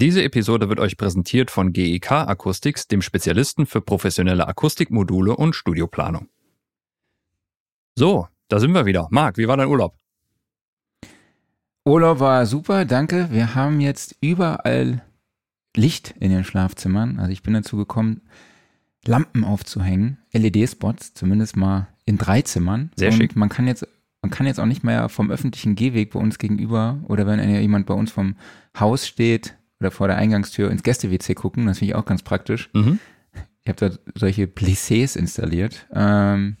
Diese Episode wird euch präsentiert von GEK Acoustics, dem Spezialisten für professionelle Akustikmodule und Studioplanung. So, da sind wir wieder. Marc, wie war dein Urlaub? Urlaub war super, danke. Wir haben jetzt überall Licht in den Schlafzimmern. Also ich bin dazu gekommen, Lampen aufzuhängen, LED-Spots, zumindest mal in drei Zimmern. Sehr Und schick. Man kann jetzt, man kann jetzt auch nicht mehr vom öffentlichen Gehweg bei uns gegenüber oder wenn jemand bei uns vom Haus steht oder vor der Eingangstür ins Gäste-WC gucken. Das finde ich auch ganz praktisch. Mhm. Ich habe da solche Plissés installiert, ähm,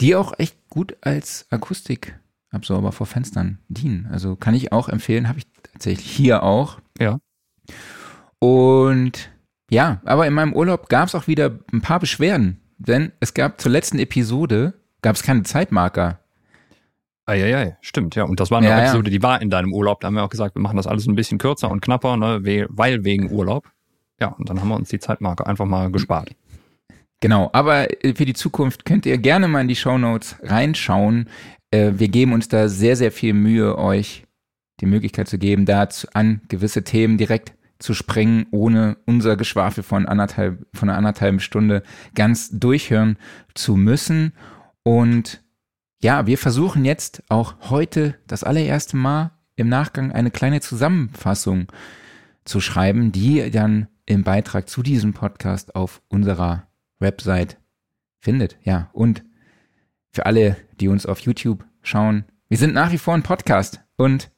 die auch echt gut als Akustikabsorber vor Fenstern dienen. Also kann ich auch empfehlen, habe ich tatsächlich hier auch. Ja. Und ja, aber in meinem Urlaub gab es auch wieder ein paar Beschwerden, denn es gab zur letzten Episode gab es keine Zeitmarker. Eieiei, stimmt, ja. Und das war eine Ja, ja. Episode, die war in deinem Urlaub. Da haben wir auch gesagt, wir machen das alles ein bisschen kürzer und knapper, ne, we- weil wegen Urlaub. Ja, und dann haben wir uns die Zeitmarke einfach mal gespart. Genau, aber äh, für die Zukunft könnt ihr gerne mal in die Shownotes reinschauen. Äh, Wir geben uns da sehr, sehr viel Mühe, euch die Möglichkeit zu geben, da an gewisse Themen direkt zu springen, ohne unser Geschwafel von anderthalb, von einer anderthalben Stunde ganz durchhören zu müssen. Und ja, wir versuchen jetzt auch heute das allererste Mal im Nachgang eine kleine Zusammenfassung zu schreiben, die dann im Beitrag zu diesem Podcast auf unserer Website findet. Ja, und für alle, die uns auf YouTube schauen, wir sind nach wie vor ein Podcast. Und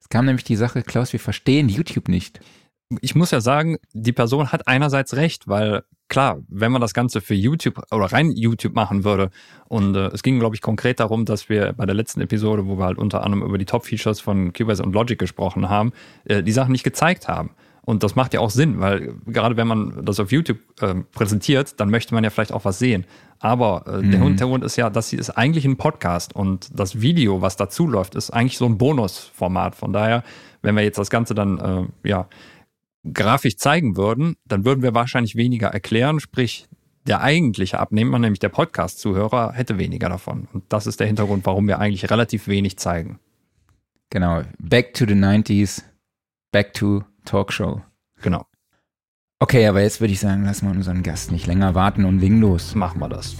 es kam nämlich die Sache, Klaus, wir verstehen YouTube nicht. ich muss ja sagen, die Person hat einerseits recht, weil klar, wenn man das Ganze für YouTube oder rein YouTube machen würde und äh, es ging, glaube ich, konkret darum, dass wir bei der letzten Episode, wo wir halt unter anderem über die Top-Features von Cubase und Logic gesprochen haben, äh, die Sachen nicht gezeigt haben. Und das macht ja auch Sinn, weil gerade wenn man das auf YouTube äh, präsentiert, dann möchte man ja vielleicht auch was sehen. Aber äh, der Hintergrund ist ja, das hier ist eigentlich ein Podcast und das Video, was dazu läuft, ist eigentlich so ein Bonusformat. Von daher, wenn wir jetzt das Ganze dann äh, ja grafisch zeigen würden, dann würden wir wahrscheinlich weniger erklären, sprich der eigentliche Abnehmer, nämlich der Podcast-Zuhörer, hätte weniger davon. Und das ist der Hintergrund, warum wir eigentlich relativ wenig zeigen. Genau, back to the 90s, back to Talkshow. Genau, Okay, aber jetzt würde ich sagen, lassen wir unseren Gast nicht länger warten und legen los. machen wir das.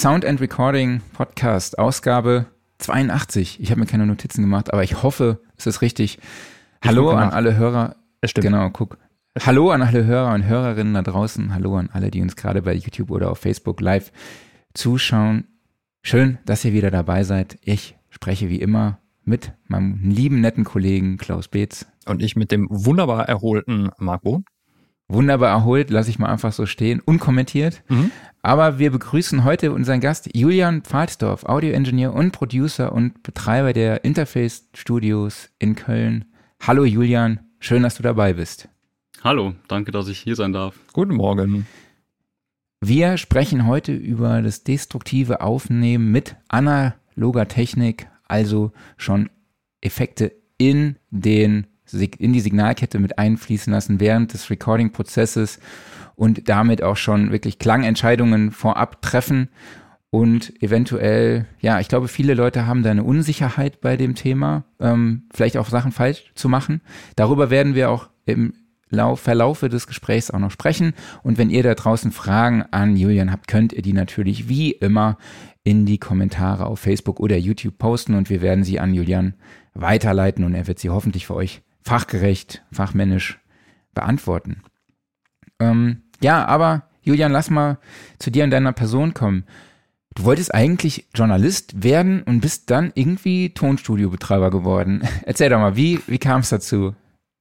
Sound and Recording Podcast, Ausgabe 82. Ich habe mir keine Notizen gemacht, aber ich hoffe, es ist richtig. Hallo an alle Hörer. Es stimmt. Genau, guck. Hallo an alle Hörer und Hörerinnen da draußen. Hallo an alle, die uns gerade bei YouTube oder auf Facebook live zuschauen. Schön, dass ihr wieder dabei seid. Ich spreche wie immer mit meinem lieben, netten Kollegen Klaus Beetz. Und ich mit dem wunderbar erholten Marco. Wunderbar erholt, lasse ich mal einfach so stehen, unkommentiert. Mhm. Aber wir begrüßen heute unseren Gast Julian Pfalzdorf, Audio-Engineer und Producer und Betreiber der Interface Studios in Köln. Hallo Julian, schön, dass du dabei bist. Hallo, danke, dass ich hier sein darf. Guten Morgen. Wir sprechen heute über das destruktive Aufnehmen mit analoger Technik, also schon Effekte in den in die Signalkette mit einfließen lassen während des Recording-Prozesses und damit auch schon wirklich Klangentscheidungen vorab treffen und eventuell, ja, ich glaube, viele Leute haben da eine Unsicherheit bei dem Thema, ähm, vielleicht auch Sachen falsch zu machen. Darüber werden wir auch im Lauf, Verlaufe des Gesprächs auch noch sprechen. Und wenn ihr da draußen Fragen an Julian habt, könnt ihr die natürlich wie immer in die Kommentare auf Facebook oder YouTube posten und wir werden sie an Julian weiterleiten und er wird sie hoffentlich für euch fachgerecht, fachmännisch beantworten. Ähm, ja, aber Julian, lass mal zu dir und deiner Person kommen. Du wolltest eigentlich Journalist werden und bist dann irgendwie Tonstudiobetreiber geworden. Erzähl doch mal, wie, wie kam es dazu?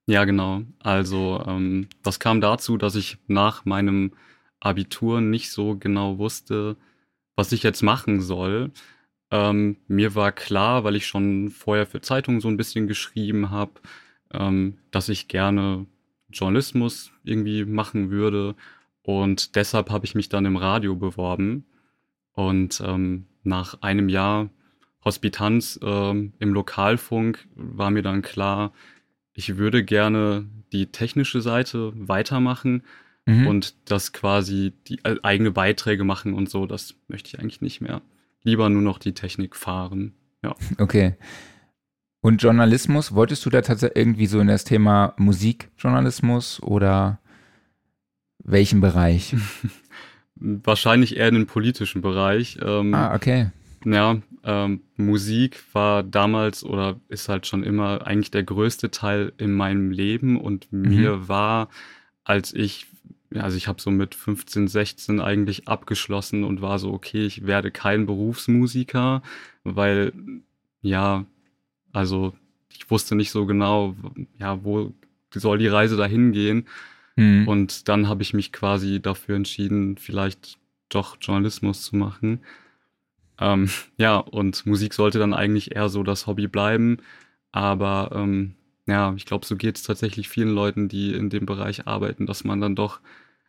Ja, genau. Also, ähm, das kam dazu, dass ich nach meinem Abitur nicht so genau wusste, was ich jetzt machen soll. Ähm, mir war klar, weil ich schon vorher für Zeitungen so ein bisschen geschrieben habe, ähm, dass ich gerne Journalismus irgendwie machen würde. Und deshalb habe ich mich dann im Radio beworben. Und ähm, nach einem Jahr Hospitanz ähm, im Lokalfunk war mir dann klar, ich würde gerne die technische Seite weitermachen Mhm. und das quasi die äh, eigene Beiträge machen und so. Das möchte ich eigentlich nicht mehr. Lieber nur noch die Technik fahren. Okay. Und Journalismus, wolltest du da tatsächlich irgendwie so in das Thema Musikjournalismus oder welchen Bereich? Wahrscheinlich eher in den politischen Bereich. Ähm, ah, okay. Ja, ähm, Musik war damals oder ist halt schon immer eigentlich der größte Teil in meinem Leben und Mhm. mir war, als ich, also ich habe so mit 15, 16 eigentlich abgeschlossen und war so, okay, ich werde kein Berufsmusiker, weil, ja, also ich wusste nicht so genau, ja, wo soll die Reise dahin gehen. Hm. Und dann habe ich mich quasi dafür entschieden, vielleicht doch Journalismus zu machen. Ähm, ja, und Musik sollte dann eigentlich eher so das Hobby bleiben. Aber ähm, ja, ich glaube, so geht es tatsächlich vielen Leuten, die in dem Bereich arbeiten, dass man dann doch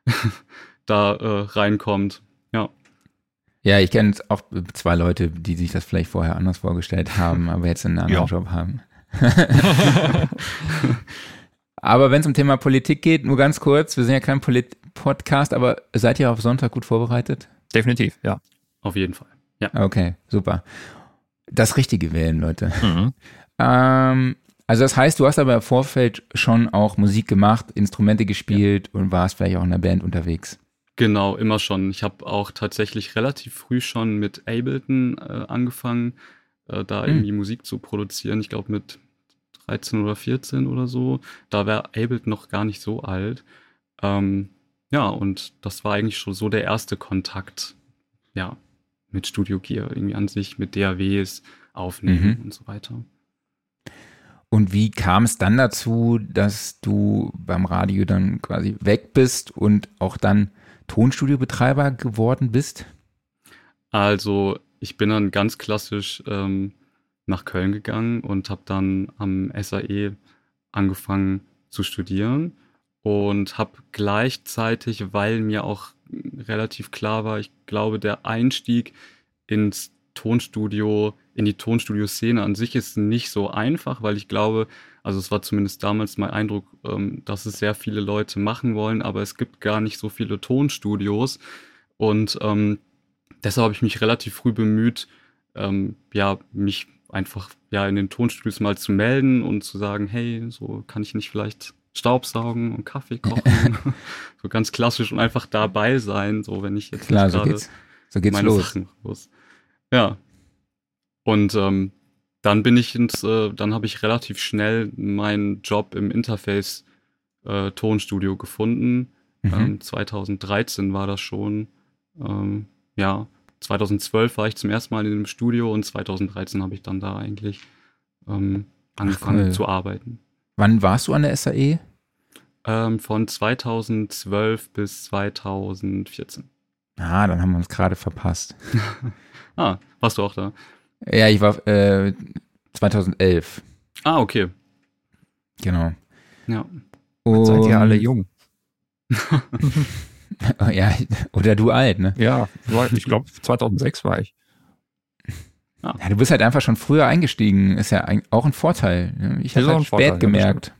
da äh, reinkommt. Ja. Ja, ich kenne auch zwei Leute, die sich das vielleicht vorher anders vorgestellt haben, aber jetzt einen anderen Ja. Job haben. aber wenn es um Thema Politik geht, nur ganz kurz, wir sind ja kein Polit-Podcast, aber seid ihr auf Sonntag gut vorbereitet? Definitiv, ja. Auf jeden Fall. Okay, super. Das Richtige wählen, Leute. Mhm. Ähm, also das heißt, du hast aber im Vorfeld schon auch Musik gemacht, Instrumente gespielt und warst vielleicht auch in einer Band unterwegs. Genau, immer schon. Ich habe auch tatsächlich relativ früh schon mit Ableton äh, angefangen, äh, da Hm. irgendwie Musik zu produzieren. Ich glaube mit 13 oder 14 oder so. Da war Ableton noch gar nicht so alt. Ähm, ja, und das war eigentlich schon so der erste Kontakt, ja, mit Studio Gear irgendwie an sich, mit DAWs aufnehmen Mhm. und so weiter. Und wie kam es dann dazu, dass du beim Radio dann quasi weg bist und auch dann Tonstudiobetreiber geworden bist? Also ich bin dann ganz klassisch ähm, nach Köln gegangen und habe dann am SAE angefangen zu studieren und habe gleichzeitig, weil mir auch relativ klar war, ich glaube, der Einstieg ins Tonstudio, in die Tonstudio-Szene an sich ist nicht so einfach, weil ich glaube, also es war zumindest damals mein Eindruck, ähm, dass es sehr viele Leute machen wollen, aber es gibt gar nicht so viele Tonstudios und ähm, deshalb habe ich mich relativ früh bemüht, ähm, ja, mich einfach ja in den Tonstudios mal zu melden und zu sagen, hey, so kann ich nicht vielleicht Staubsaugen und Kaffee kochen, so ganz klassisch und einfach dabei sein, so wenn ich jetzt Klar, nicht so gerade geht's, so geht's meine los. Sachen los. Ja. Und ähm, dann bin ich ins, äh, dann habe ich relativ schnell meinen Job im Interface äh, Tonstudio gefunden. Mhm. Ähm, 2013 war das schon. Ähm, ja, 2012 war ich zum ersten Mal in dem Studio und 2013 habe ich dann da eigentlich ähm, angefangen cool. zu arbeiten. Wann warst du an der SAE? Ähm, von 2012 bis 2014. Ah, dann haben wir uns gerade verpasst. Ah, warst du auch da? Ja, ich war äh, 2011, Ah, okay. genau. Ja. Und, Seid ihr alle jung? Ja, oder du alt, ne? Ja, ich glaube 2006 war ich. Ja, du bist halt einfach schon früher eingestiegen. Ist ja ein, auch ein Vorteil. ne? Ich habe auch halt spät Vorteil, ja, gemerkt.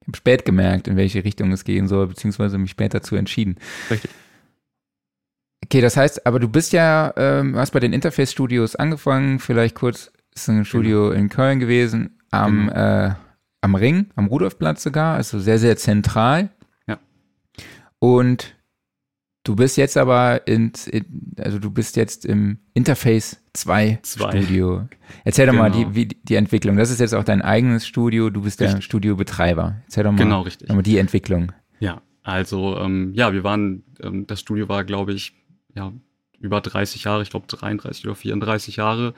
Ich habe spät gemerkt, in welche Richtung es gehen soll, beziehungsweise mich später dazu entschieden. Richtig. Okay, das heißt, aber du bist ja, ähm, hast bei den Interface Studios angefangen, vielleicht kurz, ist ein Studio in Köln gewesen, am, Genau. äh, am Ring, am Rudolfplatz sogar, also sehr, sehr zentral. Ja. Und du bist jetzt aber ins, in, also du bist jetzt im Interface 2 Zwei. Studio. Erzähl doch mal Genau. die, wie, die Entwicklung. Das ist jetzt auch dein eigenes Studio, du bist der Richtig. Studiobetreiber. Erzähl doch mal, Genau, richtig. mal die Entwicklung. Ja, also ähm, ja, wir waren, ähm, das Studio war, glaube ich, ja, über 30 Jahre, ich glaube 33 oder 34 Jahre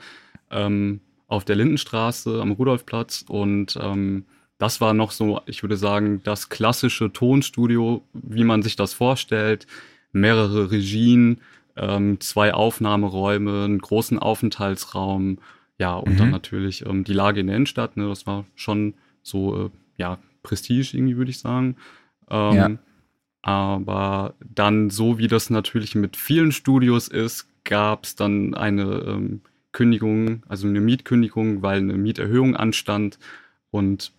ähm, auf der Lindenstraße am Rudolfplatz und ähm, das war noch so, ich würde sagen, das klassische Tonstudio, wie man sich das vorstellt. Mehrere Regien, ähm, zwei Aufnahmeräume, einen großen Aufenthaltsraum, ja, und Mhm. dann natürlich ähm, die Lage in der Innenstadt. Ne, das war schon so, äh, ja, Prestige irgendwie, würde ich sagen. Ähm, Ja. Aber dann, so wie das natürlich mit vielen Studios ist, gab es dann eine ähm, Kündigung, also eine Mietkündigung, weil eine Mieterhöhung anstand. Und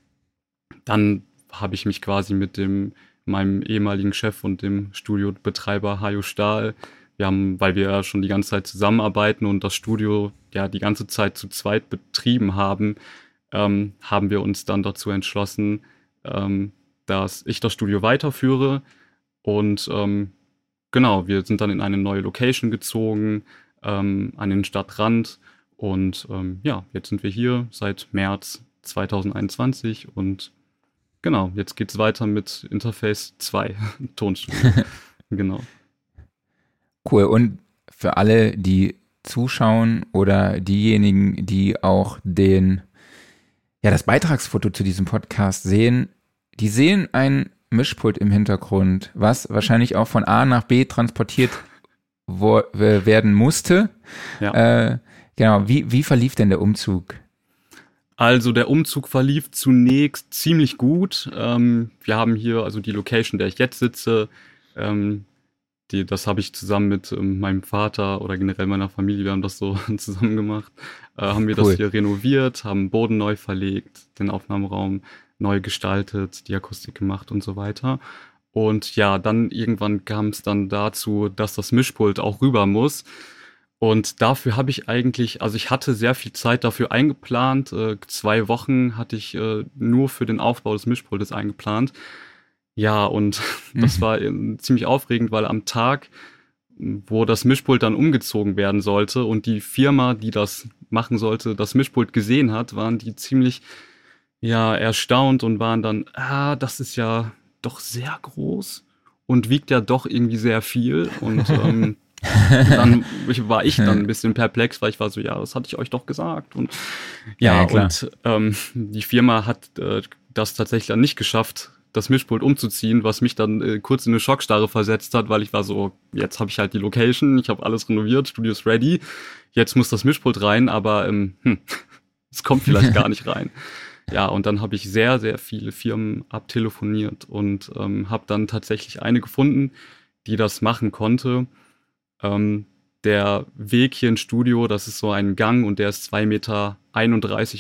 dann habe ich mich quasi mit dem meinem ehemaligen Chef und dem Studiobetreiber Hajo Stahl wir haben, weil wir ja schon die ganze Zeit zusammenarbeiten und das Studio ja die ganze Zeit zu zweit betrieben haben, ähm, haben wir uns dann dazu entschlossen, ähm, dass ich das Studio weiterführe. Und ähm, genau, wir sind dann in eine neue Location gezogen, ähm, an den Stadtrand. Und ähm, ja, jetzt sind wir hier seit März 2021 und genau, jetzt geht es weiter mit Interface 2 Tonstudio. genau. Cool. Und für alle, die zuschauen oder diejenigen, die auch den, ja, das Beitragsfoto zu diesem Podcast sehen, die sehen ein Mischpult im Hintergrund, was wahrscheinlich auch von A nach B transportiert wo, werden musste. Ja. Äh, genau. Wie, wie verlief denn der Umzug? Also der Umzug verlief zunächst ziemlich gut. Ähm, wir haben hier also die Location, der ich jetzt sitze, ähm, die, das habe ich zusammen mit ähm, meinem Vater oder generell meiner Familie, wir haben das so zusammen gemacht, äh, haben wir cool. das hier renoviert, haben Boden neu verlegt, den Aufnahmeraum neu gestaltet, die Akustik gemacht und so weiter. Und ja, dann irgendwann kam es dann dazu, dass das Mischpult auch rüber muss. Und dafür habe ich eigentlich, also ich hatte sehr viel Zeit dafür eingeplant. Äh, zwei Wochen hatte ich äh, nur für den Aufbau des Mischpultes eingeplant. Ja, und das mhm. war ziemlich aufregend, weil am Tag, wo das Mischpult dann umgezogen werden sollte und die Firma, die das machen sollte, das Mischpult gesehen hat, waren die ziemlich ja erstaunt und waren dann, ah, das ist ja doch sehr groß und wiegt ja doch irgendwie sehr viel und ähm, dann war ich dann ein bisschen perplex, weil ich war so, ja, das hatte ich euch doch gesagt. Und ja, ja und ähm, die Firma hat äh, das tatsächlich dann nicht geschafft, das Mischpult umzuziehen, was mich dann äh, kurz in eine Schockstarre versetzt hat, weil ich war so, jetzt habe ich halt die Location, ich habe alles renoviert, Studio ist ready, jetzt muss das Mischpult rein, aber ähm, hm, es kommt vielleicht gar nicht rein. Ja, und dann habe ich sehr, sehr viele Firmen abtelefoniert und ähm, habe dann tatsächlich eine gefunden, die das machen konnte. Ähm, der Weg hier ins Studio, das ist so ein Gang und der ist 2,31 Meter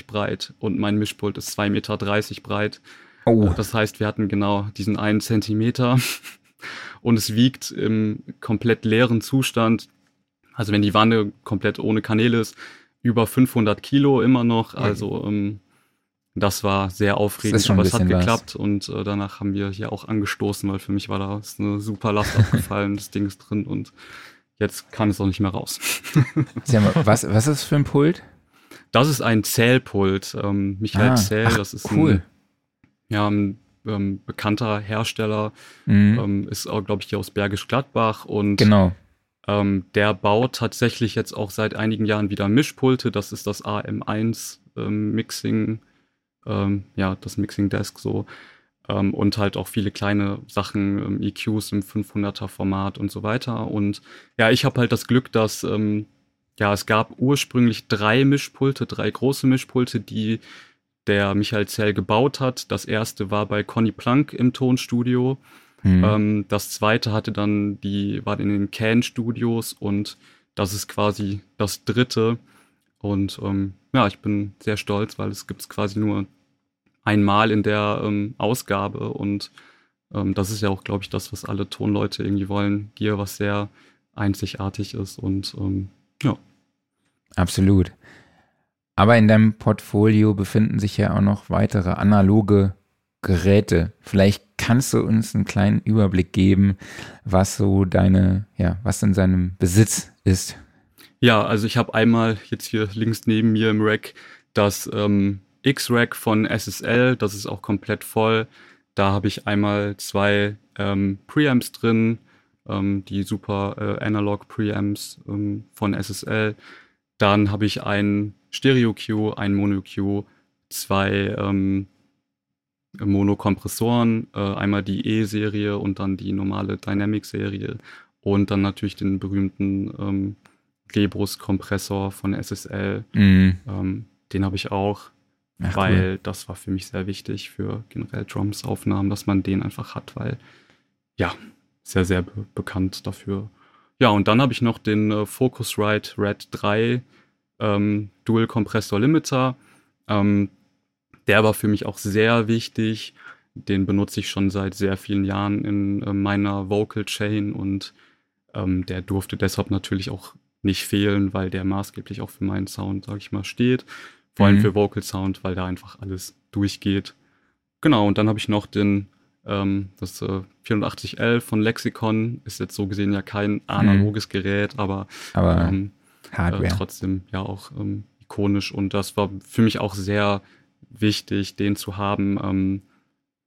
breit und mein Mischpult ist 2,30 Meter breit. Oh. Das heißt, wir hatten genau diesen einen Zentimeter und es wiegt im komplett leeren Zustand, also wenn die Wanne komplett ohne Kanäle ist, über 500 Kilo immer noch. Also ähm, das war sehr aufregend, aber es hat geklappt was. und äh, danach haben wir hier auch angestoßen, weil für mich war da eine super Last abgefallen, das Ding ist drin und jetzt kann es auch nicht mehr raus. was, was ist das für ein Pult? Das ist ein Zählpult. Ähm, Michael ah, Zähl, ach, das ist cool. ein ja, ein ähm, bekannter Hersteller, mhm. ähm, ist auch, glaube ich, hier aus Bergisch Gladbach und genau. ähm, der baut tatsächlich jetzt auch seit einigen Jahren wieder Mischpulte. Das ist das AM1 ähm, Mixing, ähm, ja, das Mixing Desk so. Ähm, und halt auch viele kleine Sachen, EQs im 500er Format und so weiter. Und ja, ich habe halt das Glück, dass ja, es gab ursprünglich drei Mischpulte, drei große Mischpulte, die der Michael Zell gebaut hat. Das erste war bei Conny Plank im Tonstudio. Mhm. Ähm, das zweite hatte dann die, war in den Can Studios und das ist quasi das dritte. Und ähm, ja, ich bin sehr stolz, weil es gibt es quasi nur einmal in der ähm, Ausgabe und ähm, das ist ja auch, glaube ich, das, was alle Tonleute irgendwie wollen. Gear, was sehr einzigartig ist und ähm, ja. Absolut. Aber in deinem Portfolio befinden sich ja auch noch weitere analoge Geräte. Vielleicht kannst du uns einen kleinen Überblick geben, was so deine, ja, was in seinem Besitz ist. Ja, also ich habe einmal jetzt hier links neben mir im Rack das ähm, X-Rack von SSL, das ist auch komplett voll. Da habe ich einmal zwei ähm, Preamps drin, ähm, die super äh, Analog Preamps ähm, von SSL. Dann habe ich einen Stereo-Q, ein Mono-Q, zwei ähm, Mono-Kompressoren, äh, einmal die E-Serie und dann die normale Dynamic-Serie und dann natürlich den berühmten Lebrus-Kompressor von SSL. Mhm. Ähm, den habe ich auch, Ach, weil cool. das war für mich sehr wichtig für generell Drums-Aufnahmen, dass man den einfach hat, weil ja, sehr, sehr be bekannt dafür. Ja, und dann habe ich noch den äh, Focusrite Red 3 ähm, Dual Kompressor Limiter. Ähm, der war für mich auch sehr wichtig. Den benutze ich schon seit sehr vielen Jahren in äh, meiner Vocal Chain und ähm, der durfte deshalb natürlich auch nicht fehlen, weil der maßgeblich auch für meinen Sound, sag ich mal, steht. Vor allem Mhm. für Vocal Sound, weil da einfach alles durchgeht. Genau, und dann habe ich noch den, ähm, das äh, 480L von Lexicon, ist jetzt so gesehen ja kein analoges Gerät, aber Aber ähm, äh, Hardware. trotzdem ja auch ähm, ikonisch und das war für mich auch sehr wichtig, den zu haben.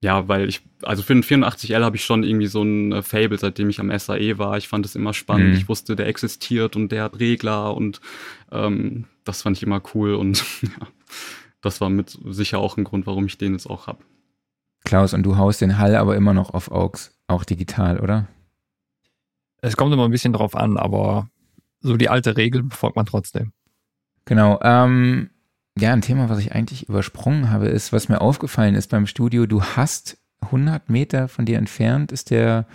Ja, weil ich, also für den 84L habe ich schon irgendwie so ein äh, Fable, seitdem ich am SAE war. Ich fand es immer spannend. Mhm. Ich wusste, der existiert und der hat Regler und ähm, das fand ich immer cool und ja, das war mit sicher auch ein Grund, warum ich den jetzt auch habe. Klaus, und du haust den Hall aber immer noch auf AUX, auch digital, oder? Es kommt immer ein bisschen drauf an, aber so die alte Regel befolgt man trotzdem. Genau. Ähm, ja, ein Thema, was ich eigentlich übersprungen habe, ist, was mir aufgefallen ist beim Studio, du hast 100 Meter von dir entfernt ist der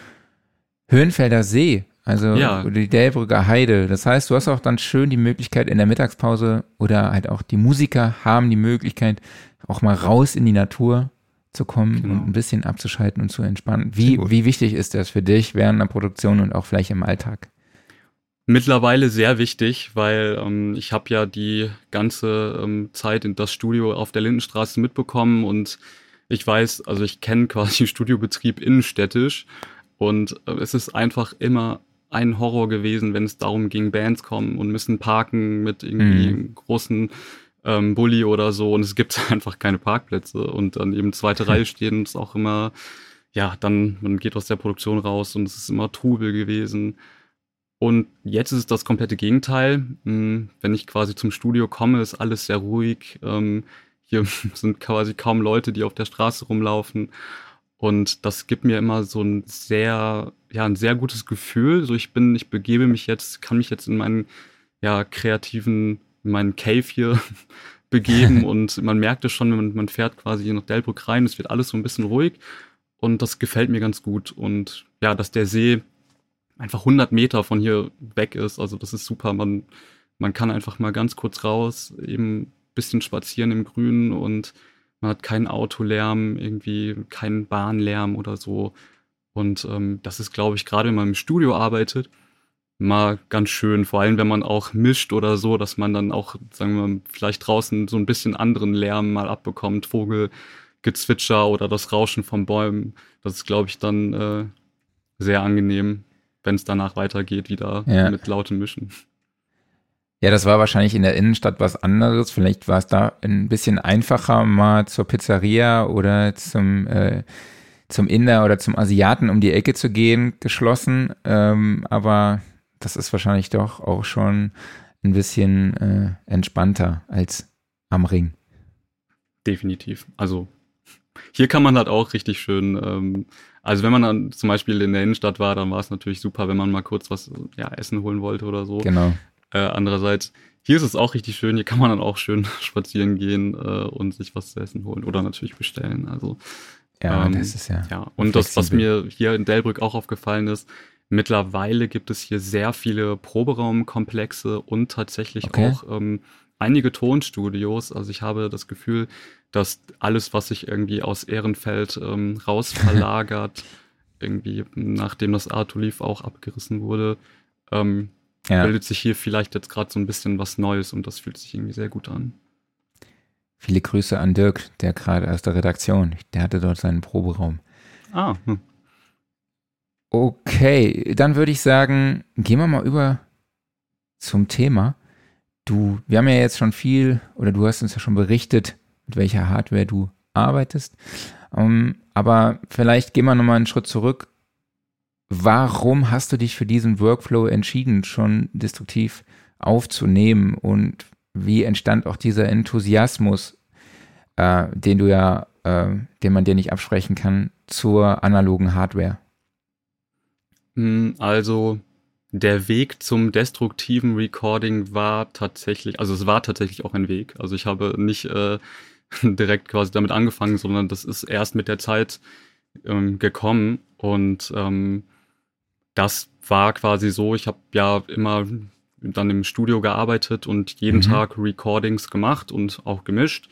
Höhenfelder See, also Ja. die Delbrücker Heide. Das heißt, du hast auch dann schön die Möglichkeit in der Mittagspause oder halt auch die Musiker haben die Möglichkeit, auch mal raus in die Natur zu kommen Genau. und ein bisschen abzuschalten und zu entspannen. Wie, wie wichtig ist das für dich während der Produktion und auch vielleicht im Alltag? Mittlerweile sehr wichtig, weil ähm, ich habe ja die ganze ähm, Zeit in das Studio auf der Lindenstraße mitbekommen und ich weiß, also ich kenne quasi den Studiobetrieb innenstädtisch und äh, es ist einfach immer ein Horror gewesen, wenn es darum ging, Bands kommen und müssen parken mit irgendwie Mhm. großen ähm, Bulli oder so und es gibt einfach keine Parkplätze und dann eben zweite Reihe stehen ist auch immer, ja, dann man geht aus der Produktion raus und es ist immer Trubel gewesen. Und jetzt ist es das komplette Gegenteil. Hm, Wenn ich quasi zum Studio komme, ist alles sehr ruhig. Ähm, Hier sind quasi kaum Leute, die auf der Straße rumlaufen. Und das gibt mir immer so ein sehr, ja, ein sehr gutes Gefühl. So ich bin, ich begebe mich jetzt, kann mich jetzt in meinen, ja, kreativen, in meinen Cave hier begeben und man merkt es schon, wenn man, man fährt quasi hier nach Delbrück rein, es wird alles so ein bisschen ruhig und das gefällt mir ganz gut. Und ja, dass der See einfach 100 Meter von hier weg ist, also das ist super. Man, man kann einfach mal ganz kurz raus, eben ein bisschen spazieren im Grünen und man hat keinen Autolärm, irgendwie keinen Bahnlärm oder so. Und ähm, das ist, glaube ich, gerade wenn man im Studio arbeitet, mal ganz schön, vor allem wenn man auch mischt oder so, dass man dann auch, sagen wir mal, vielleicht draußen so ein bisschen anderen Lärm mal abbekommt, Vogelgezwitscher oder das Rauschen von Bäumen. Das ist, glaube ich, dann äh, sehr angenehm, wenn es danach weitergeht, wieder Ja. mit lautem Mischen. Ja, das war wahrscheinlich in der Innenstadt was anderes. Vielleicht war es da ein bisschen einfacher, mal zur Pizzeria oder zum, äh, zum Inder oder zum Asiaten um die Ecke zu gehen, geschlossen. Ähm, aber das ist wahrscheinlich doch auch schon ein bisschen äh, entspannter als am Ring. Definitiv. Also hier kann man halt auch richtig schön, ähm, also wenn man dann zum Beispiel in der Innenstadt war, dann war es natürlich super, wenn man mal kurz was ja, essen holen wollte oder so. Genau. Äh, andererseits, hier ist es auch richtig schön, hier kann man dann auch schön spazieren gehen äh, und sich was zu essen holen oder natürlich bestellen. Also Ja, Ähm, das ist ja. ja, und das, was Flexibel. mir hier in Delbrück auch aufgefallen ist, mittlerweile gibt es hier sehr viele Proberaumkomplexe und tatsächlich Okay. auch ähm, einige Tonstudios. Also ich habe das Gefühl, dass alles, was sich irgendwie aus Ehrenfeld ähm, raus verlagert, irgendwie nachdem das Artuliv auch abgerissen wurde, ähm, ja. bildet sich hier vielleicht jetzt gerade so ein bisschen was Neues und das fühlt sich irgendwie sehr gut an. Viele Grüße an Dirk, der gerade aus der Redaktion, der hatte dort seinen Proberaum. Ah, hm. Okay, dann würde ich sagen, gehen wir mal über zum Thema. Du, wir haben ja jetzt schon viel, oder du hast uns ja schon berichtet, mit welcher Hardware du arbeitest. Ähm, aber vielleicht gehen wir nochmal einen Schritt zurück. Warum hast du dich für diesen Workflow entschieden, schon destruktiv aufzunehmen? Und wie entstand auch dieser Enthusiasmus, äh, den du ja, äh, den man dir nicht absprechen kann, zur analogen Hardware? Hm, Also der Weg zum destruktiven Recording war tatsächlich, also es war tatsächlich auch ein Weg. Also ich habe nicht äh, direkt quasi damit angefangen, sondern das ist erst mit der Zeit ähm, gekommen. Und ähm, das war quasi so, ich habe ja immer dann im Studio gearbeitet und jeden Mhm. Tag Recordings gemacht und auch gemischt.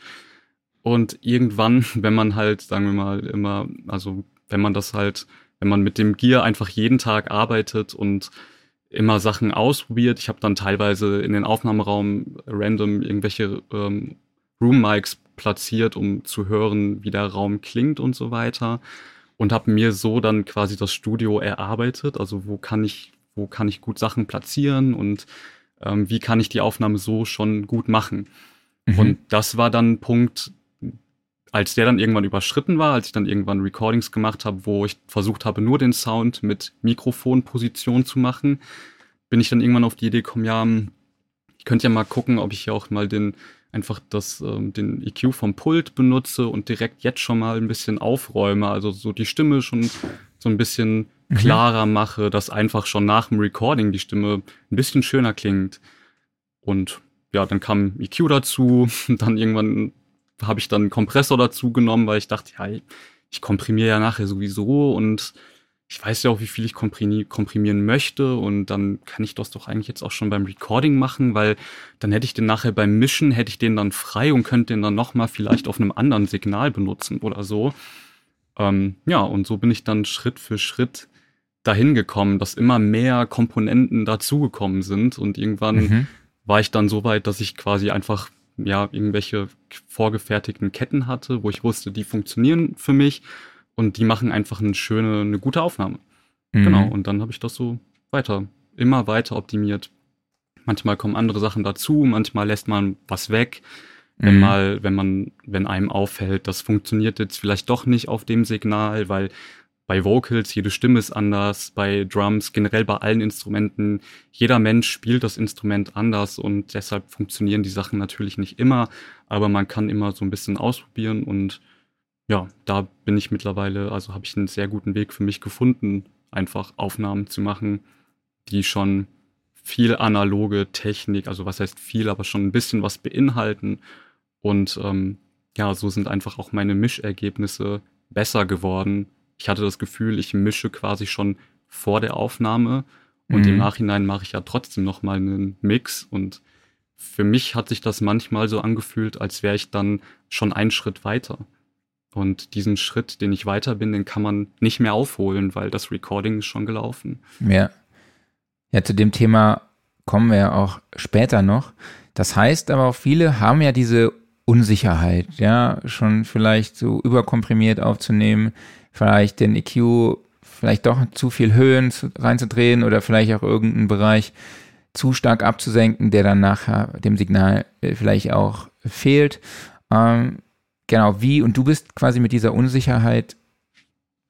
Und irgendwann, wenn man halt, sagen wir mal, immer, also wenn man das halt, wenn man mit dem Gear einfach jeden Tag arbeitet und immer Sachen ausprobiert. Ich habe dann teilweise in den Aufnahmeraum random irgendwelche ähm, Room Mics platziert, um zu hören, wie der Raum klingt und so weiter. Und habe mir so dann quasi das Studio erarbeitet. Also wo kann ich, wo kann ich gut Sachen platzieren und ähm, wie kann ich die Aufnahme so schon gut machen. Mhm. Und das war dann ein Punkt, als der dann irgendwann überschritten war, als ich dann irgendwann Recordings gemacht habe, wo ich versucht habe, nur den Sound mit Mikrofonposition zu machen, bin ich dann irgendwann auf die Idee gekommen, ja, ich könnte ja mal gucken, ob ich hier auch mal den einfach das, ähm, den EQ vom Pult benutze und direkt jetzt schon mal ein bisschen aufräume, also so die Stimme schon so ein bisschen mhm. klarer mache, dass einfach schon nach dem Recording die Stimme ein bisschen schöner klingt. Und ja, dann kam EQ dazu, dann irgendwann habe ich dann einen Kompressor dazu genommen, weil ich dachte, ja, ich komprimiere ja nachher sowieso und ich weiß ja auch, wie viel ich komprimieren möchte und dann kann ich das doch eigentlich jetzt auch schon beim Recording machen, weil dann hätte ich den nachher beim Mischen, hätte ich den dann frei und könnte den dann nochmal vielleicht auf einem anderen Signal benutzen oder so. Ähm, ja, und so bin ich dann Schritt für Schritt dahin gekommen, dass immer mehr Komponenten dazugekommen sind und irgendwann mhm. war ich dann so weit, dass ich quasi einfach ja irgendwelche vorgefertigten Ketten hatte, wo ich wusste, die funktionieren für mich und die machen einfach eine schöne, eine gute Aufnahme. Mhm. Genau, und dann habe ich das so weiter, immer weiter optimiert. Manchmal kommen andere Sachen dazu, manchmal lässt man was weg. Wenn mhm. mal, wenn man, wenn einem auffällt, das funktioniert jetzt vielleicht doch nicht auf dem Signal, weil bei Vocals jede Stimme ist anders, bei Drums, generell bei allen Instrumenten, jeder Mensch spielt das Instrument anders und deshalb funktionieren die Sachen natürlich nicht immer, aber man kann immer so ein bisschen ausprobieren und ja, da bin ich mittlerweile, also habe ich einen sehr guten Weg für mich gefunden, einfach Aufnahmen zu machen, die schon viel analoge Technik, also was heißt viel, aber schon ein bisschen was beinhalten. Und ähm, ja, so sind einfach auch meine Mischergebnisse besser geworden. Ich hatte das Gefühl, ich mische quasi schon vor der Aufnahme und mhm. im Nachhinein mache ich ja trotzdem nochmal einen Mix und für mich hat sich das manchmal so angefühlt, als wäre ich dann schon einen Schritt weiter. Und diesen Schritt, den ich weiter bin, den kann man nicht mehr aufholen, weil das Recording ist schon gelaufen. Ja. Ja, zu dem Thema kommen wir ja auch später noch. Das heißt aber auch, viele haben ja diese Unsicherheit, ja, schon vielleicht so überkomprimiert aufzunehmen, vielleicht den EQ vielleicht doch zu viel Höhen reinzudrehen oder vielleicht auch irgendeinen Bereich zu stark abzusenken, der dann nachher dem Signal äh, vielleicht auch fehlt. Ähm, genau, wie, und du bist quasi mit dieser Unsicherheit,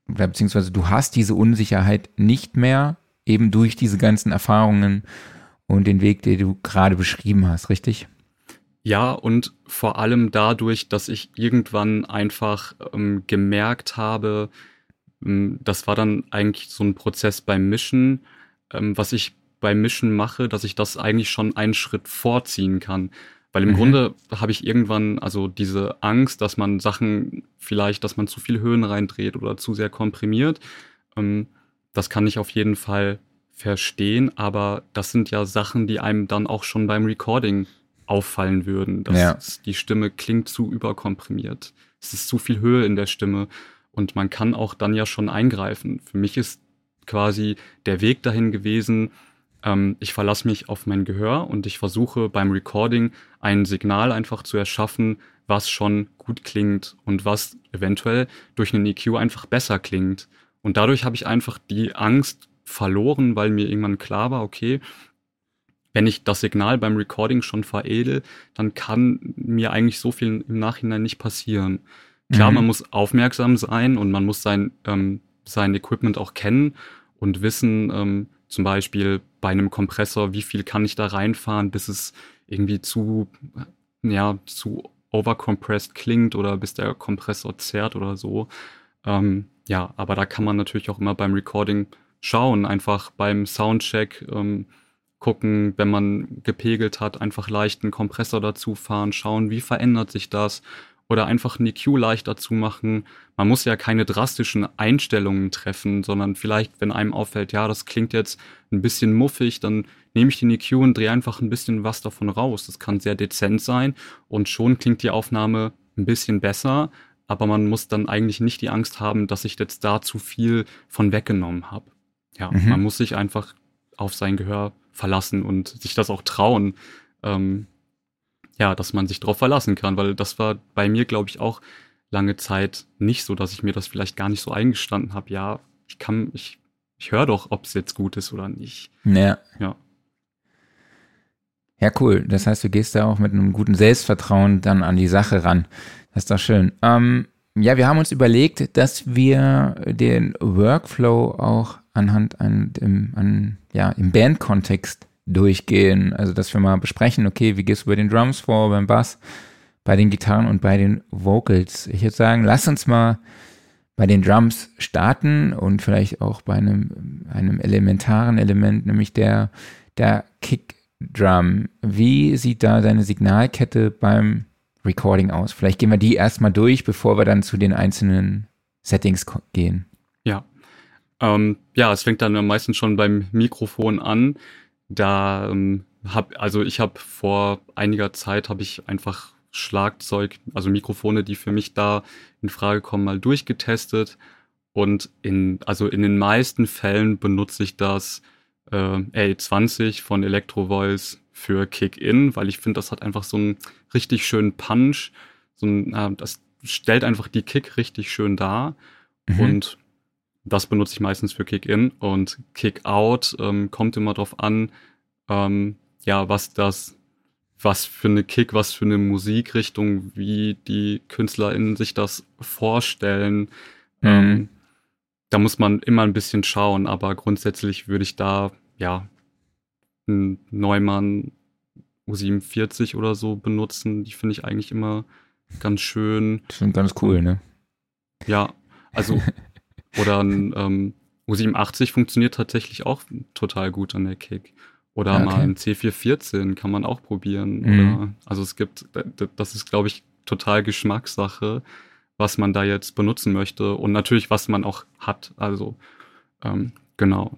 beziehungsweise du hast diese Unsicherheit nicht mehr, eben durch diese ganzen Erfahrungen und den Weg, den du gerade beschrieben hast, richtig? Ja, und vor allem dadurch, dass ich irgendwann einfach ähm, gemerkt habe, ähm, das war dann eigentlich so ein Prozess beim Mischen, ähm, was ich beim Mischen mache, dass ich das eigentlich schon einen Schritt vorziehen kann. Weil im mhm. Grunde habe ich irgendwann also diese Angst, dass man Sachen vielleicht, dass man zu viel Höhen reindreht oder zu sehr komprimiert. Ähm, das kann ich auf jeden Fall verstehen, aber das sind ja Sachen, die einem dann auch schon beim Recording auffallen würden. Dass ja. die Stimme klingt zu überkomprimiert. Es ist zu viel Höhe in der Stimme und man kann auch dann ja schon eingreifen. Für mich ist quasi der Weg dahin gewesen, ähm, ich verlasse mich auf mein Gehör und ich versuche beim Recording ein Signal einfach zu erschaffen, was schon gut klingt und was eventuell durch einen EQ einfach besser klingt. Und dadurch habe ich einfach die Angst verloren, weil mir irgendwann klar war, okay, wenn ich das Signal beim Recording schon veredel, dann kann mir eigentlich so viel im Nachhinein nicht passieren. Klar, mhm. man muss aufmerksam sein und man muss sein, ähm, sein Equipment auch kennen und wissen, ähm, zum Beispiel bei einem Kompressor, wie viel kann ich da reinfahren, bis es irgendwie zu, ja, zu overcompressed klingt oder bis der Kompressor zerrt oder so. Ähm, ja, aber da kann man natürlich auch immer beim Recording schauen, einfach beim Soundcheck ähm, gucken, wenn man gepegelt hat, einfach leichten Kompressor dazu fahren, schauen, wie verändert sich das oder einfach einen EQ leichter zu machen. Man muss ja keine drastischen Einstellungen treffen, sondern vielleicht, wenn einem auffällt, ja, das klingt jetzt ein bisschen muffig, dann nehme ich den EQ und drehe einfach ein bisschen was davon raus. Das kann sehr dezent sein und schon klingt die Aufnahme ein bisschen besser, aber man muss dann eigentlich nicht die Angst haben, dass ich jetzt da zu viel von weggenommen habe. Ja, mhm. man muss sich einfach auf sein Gehör verlassen und sich das auch trauen, ähm, ja, dass man sich darauf verlassen kann, weil das war bei mir, glaube ich, auch lange Zeit nicht so, dass ich mir das vielleicht gar nicht so eingestanden habe. Ja, ich kann, ich, ich höre doch, ob es jetzt gut ist oder nicht. Ja. Ja. Ja, cool. Das heißt, du gehst da auch mit einem guten Selbstvertrauen dann an die Sache ran. Das ist doch schön. Ähm, ja, wir haben uns überlegt, dass wir den Workflow auch anhand an, im, an, ja, im Bandkontext durchgehen. Also, dass wir mal besprechen, okay, wie gehst du bei den Drums vor, beim Bass, bei den Gitarren und bei den Vocals. Ich würde sagen, lass uns mal bei den Drums starten und vielleicht auch bei einem, einem elementaren Element, nämlich der, der Kick Drum. Wie sieht da deine Signalkette beim Recording aus? Vielleicht gehen wir die erstmal durch, bevor wir dann zu den einzelnen Settings gehen. Ja. Ähm, ja, es fängt dann meistens schon beim Mikrofon an. Da ähm, hab, also ich habe vor einiger Zeit habe ich einfach Schlagzeug, also Mikrofone, die für mich da in Frage kommen, mal durchgetestet. Und in, also in den meisten Fällen benutze ich das äh, A20 von Electro Voice für Kick-In, weil ich finde, das hat einfach so einen richtig schönen Punch. So ein, äh, das stellt einfach die Kick richtig schön dar. Mhm. Und das benutze ich meistens für Kick-In. Und Kick-Out ähm, kommt immer drauf an, ähm, ja, was das, was für eine Kick, was für eine Musikrichtung, wie die KünstlerInnen sich das vorstellen. Mhm. Ähm, da muss man immer ein bisschen schauen, aber grundsätzlich würde ich da, ja, einen Neumann U47 oder so benutzen. Die finde ich eigentlich immer ganz schön. Die sind ganz cool, ne? Ja, also, oder ein ähm, U87 funktioniert tatsächlich auch total gut an der Kick. Oder okay. mal ein C414 kann man auch probieren. Mhm. Oder, also es gibt, das ist, glaube ich, total Geschmackssache was man da jetzt benutzen möchte und natürlich, was man auch hat. Also ähm, genau.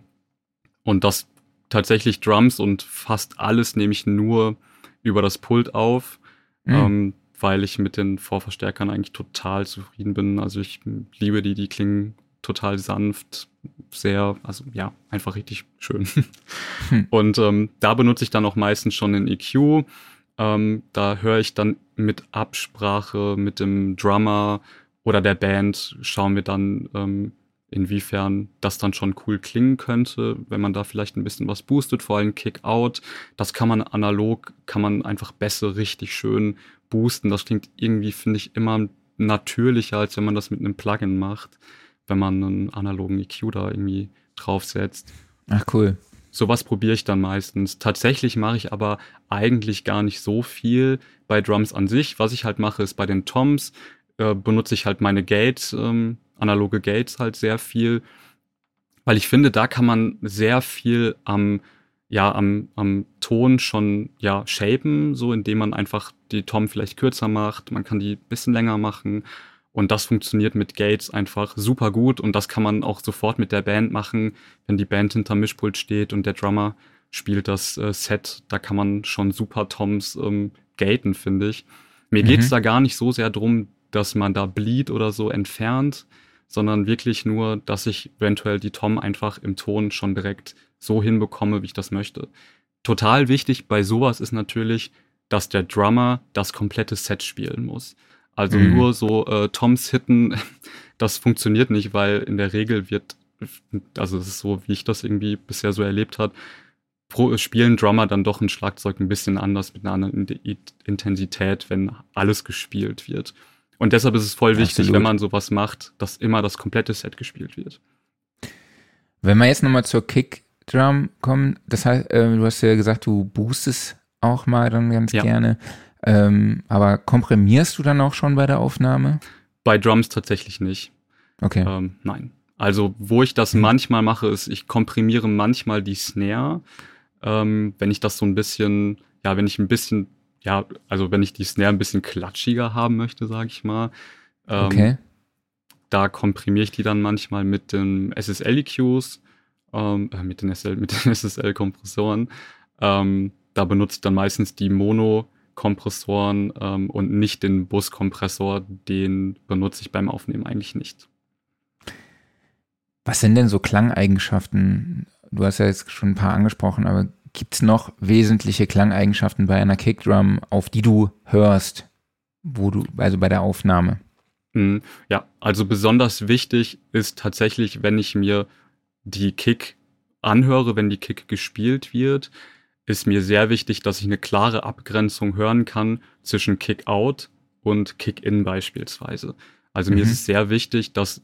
Und das tatsächlich Drums und fast alles nehme ich nur über das Pult auf, mhm. ähm, weil ich mit den Vorverstärkern eigentlich total zufrieden bin. Also ich liebe die, die klingen total sanft, sehr, also ja, einfach richtig schön. Hm. Und ähm, da benutze ich dann auch meistens schon den EQ ähm, da höre ich dann mit Absprache mit dem Drummer oder der Band, schauen wir dann, ähm, inwiefern das dann schon cool klingen könnte, wenn man da vielleicht ein bisschen was boostet, vor allem Kick-Out. Das kann man analog, kann man einfach besser richtig schön boosten. Das klingt irgendwie, finde ich, immer natürlicher, als wenn man das mit einem Plugin macht, wenn man einen analogen EQ da irgendwie draufsetzt. Ach cool. Sowas probiere ich dann meistens. Tatsächlich mache ich aber eigentlich gar nicht so viel bei Drums an sich. Was ich halt mache, ist bei den Toms äh, benutze ich halt meine Gates, ähm, analoge Gates halt sehr viel, weil ich finde, da kann man sehr viel am ja am, am Ton schon ja shapen, so indem man einfach die Tom vielleicht kürzer macht, man kann die bisschen länger machen und das funktioniert mit Gates einfach super gut und das kann man auch sofort mit der Band machen, wenn die Band hinter Mischpult steht und der Drummer spielt das äh, Set. Da kann man schon super Toms ähm, gaten, finde ich. Mir mhm. geht's da gar nicht so sehr drum, dass man da Bleed oder so entfernt, sondern wirklich nur, dass ich eventuell die Tom einfach im Ton schon direkt so hinbekomme, wie ich das möchte. Total wichtig bei sowas ist natürlich, dass der Drummer das komplette Set spielen muss. Also mhm. nur so äh, Toms hitten, das funktioniert nicht, weil in der Regel wird, also das ist so, wie ich das irgendwie bisher so erlebt habe, pro, spielen Drummer dann doch ein Schlagzeug ein bisschen anders mit einer anderen Intensität, wenn alles gespielt wird. Und deshalb ist es voll wichtig, Absolut. wenn man sowas macht, dass immer das komplette Set gespielt wird. Wenn wir jetzt nochmal zur Kickdrum kommen, das heißt, äh, du hast ja gesagt, du boostest auch mal dann ganz ja. gerne. Ähm, aber komprimierst du dann auch schon bei der Aufnahme? Bei Drums tatsächlich nicht. Okay. Ähm, nein. Also, wo ich das mhm. manchmal mache, ist, ich komprimiere manchmal die Snare. Ähm, wenn ich das so ein bisschen, ja, wenn ich ein bisschen, ja, also wenn ich die Snare ein bisschen klatschiger haben möchte, sage ich mal. Ähm, okay. Da komprimiere ich die dann manchmal mit den SSL-EQs, ähm, äh, mit den, SSL, SSL-Kompressoren. Ähm, da benutze ich dann meistens die Mono Kompressoren ähm, und nicht den Buskompressor, den benutze ich beim Aufnehmen eigentlich nicht. Was sind denn so Klangeigenschaften? Du hast ja jetzt schon ein paar angesprochen, aber gibt es noch wesentliche Klangeigenschaften bei einer Kickdrum, auf die du hörst, wo du, also bei der Aufnahme? Hm, ja, also besonders wichtig ist tatsächlich, wenn ich mir die Kick anhöre, wenn die Kick gespielt wird, ist mir sehr wichtig, dass ich eine klare Abgrenzung hören kann zwischen Kick-Out und Kick-In beispielsweise. Also mhm. mir ist mhm. es sehr wichtig, dass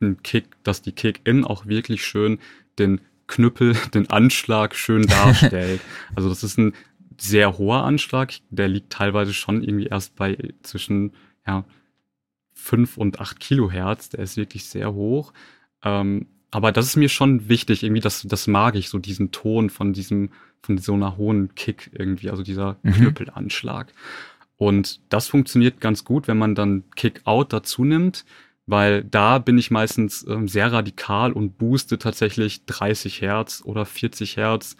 ein Kick, dass die Kick-In auch wirklich schön den Knüppel, den Anschlag schön darstellt. also das ist ein sehr hoher Anschlag, der liegt teilweise schon irgendwie erst bei zwischen ja, 5 und 8 Kilohertz, der ist wirklich sehr hoch. Ähm, aber das ist mir schon wichtig, irgendwie, das, das mag ich, so diesen Ton von diesem von so einer hohen Kick irgendwie, also dieser mhm. Knüppelanschlag. Und das funktioniert ganz gut, wenn man dann Kick-Out dazu nimmt, weil da bin ich meistens ähm, sehr radikal und booste tatsächlich 30 Hertz oder 40 Hertz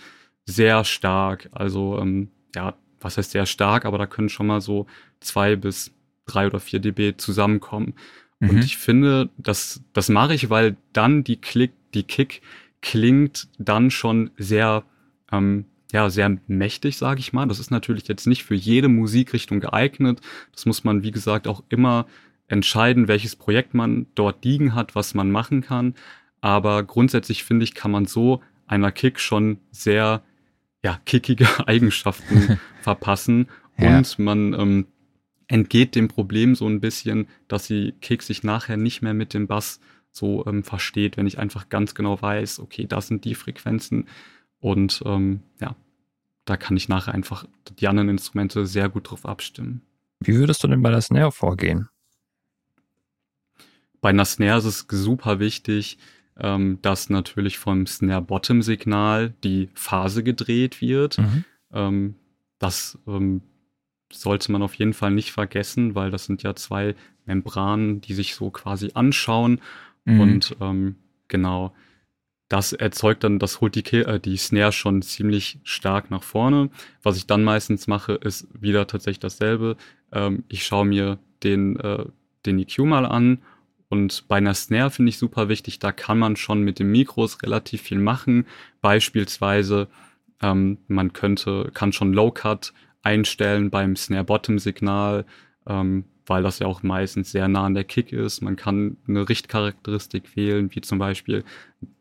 sehr stark. Also ähm, ja, was heißt sehr stark, aber da können schon mal so zwei bis drei oder vier dB zusammenkommen. Mhm. Und ich finde, das, das mache ich, weil dann die Klick, die Kick klingt dann schon sehr ähm, ja, sehr mächtig, sage ich mal. Das ist natürlich jetzt nicht für jede Musikrichtung geeignet. Das muss man, wie gesagt, auch immer entscheiden, welches Projekt man dort liegen hat, was man machen kann. Aber grundsätzlich finde ich, kann man so einer Kick schon sehr ja, kickige Eigenschaften verpassen ja. und man ähm, entgeht dem Problem so ein bisschen, dass die Kick sich nachher nicht mehr mit dem Bass so ähm, versteht, wenn ich einfach ganz genau weiß, okay, das sind die Frequenzen, und ähm, ja, da kann ich nachher einfach die anderen Instrumente sehr gut drauf abstimmen. Wie würdest du denn bei der Snare vorgehen? Bei einer Snare ist es super wichtig, ähm, dass natürlich vom Snare-Bottom-Signal die Phase gedreht wird. Mhm. Ähm, das ähm, sollte man auf jeden Fall nicht vergessen, weil das sind ja zwei Membranen, die sich so quasi anschauen. Mhm. Und ähm, genau, das erzeugt dann, das holt die, äh, die Snare schon ziemlich stark nach vorne. Was ich dann meistens mache, ist wieder tatsächlich dasselbe. Ähm, ich schaue mir den, äh, den EQ mal an und bei einer Snare finde ich super wichtig, da kann man schon mit den Mikros relativ viel machen. Beispielsweise, ähm, man könnte, kann schon Low Cut einstellen beim Snare Bottom Signal. Ähm, weil das ja auch meistens sehr nah an der Kick ist. Man kann eine Richtcharakteristik wählen, wie zum Beispiel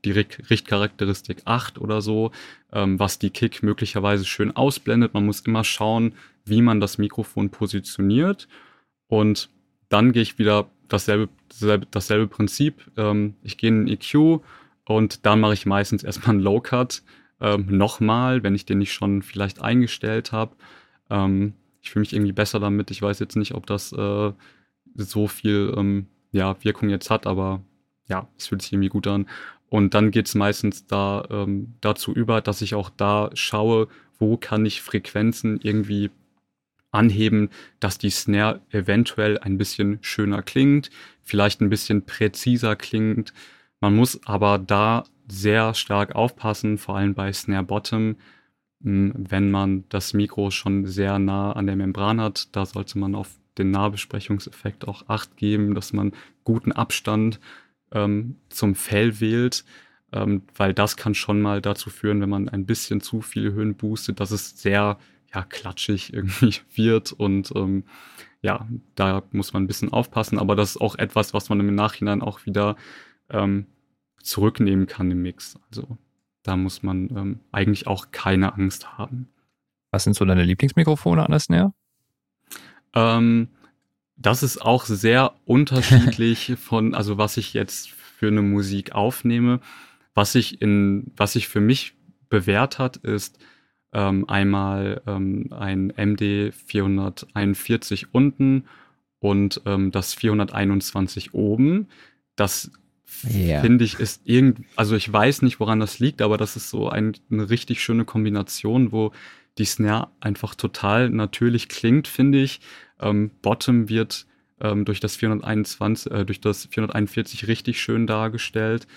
die Richtcharakteristik 8 oder so, ähm, was die Kick möglicherweise schön ausblendet. Man muss immer schauen, wie man das Mikrofon positioniert. Und dann gehe ich wieder dasselbe, dasselbe, dasselbe Prinzip. Ähm, ich gehe in den EQ und dann mache ich meistens erstmal einen Low Cut. Ähm, nochmal, wenn ich den nicht schon vielleicht eingestellt habe. Ähm, ich fühle mich irgendwie besser damit. Ich weiß jetzt nicht, ob das äh, so viel ähm, ja, Wirkung jetzt hat, aber ja, es fühlt sich irgendwie gut an. Und dann geht es meistens da ähm, dazu über, dass ich auch da schaue, wo kann ich Frequenzen irgendwie anheben, dass die Snare eventuell ein bisschen schöner klingt, vielleicht ein bisschen präziser klingt. Man muss aber da sehr stark aufpassen, vor allem bei Snare Bottom, wenn man das Mikro schon sehr nah an der Membran hat. Da sollte man auf den Nahbesprechungseffekt auch Acht geben, dass man guten Abstand ähm, zum Fell wählt, ähm, weil das kann schon mal dazu führen, wenn man ein bisschen zu viele Höhen boostet, dass es sehr ja, klatschig irgendwie wird und ähm, ja, da muss man ein bisschen aufpassen, aber das ist auch etwas, was man im Nachhinein auch wieder ähm, zurücknehmen kann im Mix. Also da muss man ähm, eigentlich auch keine Angst haben. Was sind so deine Lieblingsmikrofone an der Snare? Ähm, das ist auch sehr unterschiedlich von, also was ich jetzt für eine Musik aufnehme. Was ich in, was sich für mich bewährt hat, ist ähm, einmal ähm, ein MD 441 unten und ähm, das 421 oben. Das ja. finde ich, ist irgend, also ich weiß nicht, woran das liegt, aber das ist so ein, eine richtig schöne Kombination, wo die Snare einfach total natürlich klingt, finde ich. Ähm, Bottom wird ähm, durch das 421, äh, durch das 441 richtig schön dargestellt.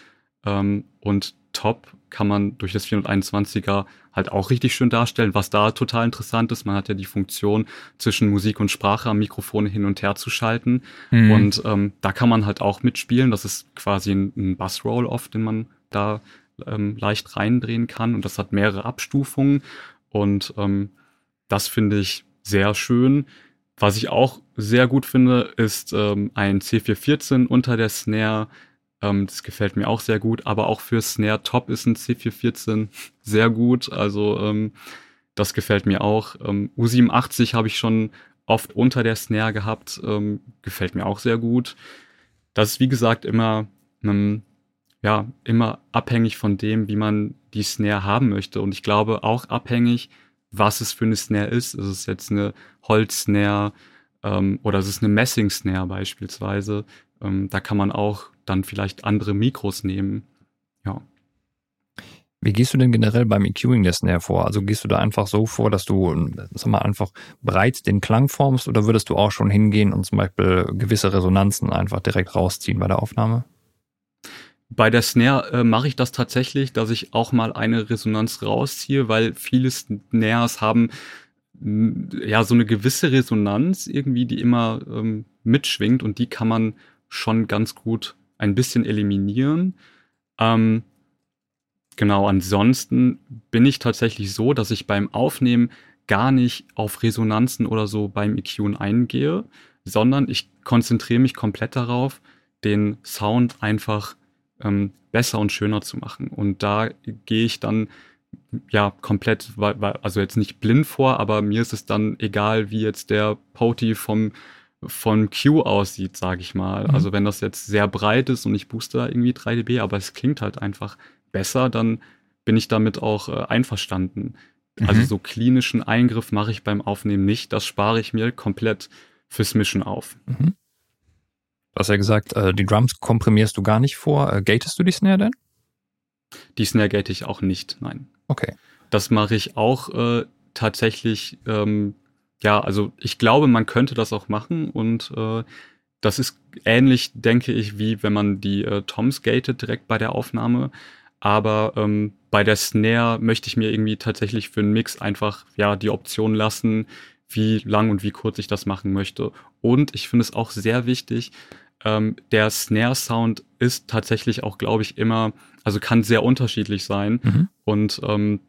Ähm, und Top kann man durch das 421er halt auch richtig schön darstellen, was da total interessant ist. Man hat ja die Funktion, zwischen Musik und Sprache am Mikrofon hin und her zu schalten. Mhm. Und ähm, da kann man halt auch mitspielen. Das ist quasi ein, ein Bassroll oft, den man da ähm, leicht reindrehen kann. Und das hat mehrere Abstufungen. Und ähm, das finde ich sehr schön. Was ich auch sehr gut finde, ist ähm, ein C414 unter der Snare. Ähm, das gefällt mir auch sehr gut. Aber auch für Snare Top ist ein C414 sehr gut. Also ähm, das gefällt mir auch. Ähm, U87 habe ich schon oft unter der Snare gehabt. Ähm, gefällt mir auch sehr gut. Das ist wie gesagt immer, ähm, ja, immer abhängig von dem, wie man die Snare haben möchte. Und ich glaube auch abhängig, was es für eine Snare ist. Ist es jetzt eine Holz-Snare ähm, oder ist es eine Messing-Snare beispielsweise? Ähm, da kann man auch dann vielleicht andere Mikros nehmen. Ja. Wie gehst du denn generell beim EQing der Snare vor? Also gehst du da einfach so vor, dass du, sag mal, einfach breit den Klang formst oder würdest du auch schon hingehen und zum Beispiel gewisse Resonanzen einfach direkt rausziehen bei der Aufnahme? Bei der Snare äh, mache ich das tatsächlich, dass ich auch mal eine Resonanz rausziehe, weil viele Snares haben ja so eine gewisse Resonanz irgendwie, die immer ähm, mitschwingt und die kann man schon ganz gut ein bisschen eliminieren. Ähm, genau, ansonsten bin ich tatsächlich so, dass ich beim Aufnehmen gar nicht auf Resonanzen oder so beim EQ eingehe, sondern ich konzentriere mich komplett darauf, den Sound einfach ähm, besser und schöner zu machen. Und da gehe ich dann ja komplett, also jetzt nicht blind vor, aber mir ist es dann egal, wie jetzt der Poti vom von Q aussieht, sage ich mal. Mhm. Also wenn das jetzt sehr breit ist und ich booste da irgendwie 3 dB, aber es klingt halt einfach besser, dann bin ich damit auch äh, einverstanden. Mhm. Also so klinischen Eingriff mache ich beim Aufnehmen nicht. Das spare ich mir komplett fürs Mischen auf. Mhm. Du hast ja gesagt, äh, die Drums komprimierst du gar nicht vor. Äh, gatest du die Snare denn? Die Snare gate ich auch nicht, nein. Okay. Das mache ich auch äh, tatsächlich ähm, ja, also ich glaube, man könnte das auch machen und äh, das ist ähnlich, denke ich, wie wenn man die äh, Toms gatet direkt bei der Aufnahme. Aber ähm, bei der Snare möchte ich mir irgendwie tatsächlich für einen Mix einfach ja die Option lassen, wie lang und wie kurz ich das machen möchte. Und ich finde es auch sehr wichtig, ähm, der Snare-Sound ist tatsächlich auch, glaube ich, immer, also kann sehr unterschiedlich sein. Mhm. Und ähm,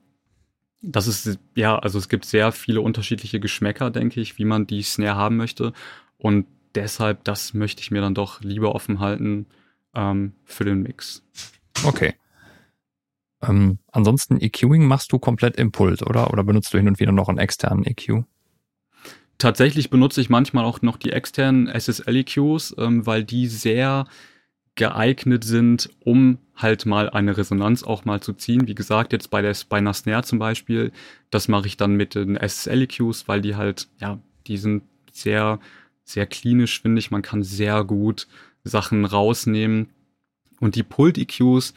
das ist, ja, also es gibt sehr viele unterschiedliche Geschmäcker, denke ich, wie man die Snare haben möchte. Und deshalb, das möchte ich mir dann doch lieber offen halten ähm, für den Mix. Okay. Ähm, ansonsten EQing machst du komplett im Pult, oder? Oder benutzt du hin und wieder noch einen externen EQ? Tatsächlich benutze ich manchmal auch noch die externen SSL-EQs, ähm, weil die sehr geeignet sind, um halt mal eine Resonanz auch mal zu ziehen. Wie gesagt, jetzt bei der bei einer Snare zum Beispiel, das mache ich dann mit den SSL-EQs, weil die halt, ja, die sind sehr, sehr klinisch, finde ich. Man kann sehr gut Sachen rausnehmen. Und die Pult-EQs,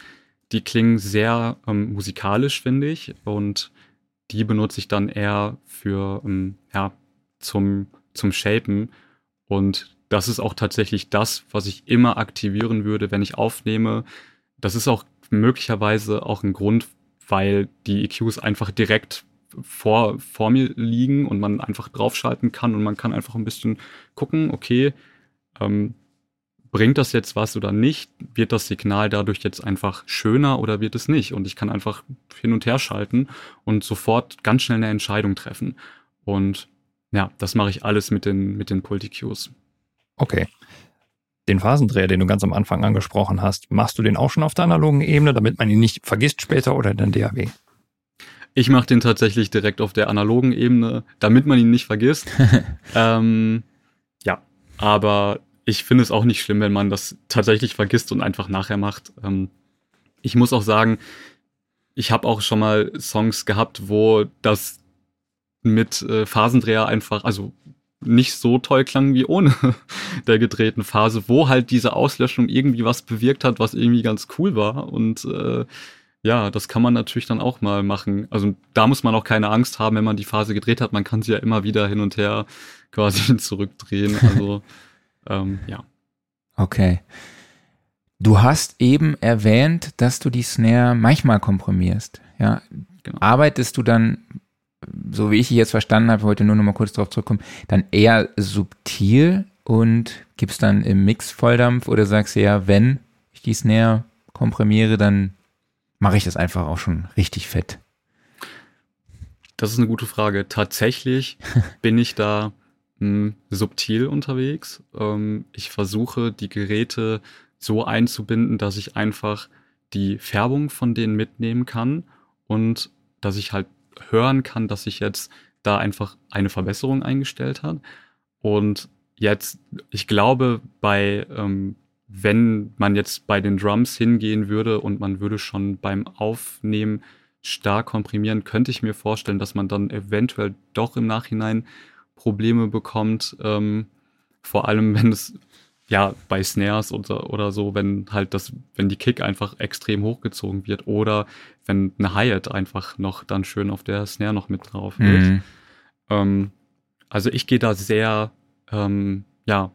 die klingen sehr ähm, musikalisch, finde ich. Und die benutze ich dann eher für, ähm, ja, zum, zum Shapen. Und das ist auch tatsächlich das, was ich immer aktivieren würde, wenn ich aufnehme. Das ist auch möglicherweise auch ein Grund, weil die EQs einfach direkt vor, vor mir liegen und man einfach draufschalten kann und man kann einfach ein bisschen gucken, okay, ähm, bringt das jetzt was oder nicht? Wird das Signal dadurch jetzt einfach schöner oder wird es nicht? Und ich kann einfach hin und her schalten und sofort ganz schnell eine Entscheidung treffen. Und ja, das mache ich alles mit den, mit den Pult-EQs. Okay. Den Phasendreher, den du ganz am Anfang angesprochen hast, machst du den auch schon auf der analogen Ebene, damit man ihn nicht vergisst später oder in der DAW? Ich mache den tatsächlich direkt auf der analogen Ebene, damit man ihn nicht vergisst. ähm, ja, aber ich finde es auch nicht schlimm, wenn man das tatsächlich vergisst und einfach nachher macht. Ähm, ich muss auch sagen, ich habe auch schon mal Songs gehabt, wo das mit äh, Phasendreher einfach, also nicht so toll klang wie ohne der gedrehten Phase, wo halt diese Auslöschung irgendwie was bewirkt hat, was irgendwie ganz cool war. Und äh, ja, das kann man natürlich dann auch mal machen. Also da muss man auch keine Angst haben, wenn man die Phase gedreht hat. Man kann sie ja immer wieder hin und her quasi zurückdrehen. Also ähm, ja. Okay. Du hast eben erwähnt, dass du die Snare manchmal komprimierst. Ja, genau. arbeitest du dann, so wie ich jetzt verstanden habe, heute nur noch mal kurz darauf zurückkommen, dann eher subtil und gibst dann im Mix Volldampf oder sagst du ja, wenn ich die Snare komprimiere, dann mache ich das einfach auch schon richtig fett. Das ist eine gute Frage. Tatsächlich bin ich da mh, hm, subtil unterwegs. Ähm, ich versuche die Geräte so einzubinden, dass ich einfach die Färbung von denen mitnehmen kann und dass ich halt hören kann, dass sich jetzt da einfach eine Verbesserung eingestellt hat. Und jetzt, ich glaube, bei, ähm, wenn man jetzt bei den Drums hingehen würde und man würde schon beim Aufnehmen stark komprimieren, könnte ich mir vorstellen, dass man dann eventuell doch im Nachhinein Probleme bekommt. Ähm, vor allem, wenn es ja, bei Snares oder, oder so, wenn halt das, wenn die Kick einfach extrem hochgezogen wird oder wenn eine Hi-Hat einfach noch dann schön auf der Snare noch mit drauf wird. Mhm. Ähm, also ich gehe da sehr, ähm, ja,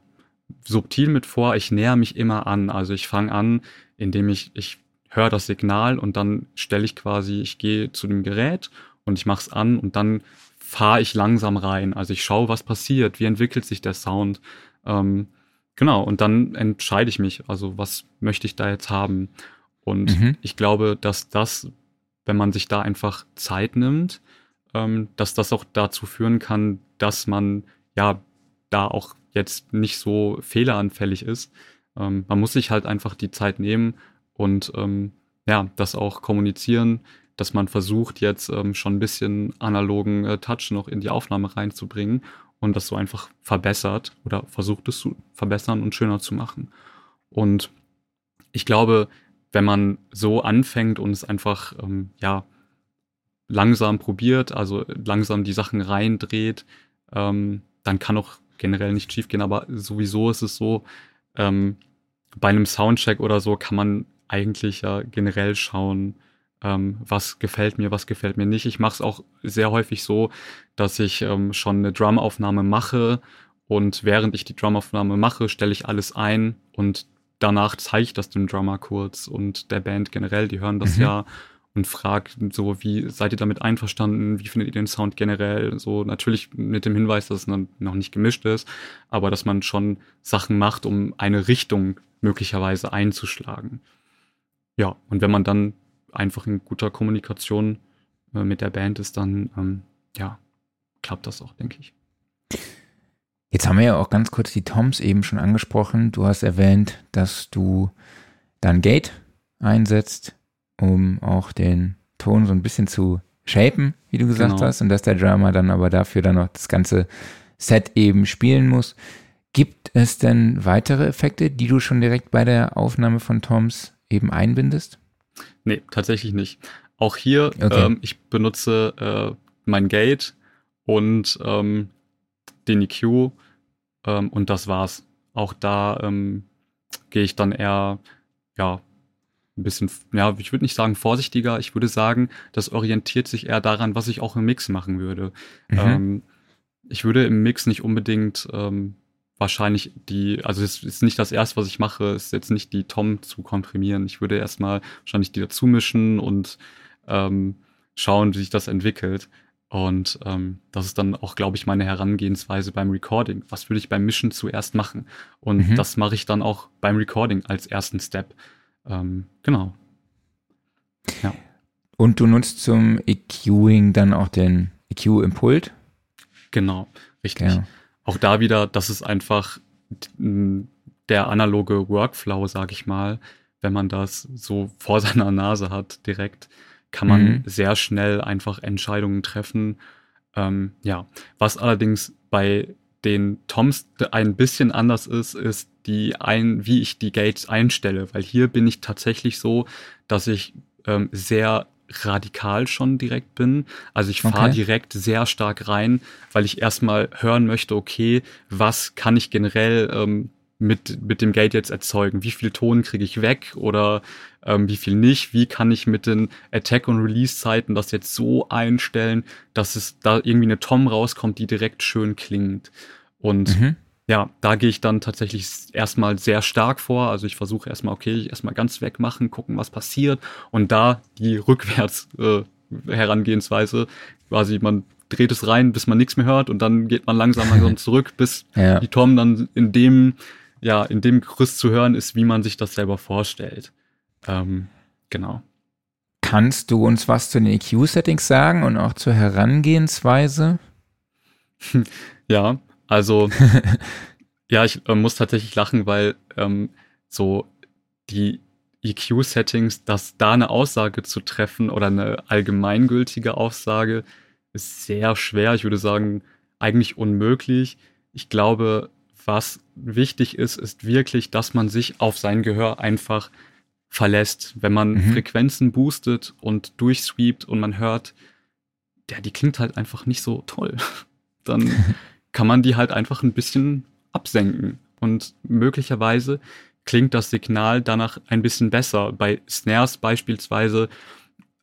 subtil mit vor. Ich näher mich immer an. Also ich fange an, indem ich, ich höre das Signal und dann stelle ich quasi, ich gehe zu dem Gerät und ich mache es an und dann fahre ich langsam rein. Also ich schaue, was passiert, wie entwickelt sich der Sound. Ähm, Genau, und dann entscheide ich mich, also was möchte ich da jetzt haben. Und mhm. ich glaube, dass das, wenn man sich da einfach Zeit nimmt, ähm, dass das auch dazu führen kann, dass man ja da auch jetzt nicht so fehleranfällig ist. Ähm, man muss sich halt einfach die Zeit nehmen und ähm, ja, das auch kommunizieren, dass man versucht, jetzt ähm, schon ein bisschen analogen äh, Touch noch in die Aufnahme reinzubringen und das so einfach verbessert oder versucht es zu verbessern und schöner zu machen. Und ich glaube, wenn man so anfängt und es einfach, ähm, ja, langsam probiert, also langsam die Sachen reindreht, ähm, dann kann auch generell nicht schief gehen. Aber sowieso ist es so, ähm, bei einem Soundcheck oder so kann man eigentlich ja generell schauen, ähm, was gefällt mir, was gefällt mir nicht. Ich mache es auch sehr häufig so, dass ich ähm, schon eine Drumaufnahme mache und während ich die Drumaufnahme mache, stelle ich alles ein und danach zeige ich das dem Drummer kurz und der Band generell, die hören das mhm. ja und fragt so, wie seid ihr damit einverstanden? Wie findet ihr den Sound generell? So natürlich mit dem Hinweis, dass es noch nicht gemischt ist, aber dass man schon Sachen macht, um eine Richtung möglicherweise einzuschlagen. Ja, und wenn man dann einfach in guter Kommunikation äh, mit der Band ist, dann ähm, ja, klappt das auch, denke ich. Jetzt haben wir ja auch ganz kurz die Toms eben schon angesprochen. Du hast erwähnt, dass du dann Gate einsetzt, um auch den Ton so ein bisschen zu shapen, wie du gesagt genau. hast, und dass der Drummer dann aber dafür dann noch das ganze Set eben spielen muss. Gibt es denn weitere Effekte, die du schon direkt bei der Aufnahme von Toms eben einbindest? Nee, tatsächlich nicht. Auch hier, okay. ähm, ich benutze äh, mein Gate und ähm, den EQ ähm, und das war's. Auch da ähm, gehe ich dann eher, ja, ein bisschen, ja, ich würde nicht sagen vorsichtiger, ich würde sagen, das orientiert sich eher daran, was ich auch im Mix machen würde. Mhm. Ähm, ich würde im Mix nicht unbedingt ähm, wahrscheinlich die, also es ist nicht das erste, was ich mache, ist jetzt nicht die Tom zu komprimieren. Ich würde erstmal wahrscheinlich die dazu mischen und ähm, schauen, wie sich das entwickelt. Und ähm, das ist dann auch, glaube ich, meine Herangehensweise beim Recording. Was würde ich beim Mischen zuerst machen? Und mhm. das mache ich dann auch beim Recording als ersten Step. Ähm, genau. Ja. Und du nutzt zum EQing dann auch den EQ-Impult? Genau, richtig. Ja auch da wieder, das ist einfach der analoge Workflow, sag ich mal. Wenn man das so vor seiner Nase hat, direkt, kann man mhm. sehr schnell einfach Entscheidungen treffen. Ähm, ja, was allerdings bei den Toms ein bisschen anders ist, ist die ein, wie ich die Gates einstelle, weil hier bin ich tatsächlich so, dass ich ähm, sehr radikal schon direkt bin. Also ich fahre okay. direkt sehr stark rein, weil ich erstmal hören möchte, okay, was kann ich generell ähm, mit, mit dem Gate jetzt erzeugen? Wie viel Ton kriege ich weg oder ähm, wie viel nicht? Wie kann ich mit den Attack- und Release-Zeiten das jetzt so einstellen, dass es da irgendwie eine Tom rauskommt, die direkt schön klingt? Und mhm. ja, da gehe ich dann tatsächlich erstmal sehr stark vor. Also ich versuche erstmal, okay, erstmal ganz wegmachen, gucken, was passiert. Und da die rückwärts äh, Herangehensweise, quasi man dreht es rein, bis man nichts mehr hört und dann geht man langsam langsam zurück, bis ja. die Tom dann in dem, ja, in dem Gerüst zu hören ist, wie man sich das selber vorstellt. Ähm, genau. Kannst du uns was zu den EQ-Settings sagen und auch zur Herangehensweise? ja, also ja, ich äh, muss tatsächlich lachen, weil ähm, so die EQ-Settings, dass da eine Aussage zu treffen oder eine allgemeingültige Aussage ist sehr schwer. Ich würde sagen, eigentlich unmöglich. Ich glaube, was wichtig ist, ist wirklich, dass man sich auf sein Gehör einfach verlässt. Wenn man mhm. Frequenzen boostet und durchsweept und man hört, ja, die klingt halt einfach nicht so toll, dann kann man die halt einfach ein bisschen absenken. Und möglicherweise klingt das Signal danach ein bisschen besser. Bei Snares beispielsweise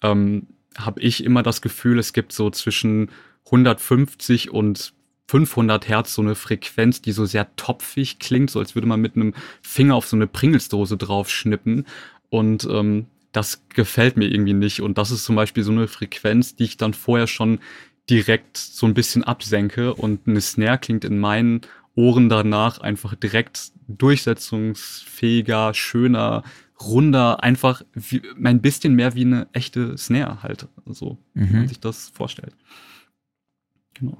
ähm, habe ich immer das Gefühl, es gibt so zwischen 150 und 500 Hertz so eine Frequenz, die so sehr topfig klingt, so als würde man mit einem Finger auf so eine Pringelsdose draufschnippen. Und ähm, das gefällt mir irgendwie nicht. Und das ist zum Beispiel so eine Frequenz, die ich dann vorher schon direkt so ein bisschen absenke. Und eine Snare klingt in meinen Ohren danach einfach direkt durchsetzungsfähiger, schöner, runder, einfach wie, ein bisschen mehr wie eine echte Snare halt. So, mhm. wie man sich das vorstellt. Genau.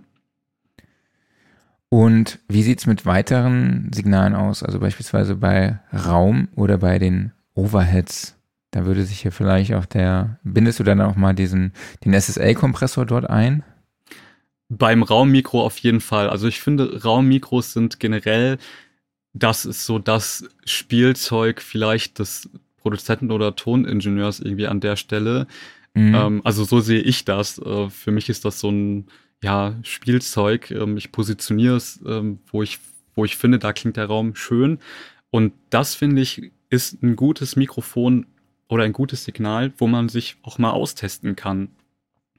Und wie sieht es mit weiteren Signalen aus? Also beispielsweise bei Raum oder bei den Overheads? Da würde sich hier vielleicht auch der, bindest du dann auch mal diesen, den SSL-Kompressor dort ein? Beim Raummikro auf jeden Fall. Also ich finde, Raummikros sind generell, das ist so das Spielzeug vielleicht des Produzenten oder Toningenieurs irgendwie an der Stelle. Mhm. Ähm, also so sehe ich das. Äh, für mich ist das so ein ja, Spielzeug. Ähm, ich positioniere es, ähm, wo ich, wo ich finde, da klingt der Raum schön. Und das finde ich ist ein gutes Mikrofon oder ein gutes Signal, wo man sich auch mal austesten kann.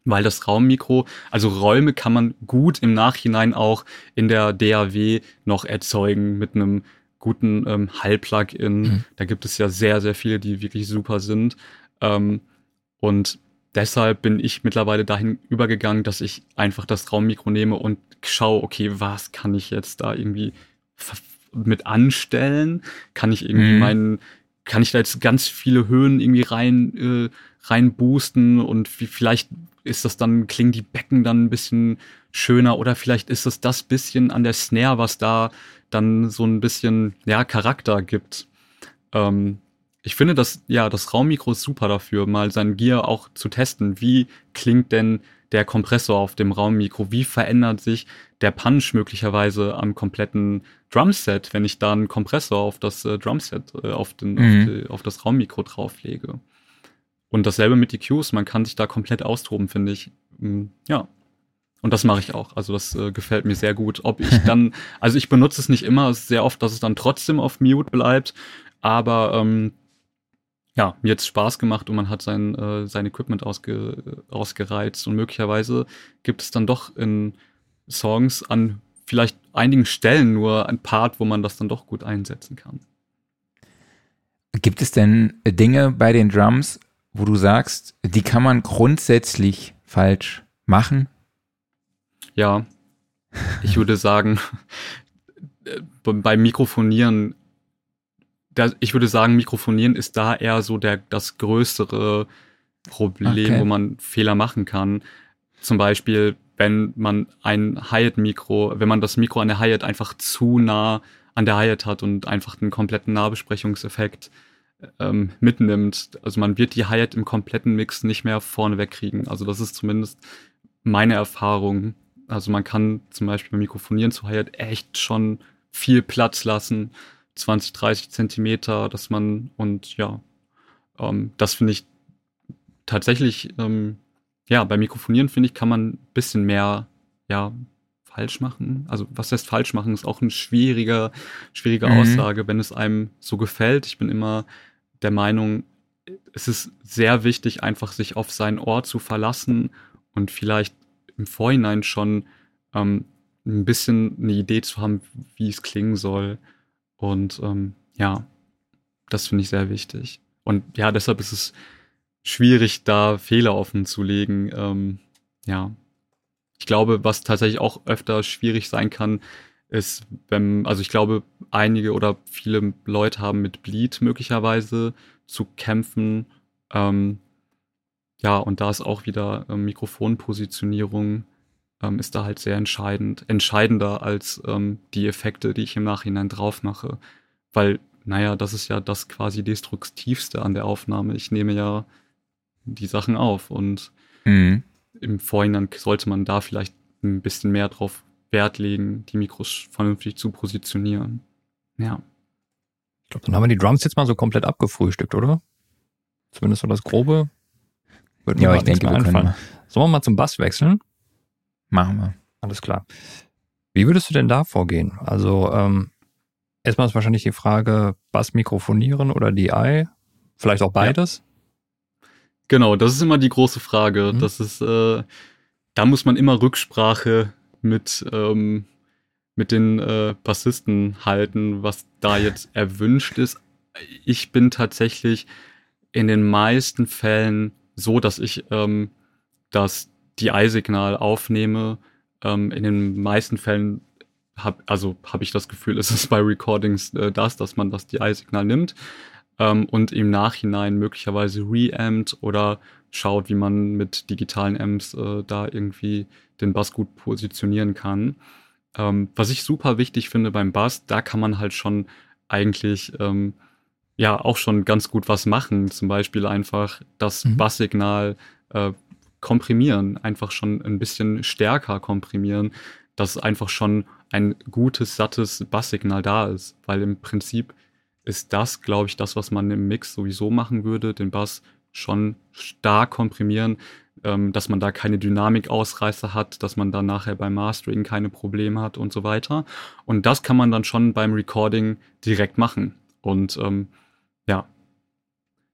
Weil das Raummikro, also Räume kann man gut im Nachhinein auch in der DAW noch erzeugen mit einem guten ähm, Hall-Plugin. Mhm. Da gibt es ja sehr, sehr viele, die wirklich super sind. Ähm, und deshalb bin ich mittlerweile dahin übergegangen, dass ich einfach das Raummikro nehme und schaue, okay, was kann ich jetzt da irgendwie mit anstellen? Kann ich irgendwie mhm. meinen, kann ich da jetzt ganz viele Höhen irgendwie rein, äh, rein boosten und wie, vielleicht ist das dann, klingen die Becken dann ein bisschen schöner oder vielleicht ist es das bisschen an der Snare, was da dann so ein bisschen, ja, Charakter gibt. Ähm, ich finde das, ja, das Raummikro ist super dafür, mal sein Gear auch zu testen. Wie klingt denn der Kompressor auf dem Raummikro? Wie verändert sich der Punch möglicherweise am kompletten Drumset, wenn ich da einen Kompressor auf das äh, Drumset, äh, auf, den, mhm. auf, die, auf das Raummikro drauflege? Und dasselbe mit EQs, man kann sich da komplett austoben, finde ich. Mm, ja. Und das mache ich auch. Also das äh, gefällt mir sehr gut. Ob ich dann, also ich benutze es nicht immer, sehr oft, dass es dann trotzdem auf Mute bleibt. Aber ähm, ja, mir hat es Spaß gemacht und man hat sein, äh, sein Equipment ausge, ausgereizt. Und möglicherweise gibt es dann doch in Songs an vielleicht einigen Stellen nur ein Part, wo man das dann doch gut einsetzen kann. Gibt es denn Dinge bei den Drums, wo du sagst, die kann man grundsätzlich falsch machen? Ja, ich würde sagen, beim Mikrofonieren, ich würde sagen, Mikrofonieren ist da eher so der, das größere Problem, okay. wo man Fehler machen kann. Zum Beispiel, wenn man ein Hi-Hat-Mikro, wenn man das Mikro an der Hi-Hat einfach zu nah an der Hi-Hat hat und einfach einen kompletten Nahbesprechungseffekt ähm, mitnimmt. Also man wird die Hi-Hat im kompletten Mix nicht mehr vorne wegkriegen. Also das ist zumindest meine Erfahrung. Also man kann zum Beispiel beim Mikrofonieren zu Hi-Hat echt schon viel Platz lassen. 20, 30 Zentimeter, dass man und ja, ähm, das finde ich tatsächlich, ähm, ja, beim Mikrofonieren finde ich, kann man ein bisschen mehr, ja, falsch machen. Also was heißt falsch machen, ist auch eine schwierige, schwierige mhm. Aussage, wenn es einem so gefällt. Ich bin immer der Meinung, es ist sehr wichtig, einfach sich auf sein Ohr zu verlassen und vielleicht im Vorhinein schon ähm, ein bisschen eine Idee zu haben, wie es klingen soll. Und ähm, ja, das finde ich sehr wichtig. Und ja, deshalb ist es schwierig, da Fehler offen zu legen. Ähm, ja, ich glaube, was tatsächlich auch öfter schwierig sein kann, ist, wenn, also ich glaube, einige oder viele Leute haben mit Bleed möglicherweise zu kämpfen. Ähm, ja, und da ist auch wieder ähm, Mikrofonpositionierung ähm, ist da halt sehr entscheidend, entscheidender als ähm, die Effekte, die ich im Nachhinein drauf mache. Weil, naja, das ist ja das quasi Destruktivste an der Aufnahme. Ich nehme ja die Sachen auf und mhm. im Vorhinein sollte man da vielleicht ein bisschen mehr drauf Wert legen, die Mikros vernünftig zu positionieren. Ja. Ich glaube, dann haben wir die Drums jetzt mal so komplett abgefrühstückt, oder? Zumindest so das Grobe. Würde mir ja, ich denke, mehr einfallen. Sollen wir mal zum Bass wechseln? Machen wir. Alles klar. Wie würdest du denn da vorgehen? Also ähm, erstmal ist wahrscheinlich die Frage, Bass mikrofonieren oder DI? Vielleicht auch beides? Ja. Genau, das ist immer die große Frage. Mhm. Das ist, äh, da muss man immer Rücksprache mit, ähm, mit den äh, Bassisten halten, was da jetzt erwünscht ist. Ich bin tatsächlich in den meisten Fällen so, dass ich ähm, das DI-Signal aufnehme. Ähm, in den meisten Fällen habe also habe ich das Gefühl, es ist bei Recordings äh, das, dass man das DI-Signal nimmt ähm, und im Nachhinein möglicherweise reampt oder schaut, wie man mit digitalen Amps äh, da irgendwie den Bass gut positionieren kann. Ähm, was ich super wichtig finde beim Bass, da kann man halt schon eigentlich ähm, ja auch schon ganz gut was machen. Zum Beispiel einfach das mhm. Basssignal äh, komprimieren, einfach schon ein bisschen stärker komprimieren, dass einfach schon ein gutes, sattes Basssignal da ist. Weil im Prinzip ist das, glaube ich, das, was man im Mix sowieso machen würde, den Bass schon stark komprimieren, ähm, dass man da keine Dynamikausreißer hat, dass man dann nachher beim Mastering keine Probleme hat und so weiter. Und das kann man dann schon beim Recording direkt machen. Und ähm, ja,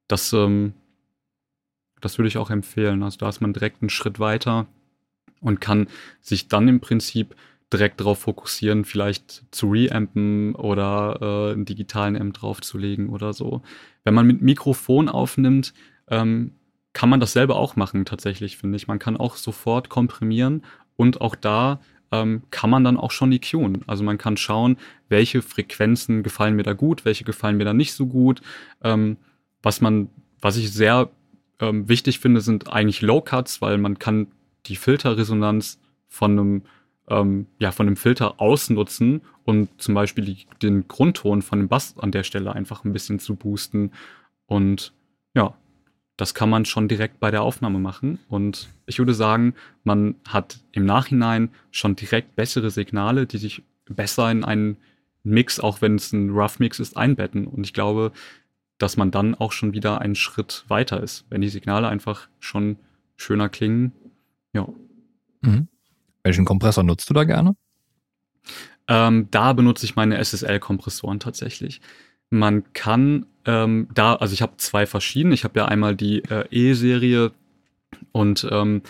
das, ähm, das würde ich auch empfehlen. Also da ist man direkt einen Schritt weiter und kann sich dann im Prinzip direkt darauf fokussieren, vielleicht zu reampen oder äh, einen digitalen Amp draufzulegen oder so. Wenn man mit Mikrofon aufnimmt, ähm, kann man das selber auch machen, tatsächlich, finde ich. Man kann auch sofort komprimieren und auch da ähm, kann man dann auch schon EQen. Also man kann schauen, welche Frequenzen gefallen mir da gut, welche gefallen mir da nicht so gut. Ähm, was man, was ich sehr ähm, wichtig finde, sind eigentlich Low Cuts, weil man kann die Filterresonanz von einem ähm, ja, von dem Filter ausnutzen und zum Beispiel die, den Grundton von dem Bass an der Stelle einfach ein bisschen zu boosten. Und ja, das kann man schon direkt bei der Aufnahme machen. Und ich würde sagen, man hat im Nachhinein schon direkt bessere Signale, die sich besser in einen Mix, auch wenn es ein Rough Mix ist, einbetten. Und ich glaube, dass man dann auch schon wieder einen Schritt weiter ist, wenn die Signale einfach schon schöner klingen. Ja. Mhm. Welchen Kompressor nutzt du da gerne? Ähm, da benutze ich meine SSL-Kompressoren tatsächlich. Man kann ähm, da, also ich habe zwei verschiedene. Ich habe ja einmal die äh, E-Serie und ähm,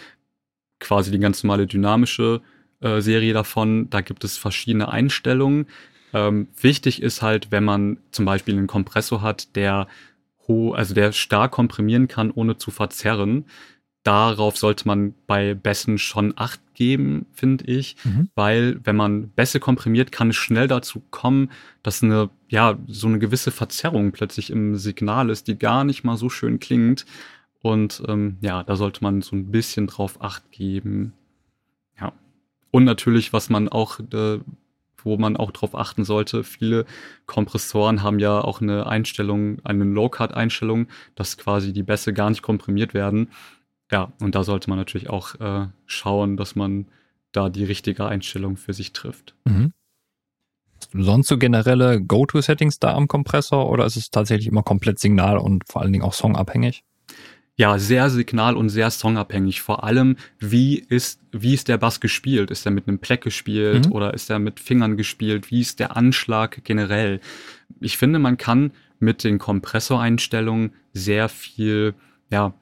quasi die ganz normale dynamische äh, Serie davon. Da gibt es verschiedene Einstellungen. Ähm, wichtig ist halt, wenn man zum Beispiel einen Kompressor hat, der ho also der stark komprimieren kann, ohne zu verzerren. Darauf sollte man bei Bässen schon Acht geben, finde ich, mhm. weil wenn man Bässe komprimiert, kann es schnell dazu kommen, dass eine, ja, so eine gewisse Verzerrung plötzlich im Signal ist, die gar nicht mal so schön klingt. Und ähm, ja, da sollte man so ein bisschen drauf Acht geben. Ja. Und natürlich, was man auch, äh, wo man auch drauf achten sollte, viele Kompressoren haben ja auch eine Einstellung, eine Low-Cut-Einstellung, dass quasi die Bässe gar nicht komprimiert werden. Ja, und da sollte man natürlich auch äh, schauen, dass man da die richtige Einstellung für sich trifft. Mhm. Sonst so generelle Go-To-Settings da am Kompressor oder ist es tatsächlich immer komplett signal- und vor allen Dingen auch songabhängig? Ja, sehr signal- und sehr songabhängig. Vor allem, wie ist, wie ist der Bass gespielt? Ist er mit einem Pleck gespielt mhm. oder ist er mit Fingern gespielt? Wie ist der Anschlag generell? Ich finde, man kann mit den Kompressoreinstellungen sehr viel, ja,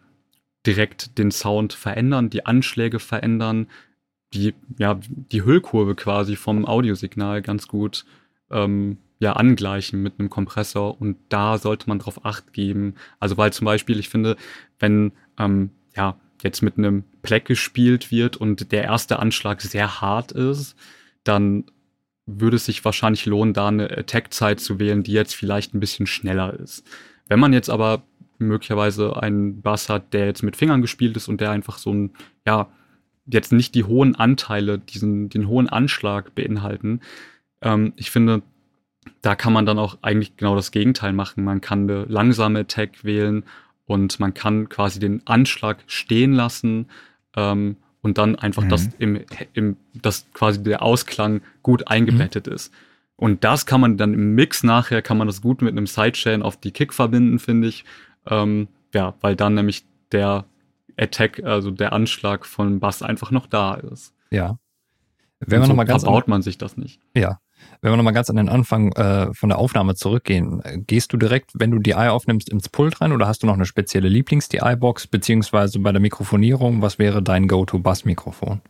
direkt den Sound verändern, die Anschläge verändern, die, ja, die Hüllkurve quasi vom Audiosignal ganz gut ähm, ja, angleichen mit einem Kompressor und da sollte man drauf acht geben. Also weil zum Beispiel, ich finde, wenn ähm, ja jetzt mit einem Pleck gespielt wird und der erste Anschlag sehr hart ist, dann würde es sich wahrscheinlich lohnen, da eine Attack-Zeit zu wählen, die jetzt vielleicht ein bisschen schneller ist. Wenn man jetzt aber möglicherweise einen Bass hat, der jetzt mit Fingern gespielt ist und der einfach so ein, ja, jetzt nicht die hohen Anteile, diesen, den hohen Anschlag beinhalten. Ähm, ich finde, da kann man dann auch eigentlich genau das Gegenteil machen. Man kann eine langsame Attack wählen und man kann quasi den Anschlag stehen lassen ähm, und dann einfach mhm. das im, im, dass quasi der Ausklang gut eingebettet mhm. ist. Und das kann man dann im Mix nachher, kann man das gut mit einem Sidechain auf die Kick verbinden, finde ich. Ähm, ja, weil dann nämlich der Attack, also der Anschlag von Bass einfach noch da ist. Ja. Wenn man so noch mal ganz verbaut man sich das nicht. Ja. Wenn wir nochmal ganz an den Anfang äh, von der Aufnahme zurückgehen, gehst du direkt, wenn du DI aufnimmst, ins Pult rein oder hast du noch eine spezielle Lieblings-DI-Box, beziehungsweise bei der Mikrofonierung, was wäre dein Go-To-Bass-Mikrofon?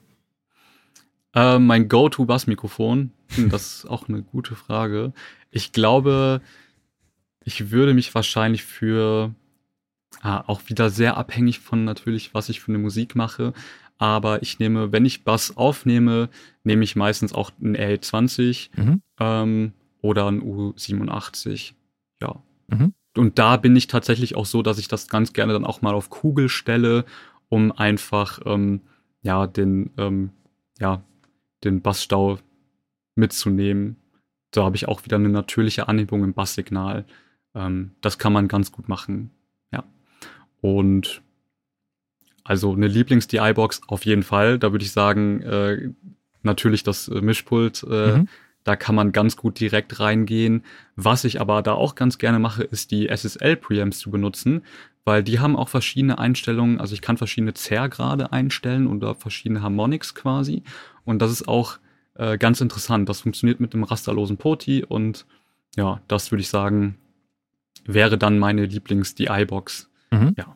Äh, mein Go-To-Bass-Mikrofon, hm, das ist auch eine gute Frage. Ich glaube, ich würde mich wahrscheinlich für ah, auch wieder sehr abhängig von natürlich, was ich für eine Musik mache. Aber ich nehme, wenn ich Bass aufnehme, nehme ich meistens auch einen RE20 mhm. ähm, oder einen U87. Ja. Mhm. Und da bin ich tatsächlich auch so, dass ich das ganz gerne dann auch mal auf Kugel stelle, um einfach ähm, ja den ähm, ja den Bassstau mitzunehmen. Da habe ich auch wieder eine natürliche Anhebung im Basssignal. Ähm, das kann man ganz gut machen. Ja. Und also eine Lieblings-DI-Box auf jeden Fall. Da würde ich sagen, äh, natürlich das äh, Mischpult. Äh, mhm. Da kann man ganz gut direkt reingehen. Was ich aber da auch ganz gerne mache, ist die SSL-Preamps zu benutzen, weil die haben auch verschiedene Einstellungen. Also ich kann verschiedene Zerrgrade einstellen oder verschiedene Harmonics quasi. Und das ist auch äh, ganz interessant. Das funktioniert mit dem rasterlosen Poti und ja, das würde ich sagen, wäre dann meine Lieblings-DI-Box. Mhm. Ja.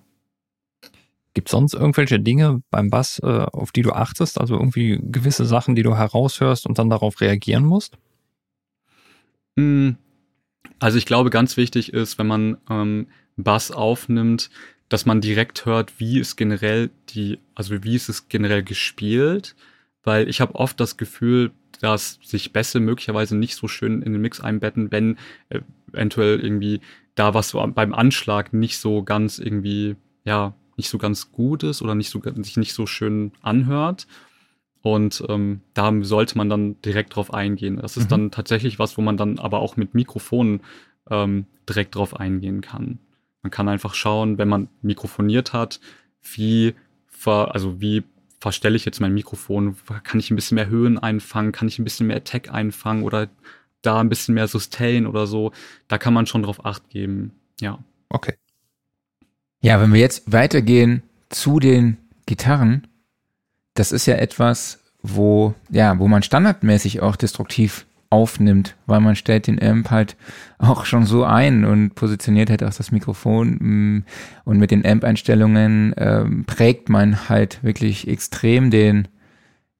Gibt es sonst irgendwelche Dinge beim Bass, äh, auf die du achtest? Also irgendwie gewisse Sachen, die du heraushörst und dann darauf reagieren musst? Hm, also ich glaube, ganz wichtig ist, wenn man ähm, Bass aufnimmt, dass man direkt hört, wie ist generell die, also wie ist es generell gespielt, weil ich habe oft das Gefühl, dass sich Bässe möglicherweise nicht so schön in den Mix einbetten, wenn äh, eventuell irgendwie da was beim Anschlag nicht so ganz irgendwie, ja, nicht so ganz gut ist oder nicht so, sich nicht so schön anhört. Und ähm, da sollte man dann direkt drauf eingehen. Das ist mhm. dann tatsächlich was, wo man dann aber auch mit Mikrofonen ähm, direkt drauf eingehen kann. Man kann einfach schauen, wenn man mikrofoniert hat, wie ver, also wie verstelle ich jetzt mein Mikrofon? Kann ich ein bisschen mehr Höhen einfangen? Kann ich ein bisschen mehr Attack einfangen oder da ein bisschen mehr Sustain oder so? Da kann man schon drauf acht geben. Ja. Okay. Ja, wenn wir jetzt weitergehen zu den Gitarren, das ist ja etwas, wo, ja, wo man standardmäßig auch destruktiv aufnimmt, weil man stellt den Amp halt auch schon so ein und positioniert halt auch das Mikrofon mm, und mit den Amp-Einstellungen ähm, prägt man halt wirklich extrem den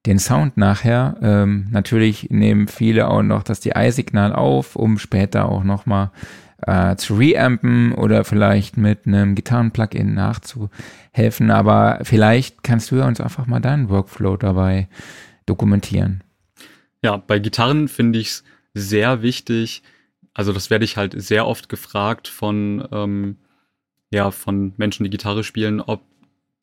den Sound nachher. Ähm, natürlich nehmen viele auch noch das DI-Signal auf, um später auch nochmal äh, zu reampen oder vielleicht mit einem Gitarren-Plugin nachzuhelfen. Aber vielleicht kannst du ja uns einfach mal deinen Workflow dabei dokumentieren. Ja, bei Gitarren finde ich es sehr wichtig. Also das werde ich halt sehr oft gefragt von, ähm, ja, von Menschen, die Gitarre spielen, ob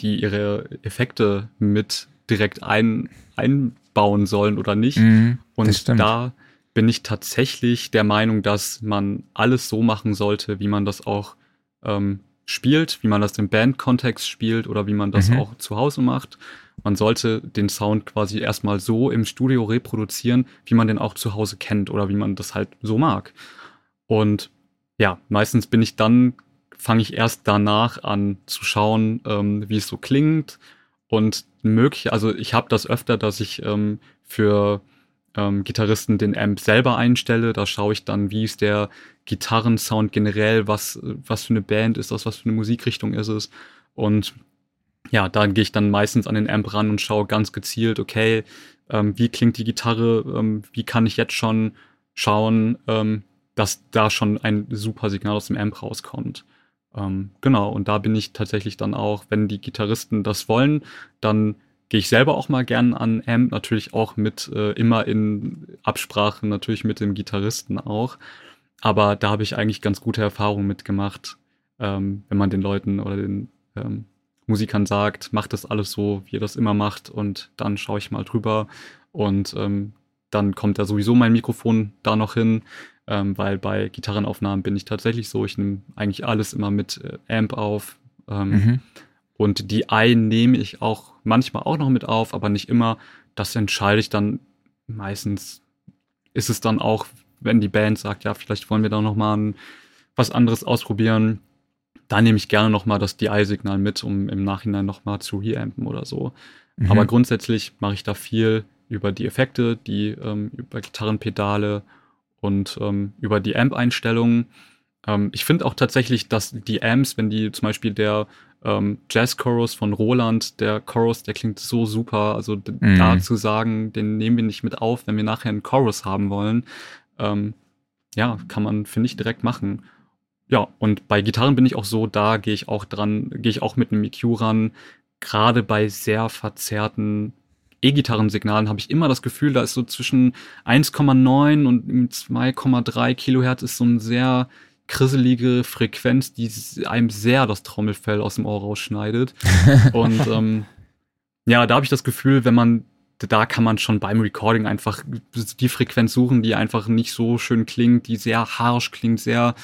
die ihre Effekte mit direkt ein, einbauen sollen oder nicht. Mm, Und da bin ich tatsächlich der Meinung, dass man alles so machen sollte, wie man das auch ähm, spielt, wie man das im Bandkontext spielt oder wie man das mhm. auch zu Hause macht. Man sollte den Sound quasi erstmal so im Studio reproduzieren, wie man den auch zu Hause kennt oder wie man das halt so mag. Und ja, meistens bin ich dann, fange ich erst danach an zu schauen, ähm, wie es so klingt. Und möglich, also ich habe das öfter, dass ich ähm, für ähm, Gitarristen den Amp selber einstelle. Da schaue ich dann, wie ist der Gitarrensound generell, was, was für eine Band ist das, was für eine Musikrichtung ist es. Und ja, da gehe ich dann meistens an den Amp ran und schaue ganz gezielt, okay, ähm, wie klingt die Gitarre, ähm, wie kann ich jetzt schon schauen, ähm, dass da schon ein super Signal aus dem Amp rauskommt. Ähm, genau, und da bin ich tatsächlich dann auch, wenn die Gitarristen das wollen, dann gehe ich selber auch mal gern an Amp, natürlich auch mit äh, immer in Absprache natürlich mit dem Gitarristen auch. Aber da habe ich eigentlich ganz gute Erfahrungen mitgemacht, ähm, wenn man den Leuten oder den ähm, Musikern sagt, macht das alles so, wie ihr das immer macht und dann schaue ich mal drüber und ähm, dann kommt da sowieso mein Mikrofon da noch hin, ähm, weil bei Gitarrenaufnahmen bin ich tatsächlich so, ich nehme eigentlich alles immer mit äh, Amp auf ähm, mhm. Und die I nehme ich auch manchmal auch noch mit auf, aber nicht immer. Das entscheide ich dann meistens. Ist es dann auch, wenn die Band sagt, ja, vielleicht wollen wir da noch mal was anderes ausprobieren, da nehme ich gerne nochmal das DI-Signal mit, um im Nachhinein nochmal zu reampen oder so. Mhm. Aber grundsätzlich mache ich da viel über die Effekte, die ähm, über Gitarrenpedale und ähm, über die Amp-Einstellungen. Ähm, ich finde auch tatsächlich, dass die Amps, wenn die zum Beispiel der ähm, Jazz-Chorus von Roland, der Chorus, der klingt so super. Also mhm. da zu sagen, den nehmen wir nicht mit auf, wenn wir nachher einen Chorus haben wollen, ähm, ja, kann man, finde ich, direkt machen. Ja, und bei Gitarren bin ich auch so, da gehe ich auch dran, gehe ich auch mit einem EQ ran. Gerade bei sehr verzerrten E-Gitarrensignalen habe ich immer das Gefühl, da ist so zwischen 1,9 und 2,3 Kilohertz ist so ein sehr krisselige Frequenz, die einem sehr das Trommelfell aus dem Ohr rausschneidet. und ähm, ja, da habe ich das Gefühl, wenn man da kann man schon beim Recording einfach die Frequenz suchen, die einfach nicht so schön klingt, die sehr harsh klingt, sehr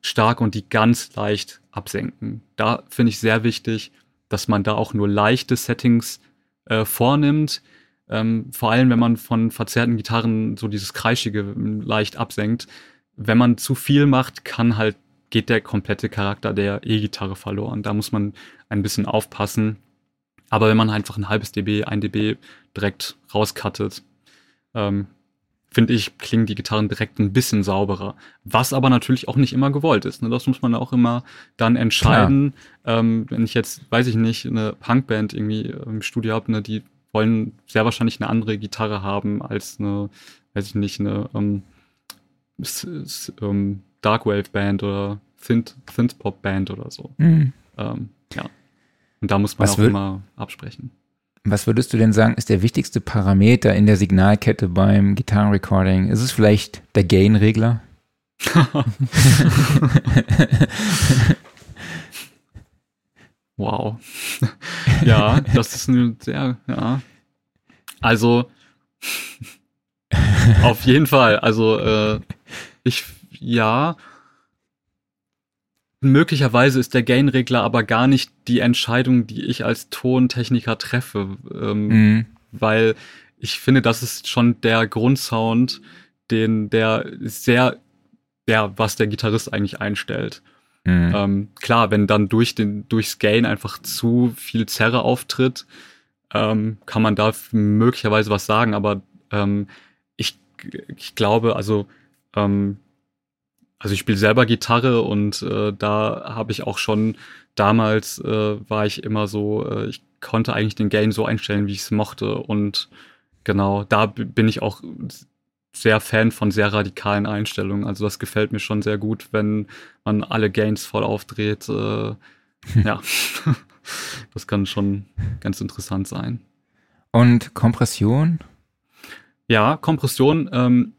stark und die ganz leicht absenken. Da finde ich sehr wichtig, dass man da auch nur leichte Settings äh, vornimmt. Ähm, vor allem, wenn man von verzerrten Gitarren so dieses Kreischige ähm, leicht absenkt. Wenn man zu viel macht, kann halt, geht der komplette Charakter der E-Gitarre verloren. Da muss man ein bisschen aufpassen. Aber wenn man einfach ein halbes dB, ein dB direkt rauskattet, ähm, finde ich, klingen die Gitarren direkt ein bisschen sauberer. Was aber natürlich auch nicht immer gewollt ist. Ne? Das muss man auch immer dann entscheiden. Ähm, wenn ich jetzt, weiß ich nicht, eine Punkband irgendwie im Studio habe, ne, die wollen sehr wahrscheinlich eine andere Gitarre haben als eine, weiß ich nicht, eine ähm, ähm, Darkwave-Band oder Synth, Synth-Pop-Band oder so. Mhm. Ähm, ja. Und da muss man Was auch immer absprechen. Was würdest du denn sagen, ist der wichtigste Parameter in der Signalkette beim Gitarrenrecording? Ist es vielleicht der Gain-Regler? wow. ja, das ist ein sehr, ja. Also, auf jeden Fall. Also, äh, ich, ja, möglicherweise ist der Gain-Regler aber gar nicht die Entscheidung, die ich als Tontechniker treffe, ähm, mhm. weil ich finde, das ist schon der Grundsound, den der sehr, ja, was der Gitarrist eigentlich einstellt. Mhm. Ähm, klar, wenn dann durch den durchs Gain einfach zu viel Zerre auftritt, ähm, kann man da möglicherweise was sagen, aber ähm, ich, ich glaube, also ähm, also ich spiele selber Gitarre und äh, da habe ich auch schon damals äh, war ich immer so, äh, ich konnte eigentlich den Gain so einstellen, wie ich es mochte und genau, da bin ich auch sehr Fan von sehr radikalen Einstellungen. Also das gefällt mir schon sehr gut, wenn man alle Gains voll aufdreht. Äh, ja, das kann schon ganz interessant sein. Und Kompression? Ja, Kompression ähm,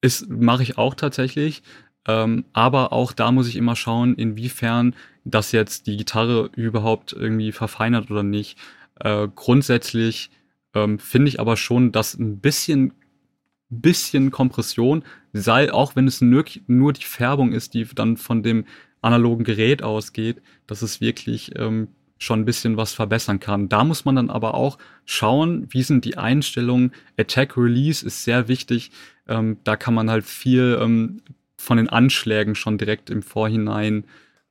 ist mache ich auch tatsächlich. Ähm, aber auch da muss ich immer schauen, inwiefern das jetzt die Gitarre überhaupt irgendwie verfeinert oder nicht. Äh, grundsätzlich ähm, finde ich aber schon, dass ein bisschen, bisschen Kompression sei, auch wenn es nur, nur die Färbung ist, die dann von dem analogen Gerät ausgeht, dass es wirklich ähm, schon ein bisschen was verbessern kann. Da muss man dann aber auch schauen, wie sind die Einstellungen. Attack Release ist sehr wichtig. Ähm, da kann man halt viel ähm, von den Anschlägen schon direkt im Vorhinein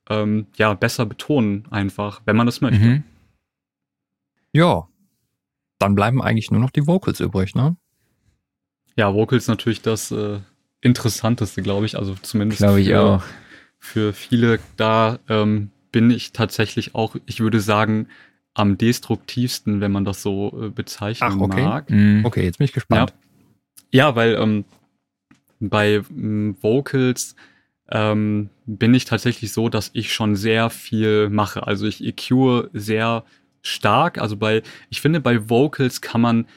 ähm, ja besser betonen, einfach, wenn man das möchte. Mhm. Ja, dann bleiben eigentlich nur noch die Vocals übrig, ne? Ja, Vocals natürlich das äh, Interessanteste, glaube ich. Also zumindest glaube ich für, auch. Für viele da ähm, bin ich tatsächlich auch, ich würde sagen, am destruktivsten, wenn man das so äh, bezeichnen Ach, okay. mag. Mhm. Okay, jetzt bin ich gespannt. Ja, weil ähm, bei ähm, Vocals ähm, bin ich tatsächlich so, dass ich schon sehr viel mache. Also ich EQ sehr stark. Also bei, ich finde, bei Vocals kann man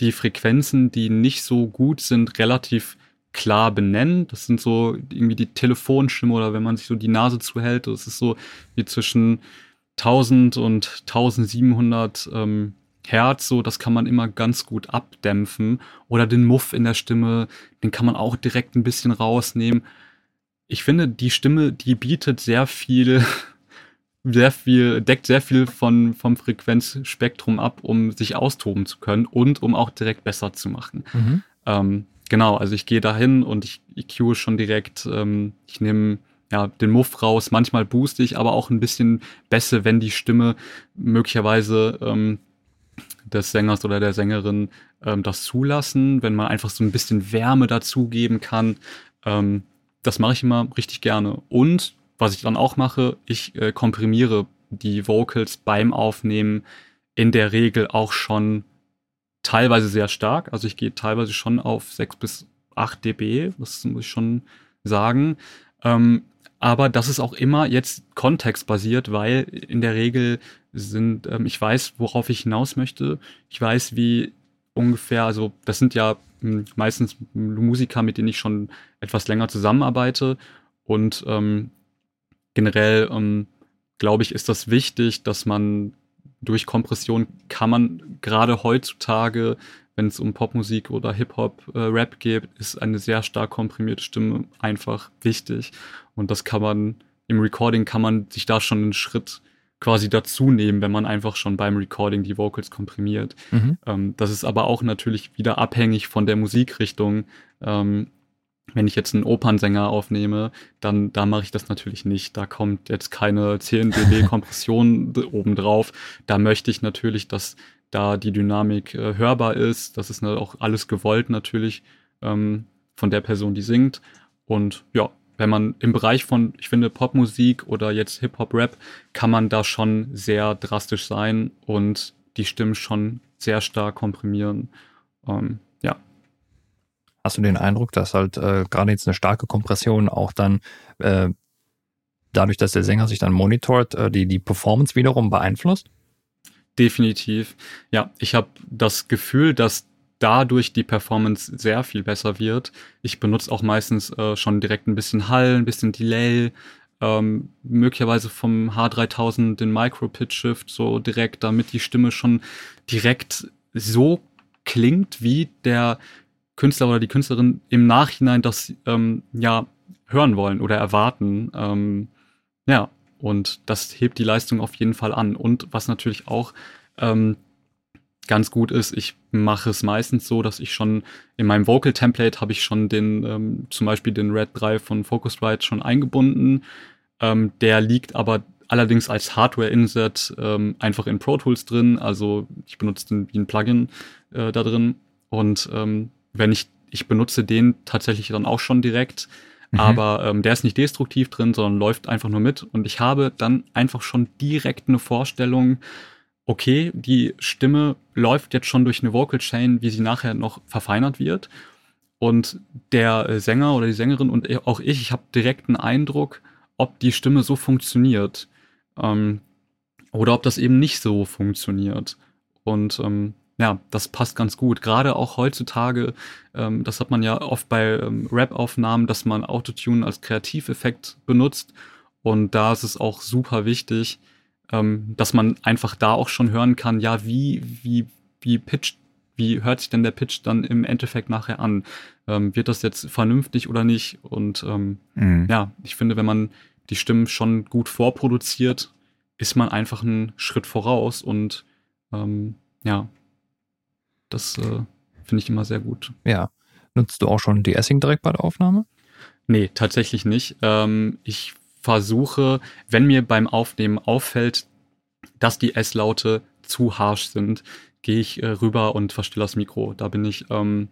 die Frequenzen, die nicht so gut sind, relativ klar benennen. Das sind so irgendwie die Telefonstimme oder wenn man sich so die Nase zuhält. Das ist so wie zwischen 1000 und 1700 ähm, Herz, so das kann man immer ganz gut abdämpfen. Oder den Muff in der Stimme, den kann man auch direkt ein bisschen rausnehmen. Ich finde, die Stimme, die bietet sehr viel, sehr viel, deckt sehr viel von, vom Frequenzspektrum ab, um sich austoben zu können und um auch direkt besser zu machen. Mhm. Ähm, genau, also ich gehe dahin und ich EQ schon direkt, ähm, ich nehme ja, den Muff raus, manchmal booste ich, aber auch ein bisschen besser, wenn die Stimme möglicherweise ähm, des Sängers oder der Sängerin ähm, das zulassen, wenn man einfach so ein bisschen Wärme dazugeben kann. Ähm, das mache ich immer richtig gerne. Und was ich dann auch mache, ich äh, komprimiere die Vocals beim Aufnehmen in der Regel auch schon teilweise sehr stark. Also ich gehe teilweise schon auf 6 bis 8 dB, das muss ich schon sagen. Ähm, aber das ist auch immer jetzt kontextbasiert, weil in der Regel sind, ähm, ich weiß, worauf ich hinaus möchte. Ich weiß, wie ungefähr, also das sind ja m, meistens Musiker, mit denen ich schon etwas länger zusammenarbeite. Und ähm, generell, ähm, glaube ich, ist das wichtig, dass man durch Kompression kann man gerade heutzutage, wenn es um Popmusik oder Hip-Hop, äh, Rap geht, ist eine sehr stark komprimierte Stimme einfach wichtig. Und das kann man, im Recording kann man sich da schon einen Schritt quasi dazu nehmen, wenn man einfach schon beim Recording die Vocals komprimiert. Mhm. Ähm, das ist aber auch natürlich wieder abhängig von der Musikrichtung. Ähm, wenn ich jetzt einen Opernsänger aufnehme, dann da mache ich das natürlich nicht. Da kommt jetzt keine 10 dB Kompression obendrauf. Da möchte ich natürlich, dass da die Dynamik äh, hörbar ist. Das ist ne, auch alles gewollt natürlich ähm, von der Person, die singt. Und ja, wenn man im Bereich von, ich finde, Popmusik oder jetzt Hip-Hop-Rap, kann man da schon sehr drastisch sein und die Stimmen schon sehr stark komprimieren. Ähm, ja. Hast du den Eindruck, dass halt äh, gerade jetzt eine starke Kompression auch dann äh, dadurch, dass der Sänger sich dann monitort, äh, die, die Performance wiederum beeinflusst? Definitiv. Ja, ich habe das Gefühl, dass dadurch die Performance sehr viel besser wird. Ich benutze auch meistens äh, schon direkt ein bisschen Hall, ein bisschen Delay, ähm, möglicherweise vom H3000 den Micro-Pitch-Shift so direkt, damit die Stimme schon direkt so klingt, wie der Künstler oder die Künstlerin im Nachhinein das ähm, ja hören wollen oder erwarten. Ähm, ja, und das hebt die Leistung auf jeden Fall an. Und was natürlich auch ähm, ganz gut ist, ich mache es meistens so, dass ich schon in meinem Vocal Template habe ich schon den, ähm, zum Beispiel den Red 3 von Focusrite schon eingebunden. Ähm, der liegt aber allerdings als Hardware-Insert ähm, einfach in Pro Tools drin. Also ich benutze den wie ein Plugin äh, da drin. Und ähm, wenn ich, ich benutze den tatsächlich dann auch schon direkt. Mhm. Aber ähm, der ist nicht destruktiv drin, sondern läuft einfach nur mit. Und ich habe dann einfach schon direkt eine Vorstellung, okay, die Stimme läuft jetzt schon durch eine Vocal Chain, wie sie nachher noch verfeinert wird. Und der äh, Sänger oder die Sängerin und auch ich, ich habe direkt einen Eindruck, ob die Stimme so funktioniert. Ähm, oder ob das eben nicht so funktioniert. Und ähm, ja, das passt ganz gut. Gerade auch heutzutage, ähm, das hat man ja oft bei ähm, Rap-Aufnahmen, dass man Autotune als Kreativeffekt benutzt. Und da ist es auch super wichtig, ähm, dass man einfach da auch schon hören kann, ja, wie, wie, wie pitcht, wie hört sich denn der Pitch dann im Endeffekt nachher an? Ähm, wird das jetzt vernünftig oder nicht? Und ähm, Mhm. ja, ich finde, wenn man die Stimmen schon gut vorproduziert, ist man einfach einen Schritt voraus und ähm, ja, das äh, finde ich immer sehr gut. Ja. Nutzt du auch schon De-Essing direkt bei der Aufnahme? Nee, tatsächlich nicht. Ähm, ich versuche, wenn mir beim Aufnehmen auffällt, dass die S-Laute zu harsh sind, gehe ich äh, rüber und verstelle das Mikro. Da bin ich, ähm,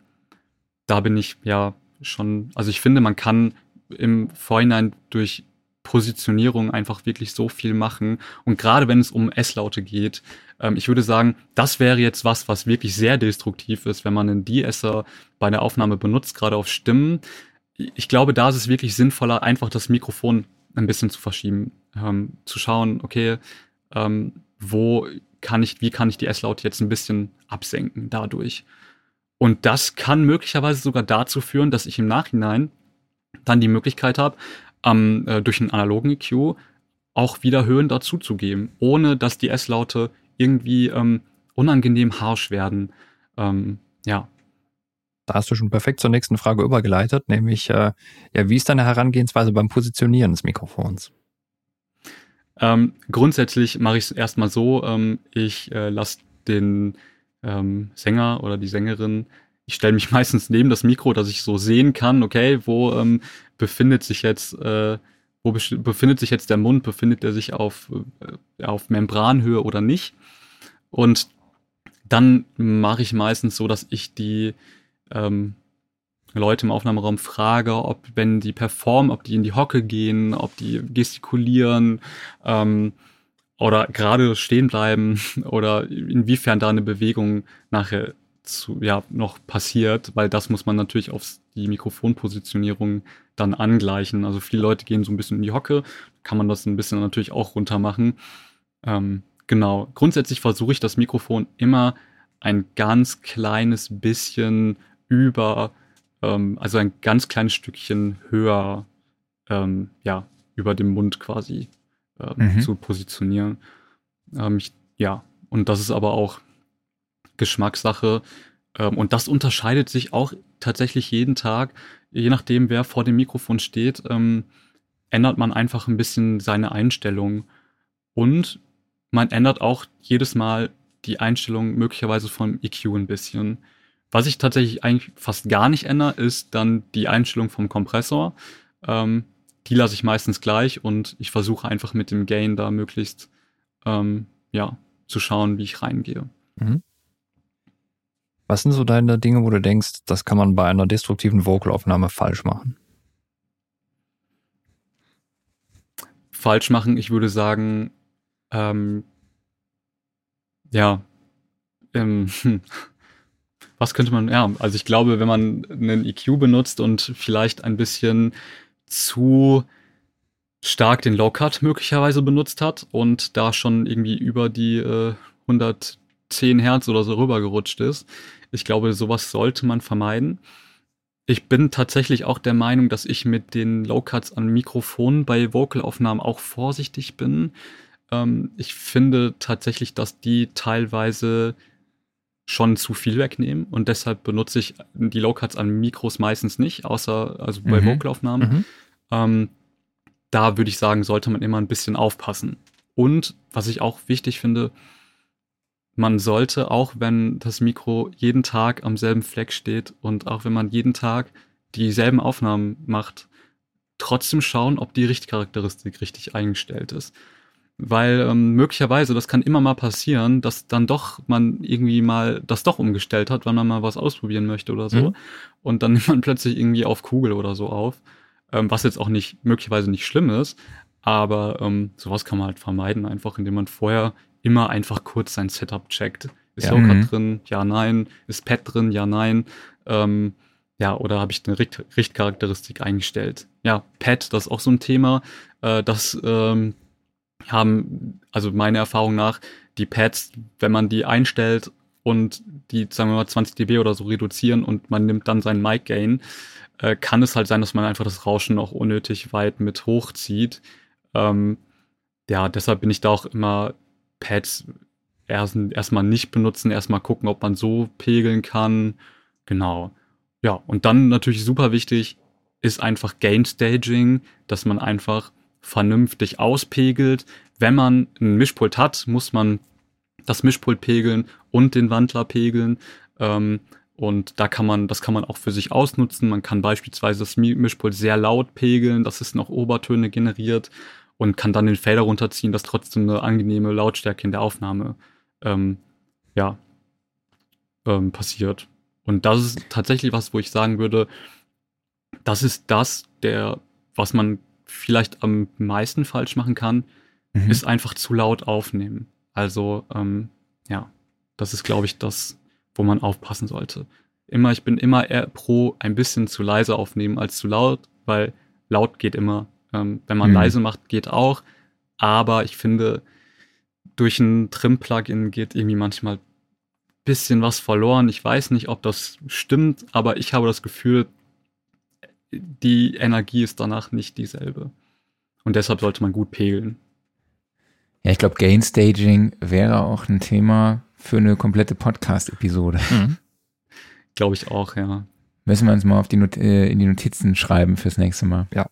da bin ich ja schon, also ich finde, man kann im Vorhinein durch Positionierung einfach wirklich so viel machen. Und gerade wenn es um S-Laute geht, ähm, ich würde sagen, das wäre jetzt was, was wirklich sehr destruktiv ist, wenn man einen De-Esser bei der Aufnahme benutzt, gerade auf Stimmen. Ich glaube, da ist es wirklich sinnvoller, einfach das Mikrofon ein bisschen zu verschieben, ähm, zu schauen, okay, ähm, wo kann ich, wie kann ich die S-Laute jetzt ein bisschen absenken dadurch? Und das kann möglicherweise sogar dazu führen, dass ich im Nachhinein dann die Möglichkeit habe, ähm, äh, durch einen analogen EQ auch wieder Höhen dazuzugeben, ohne dass die S-Laute irgendwie ähm, unangenehm harsch werden. Ähm, ja. Da hast du schon perfekt zur nächsten Frage übergeleitet, nämlich äh, ja, wie ist deine Herangehensweise beim Positionieren des Mikrofons? Ähm, grundsätzlich mache ich es erstmal so, ähm, ich äh, lasse den ähm, Sänger oder die Sängerin, ich stelle mich meistens neben das Mikro, dass ich so sehen kann, okay, wo ähm, befindet sich jetzt, äh, wo befindet sich jetzt der Mund, befindet er sich auf, äh, auf Membranhöhe oder nicht. Und dann mache ich meistens so, dass ich die ähm, Leute im Aufnahmeraum frage, ob wenn die performen, ob die in die Hocke gehen, ob die gestikulieren ähm, oder gerade stehen bleiben oder inwiefern da eine Bewegung nachher zu, ja, noch passiert, weil das muss man natürlich auf die Mikrofonpositionierung dann angleichen. Also viele Leute gehen so ein bisschen in die Hocke, kann man das ein bisschen natürlich auch runter machen. Ähm, genau. Grundsätzlich versuche ich das Mikrofon immer ein ganz kleines bisschen über, ähm, also ein ganz kleines Stückchen höher, ähm, ja, über dem Mund quasi äh, mhm. zu positionieren. Ähm, ich, ja, und das ist aber auch Geschmackssache. Ähm, und das unterscheidet sich auch tatsächlich jeden Tag, je nachdem, wer vor dem Mikrofon steht, ähm, ändert man einfach ein bisschen seine Einstellung. Und man ändert auch jedes Mal die Einstellung möglicherweise vom EQ ein bisschen. Was ich tatsächlich eigentlich fast gar nicht ändere, ist dann die Einstellung vom Kompressor. Ähm, die lasse ich meistens gleich und ich versuche einfach mit dem Gain da möglichst ähm, ja, zu schauen, wie ich reingehe. Mhm. Was sind so deine Dinge, wo du denkst, das kann man bei einer destruktiven Vocalaufnahme falsch machen? Falsch machen, ich würde sagen, ähm, ja, ähm, was könnte man, ja, also ich glaube, wenn man einen EQ benutzt und vielleicht ein bisschen zu stark den Low-Cut möglicherweise benutzt hat und da schon irgendwie über die äh, 110 Hertz oder so rübergerutscht ist, ich glaube, sowas sollte man vermeiden. Ich bin tatsächlich auch der Meinung, dass ich mit den Low-Cuts an Mikrofonen bei Vocalaufnahmen auch vorsichtig bin. Ähm, ich finde tatsächlich, dass die teilweise schon zu viel wegnehmen und deshalb benutze ich die Low-Cuts an Mikros meistens nicht, außer also bei mhm. Vocalaufnahmen. Mhm. Ähm, da würde ich sagen, sollte man immer ein bisschen aufpassen. Und was ich auch wichtig finde, man sollte auch, wenn das Mikro jeden Tag am selben Fleck steht und auch wenn man jeden Tag dieselben Aufnahmen macht, trotzdem schauen, ob die Richtcharakteristik richtig eingestellt ist. Weil ähm, möglicherweise, das kann immer mal passieren, dass dann doch man irgendwie mal das doch umgestellt hat, wenn man mal was ausprobieren möchte oder so. Mhm. Und dann nimmt man plötzlich irgendwie auf Kugel oder so auf. Ähm, was jetzt auch nicht, möglicherweise nicht schlimm ist. Aber ähm, sowas kann man halt vermeiden, einfach indem man vorher immer einfach kurz sein Setup checkt. Ist ja. Locker mhm. drin? Ja, nein. Ist Pad drin? Ja, nein. Ähm, ja, oder habe ich eine Richt Richtcharakteristik eingestellt? Ja, Pad, das ist auch so ein Thema. Äh, das ähm, haben, also meiner Erfahrung nach, die Pads, wenn man die einstellt und die, sagen wir mal, 20 dB oder so reduzieren und man nimmt dann seinen Mic Gain, äh, kann es halt sein, dass man einfach das Rauschen noch unnötig weit mit hochzieht. Ähm, ja, deshalb bin ich da auch immer Pads erst, erstmal nicht benutzen, erstmal gucken, ob man so pegeln kann. Genau. Ja, und dann natürlich super wichtig ist einfach Gain Staging, dass man einfach vernünftig auspegelt. Wenn man einen Mischpult hat, muss man das Mischpult pegeln und den Wandler pegeln. Ähm, und da kann man, das kann man auch für sich ausnutzen. Man kann beispielsweise das Mischpult sehr laut pegeln, dass es noch Obertöne generiert und kann dann den Fader runterziehen, dass trotzdem eine angenehme Lautstärke in der Aufnahme ähm, ja, ähm, passiert. Und das ist tatsächlich was, wo ich sagen würde, das ist das, der, was man vielleicht am meisten falsch machen kann, mhm. ist einfach zu laut aufnehmen. Also ähm, ja, das ist, glaube ich, das, wo man aufpassen sollte. Immer, ich bin immer eher pro ein bisschen zu leise aufnehmen als zu laut, weil laut geht immer. Ähm, wenn man mhm. leise macht, geht auch. Aber ich finde, durch ein Trim-Plugin geht irgendwie manchmal bisschen was verloren. Ich weiß nicht, ob das stimmt, aber ich habe das Gefühl, die Energie ist danach nicht dieselbe. Und deshalb sollte man gut pegeln. Ja, ich glaube, Gain Staging wäre auch ein Thema für eine komplette Podcast-Episode. Mhm. Glaube ich auch, ja. Müssen wir uns mal auf die Not äh, in die Notizen schreiben fürs nächste Mal. Ja.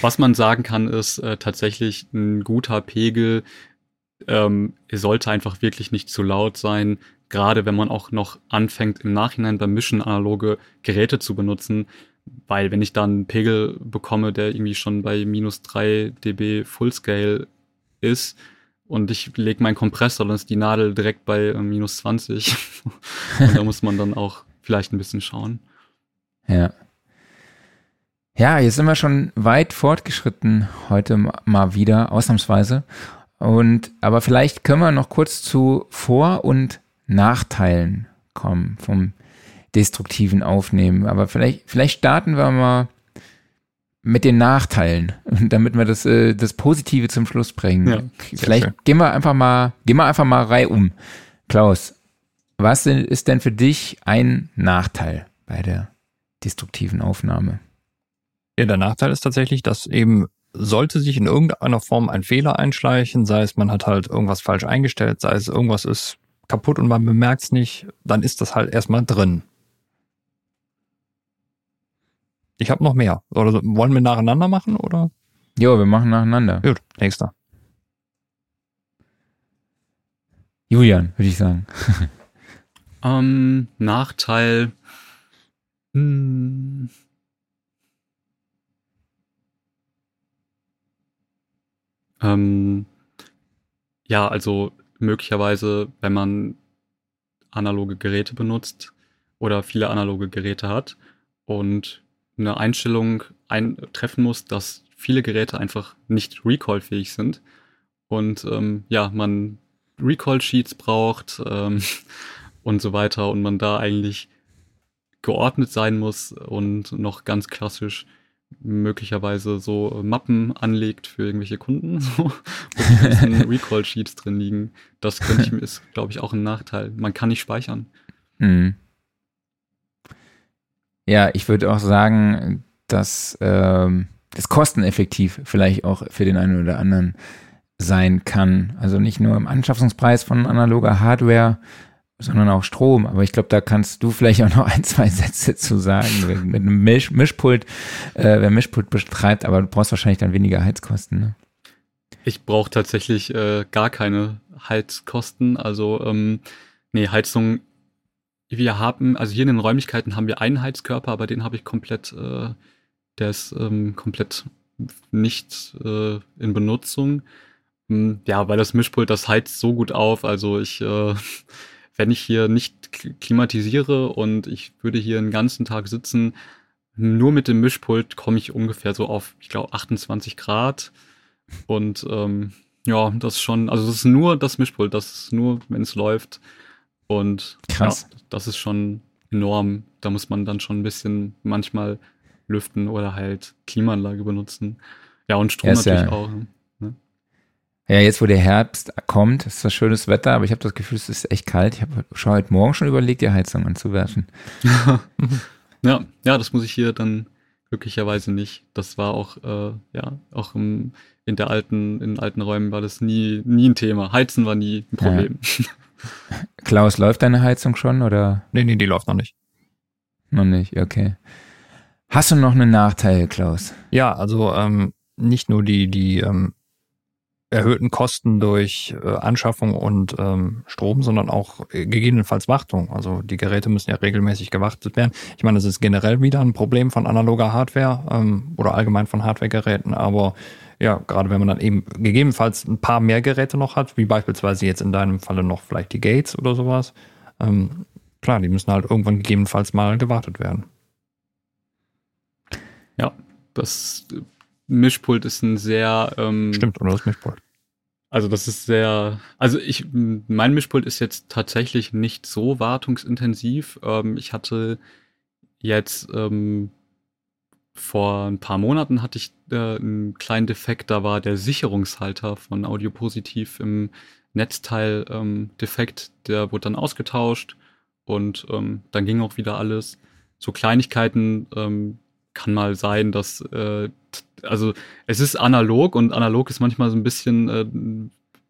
Was man sagen kann, ist äh, tatsächlich ein guter Pegel. Ähm, sollte einfach wirklich nicht zu laut sein. Gerade wenn man auch noch anfängt, im Nachhinein beim Mischen analoge Geräte zu benutzen, weil wenn ich dann einen Pegel bekomme, der irgendwie schon bei minus 3 dB Fullscale ist und ich lege meinen Kompressor, dann ist die Nadel direkt bei äh, minus 20 und da muss man dann auch vielleicht ein bisschen schauen. Ja. Ja, jetzt sind wir schon weit fortgeschritten heute mal wieder, ausnahmsweise. Und, aber vielleicht können wir noch kurz zu Vor- und Nachteilen kommen vom destruktiven Aufnehmen. Aber vielleicht, vielleicht starten wir mal mit den Nachteilen, damit wir das, äh, das Positive zum Schluss bringen. Ja, vielleicht schön. gehen wir einfach mal, gehen wir einfach mal reihum. Klaus, was ist denn für dich ein Nachteil bei der destruktiven Aufnahme? Ja, der Nachteil ist tatsächlich, dass eben sollte sich in irgendeiner Form ein Fehler einschleichen, sei es man hat halt irgendwas falsch eingestellt, sei es irgendwas ist kaputt und man bemerkt es nicht, dann ist das halt erstmal drin. Ich habe noch mehr. Oder wollen wir nacheinander machen oder? Jo, wir machen nacheinander. Gut, nächster. Julian, würde ich sagen. ähm, Nachteil. Hm. Ähm, ja, also möglicherweise, wenn man analoge Geräte benutzt oder viele analoge Geräte hat und eine Einstellung eintreffen muss, dass viele Geräte einfach nicht recallfähig sind und ähm, ja, man Recall-Sheets braucht ähm, und so weiter und man da eigentlich geordnet sein muss und noch ganz klassisch möglicherweise so Mappen anlegt für irgendwelche Kunden, so, wo die ganzen Recall-Sheets drin liegen. Das ich, ist, glaube ich, auch ein Nachteil. Man kann nicht speichern. Mhm. Ja, ich würde auch sagen, dass ähm, das kosteneffektiv vielleicht auch für den einen oder anderen sein kann. Also nicht nur im Anschaffungspreis von analoger Hardware, sondern auch Strom. Aber ich glaube, da kannst du vielleicht auch noch ein, zwei Sätze zu sagen. Mit einem Misch, Mischpult, äh, wer Mischpult betreibt, aber du brauchst wahrscheinlich dann weniger Heizkosten. Ne? Ich brauche tatsächlich äh, gar keine Heizkosten. Also ähm, nee, Heizung, wir haben, also hier in den Räumlichkeiten haben wir einen Heizkörper, aber den habe ich komplett, äh, der ist ähm, komplett nicht äh, in Benutzung. Hm, ja, weil das Mischpult, das heizt so gut auf. Also ich äh, wenn ich hier nicht klimatisiere und ich würde hier einen ganzen Tag sitzen, nur mit dem Mischpult komme ich ungefähr so auf, ich glaube, 28 Grad. Und ähm, ja, das ist schon, also das ist nur das Mischpult, das ist nur, wenn es läuft. Und Krass. Ja, das ist schon enorm. Da muss man dann schon ein bisschen manchmal lüften oder halt Klimaanlage benutzen. Ja, und Strom natürlich ja, auch. Ja, jetzt wo der Herbst kommt, ist das schönes Wetter, aber ich habe das Gefühl, es ist echt kalt. Ich habe schon heute Morgen schon überlegt, die Heizung anzuwerfen. ja, ja, das muss ich hier dann glücklicherweise nicht. Das war auch, äh, ja, auch im, in der alten, in alten Räumen war das nie, nie ein Thema. Heizen war nie ein Problem. Ja. Klaus, läuft deine Heizung schon oder? Nee, nee, die läuft noch nicht. Noch nicht, okay. Hast du noch einen Nachteil, Klaus? Ja, also ähm, nicht nur die, die ähm, erhöhten Kosten durch äh, Anschaffung und ähm, Strom, sondern auch äh, gegebenenfalls Wartung. Also die Geräte müssen ja regelmäßig gewartet werden. Ich meine, das ist generell wieder ein Problem von analoger Hardware ähm, oder allgemein von Hardwaregeräten, aber ja, gerade wenn man dann eben gegebenenfalls ein paar mehr Geräte noch hat, wie beispielsweise jetzt in deinem Falle noch vielleicht die Gates oder sowas, ähm, klar, die müssen halt irgendwann gegebenenfalls mal gewartet werden. Ja, das Mischpult ist ein sehr ähm, Stimmt, oder das Mischpult. Also das ist sehr, also ich, mein Mischpult ist jetzt tatsächlich nicht so wartungsintensiv. Ähm, ich hatte jetzt ähm, vor ein paar Monaten hatte ich äh, einen kleinen Defekt, da war der Sicherungshalter von Audio Positiv im Netzteil ähm, defekt, der wurde dann ausgetauscht und ähm, dann ging auch wieder alles. So Kleinigkeiten ähm, kann mal sein, dass äh, also es ist analog und analog ist manchmal so ein bisschen äh,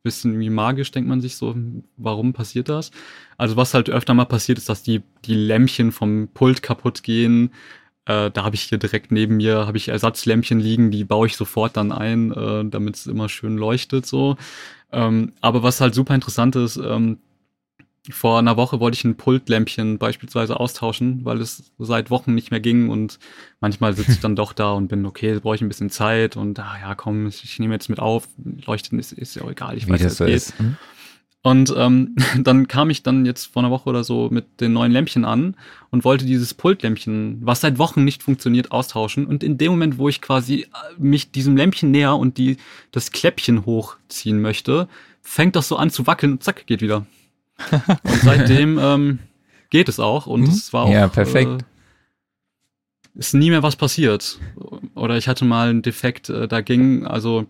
bisschen wie magisch, denkt man sich so, warum passiert das? Also was halt öfter mal passiert, ist, dass die, die Lämpchen vom Pult kaputt gehen. Äh, da habe ich hier direkt neben mir, habe ich Ersatzlämpchen liegen, die baue ich sofort dann ein, äh, damit es immer schön leuchtet so. Ähm, aber was halt super interessant ist, ähm, vor einer Woche wollte ich ein Pultlämpchen beispielsweise austauschen, weil es seit Wochen nicht mehr ging und manchmal sitze ich dann doch da und bin, okay, brauche ich ein bisschen Zeit und ah ja, komm, ich, nehme jetzt mit auf, leuchten ist, ist ja auch egal, ich Wie weiß, das es so geht. ist. Hm? Und ähm, dann kam ich dann jetzt vor einer Woche oder so mit den neuen Lämpchen an und wollte dieses Pultlämpchen, was seit Wochen nicht funktioniert, austauschen. Und in dem Moment, wo ich quasi äh, mich diesem Lämpchen näher und die das Kläppchen hochziehen möchte, fängt das so an zu wackeln und zack, geht wieder. Und seitdem ähm, geht es auch und Mhm. es war auch. Ja, perfekt. Äh, ist nie mehr was passiert. Oder ich hatte mal einen Defekt, äh, da ging also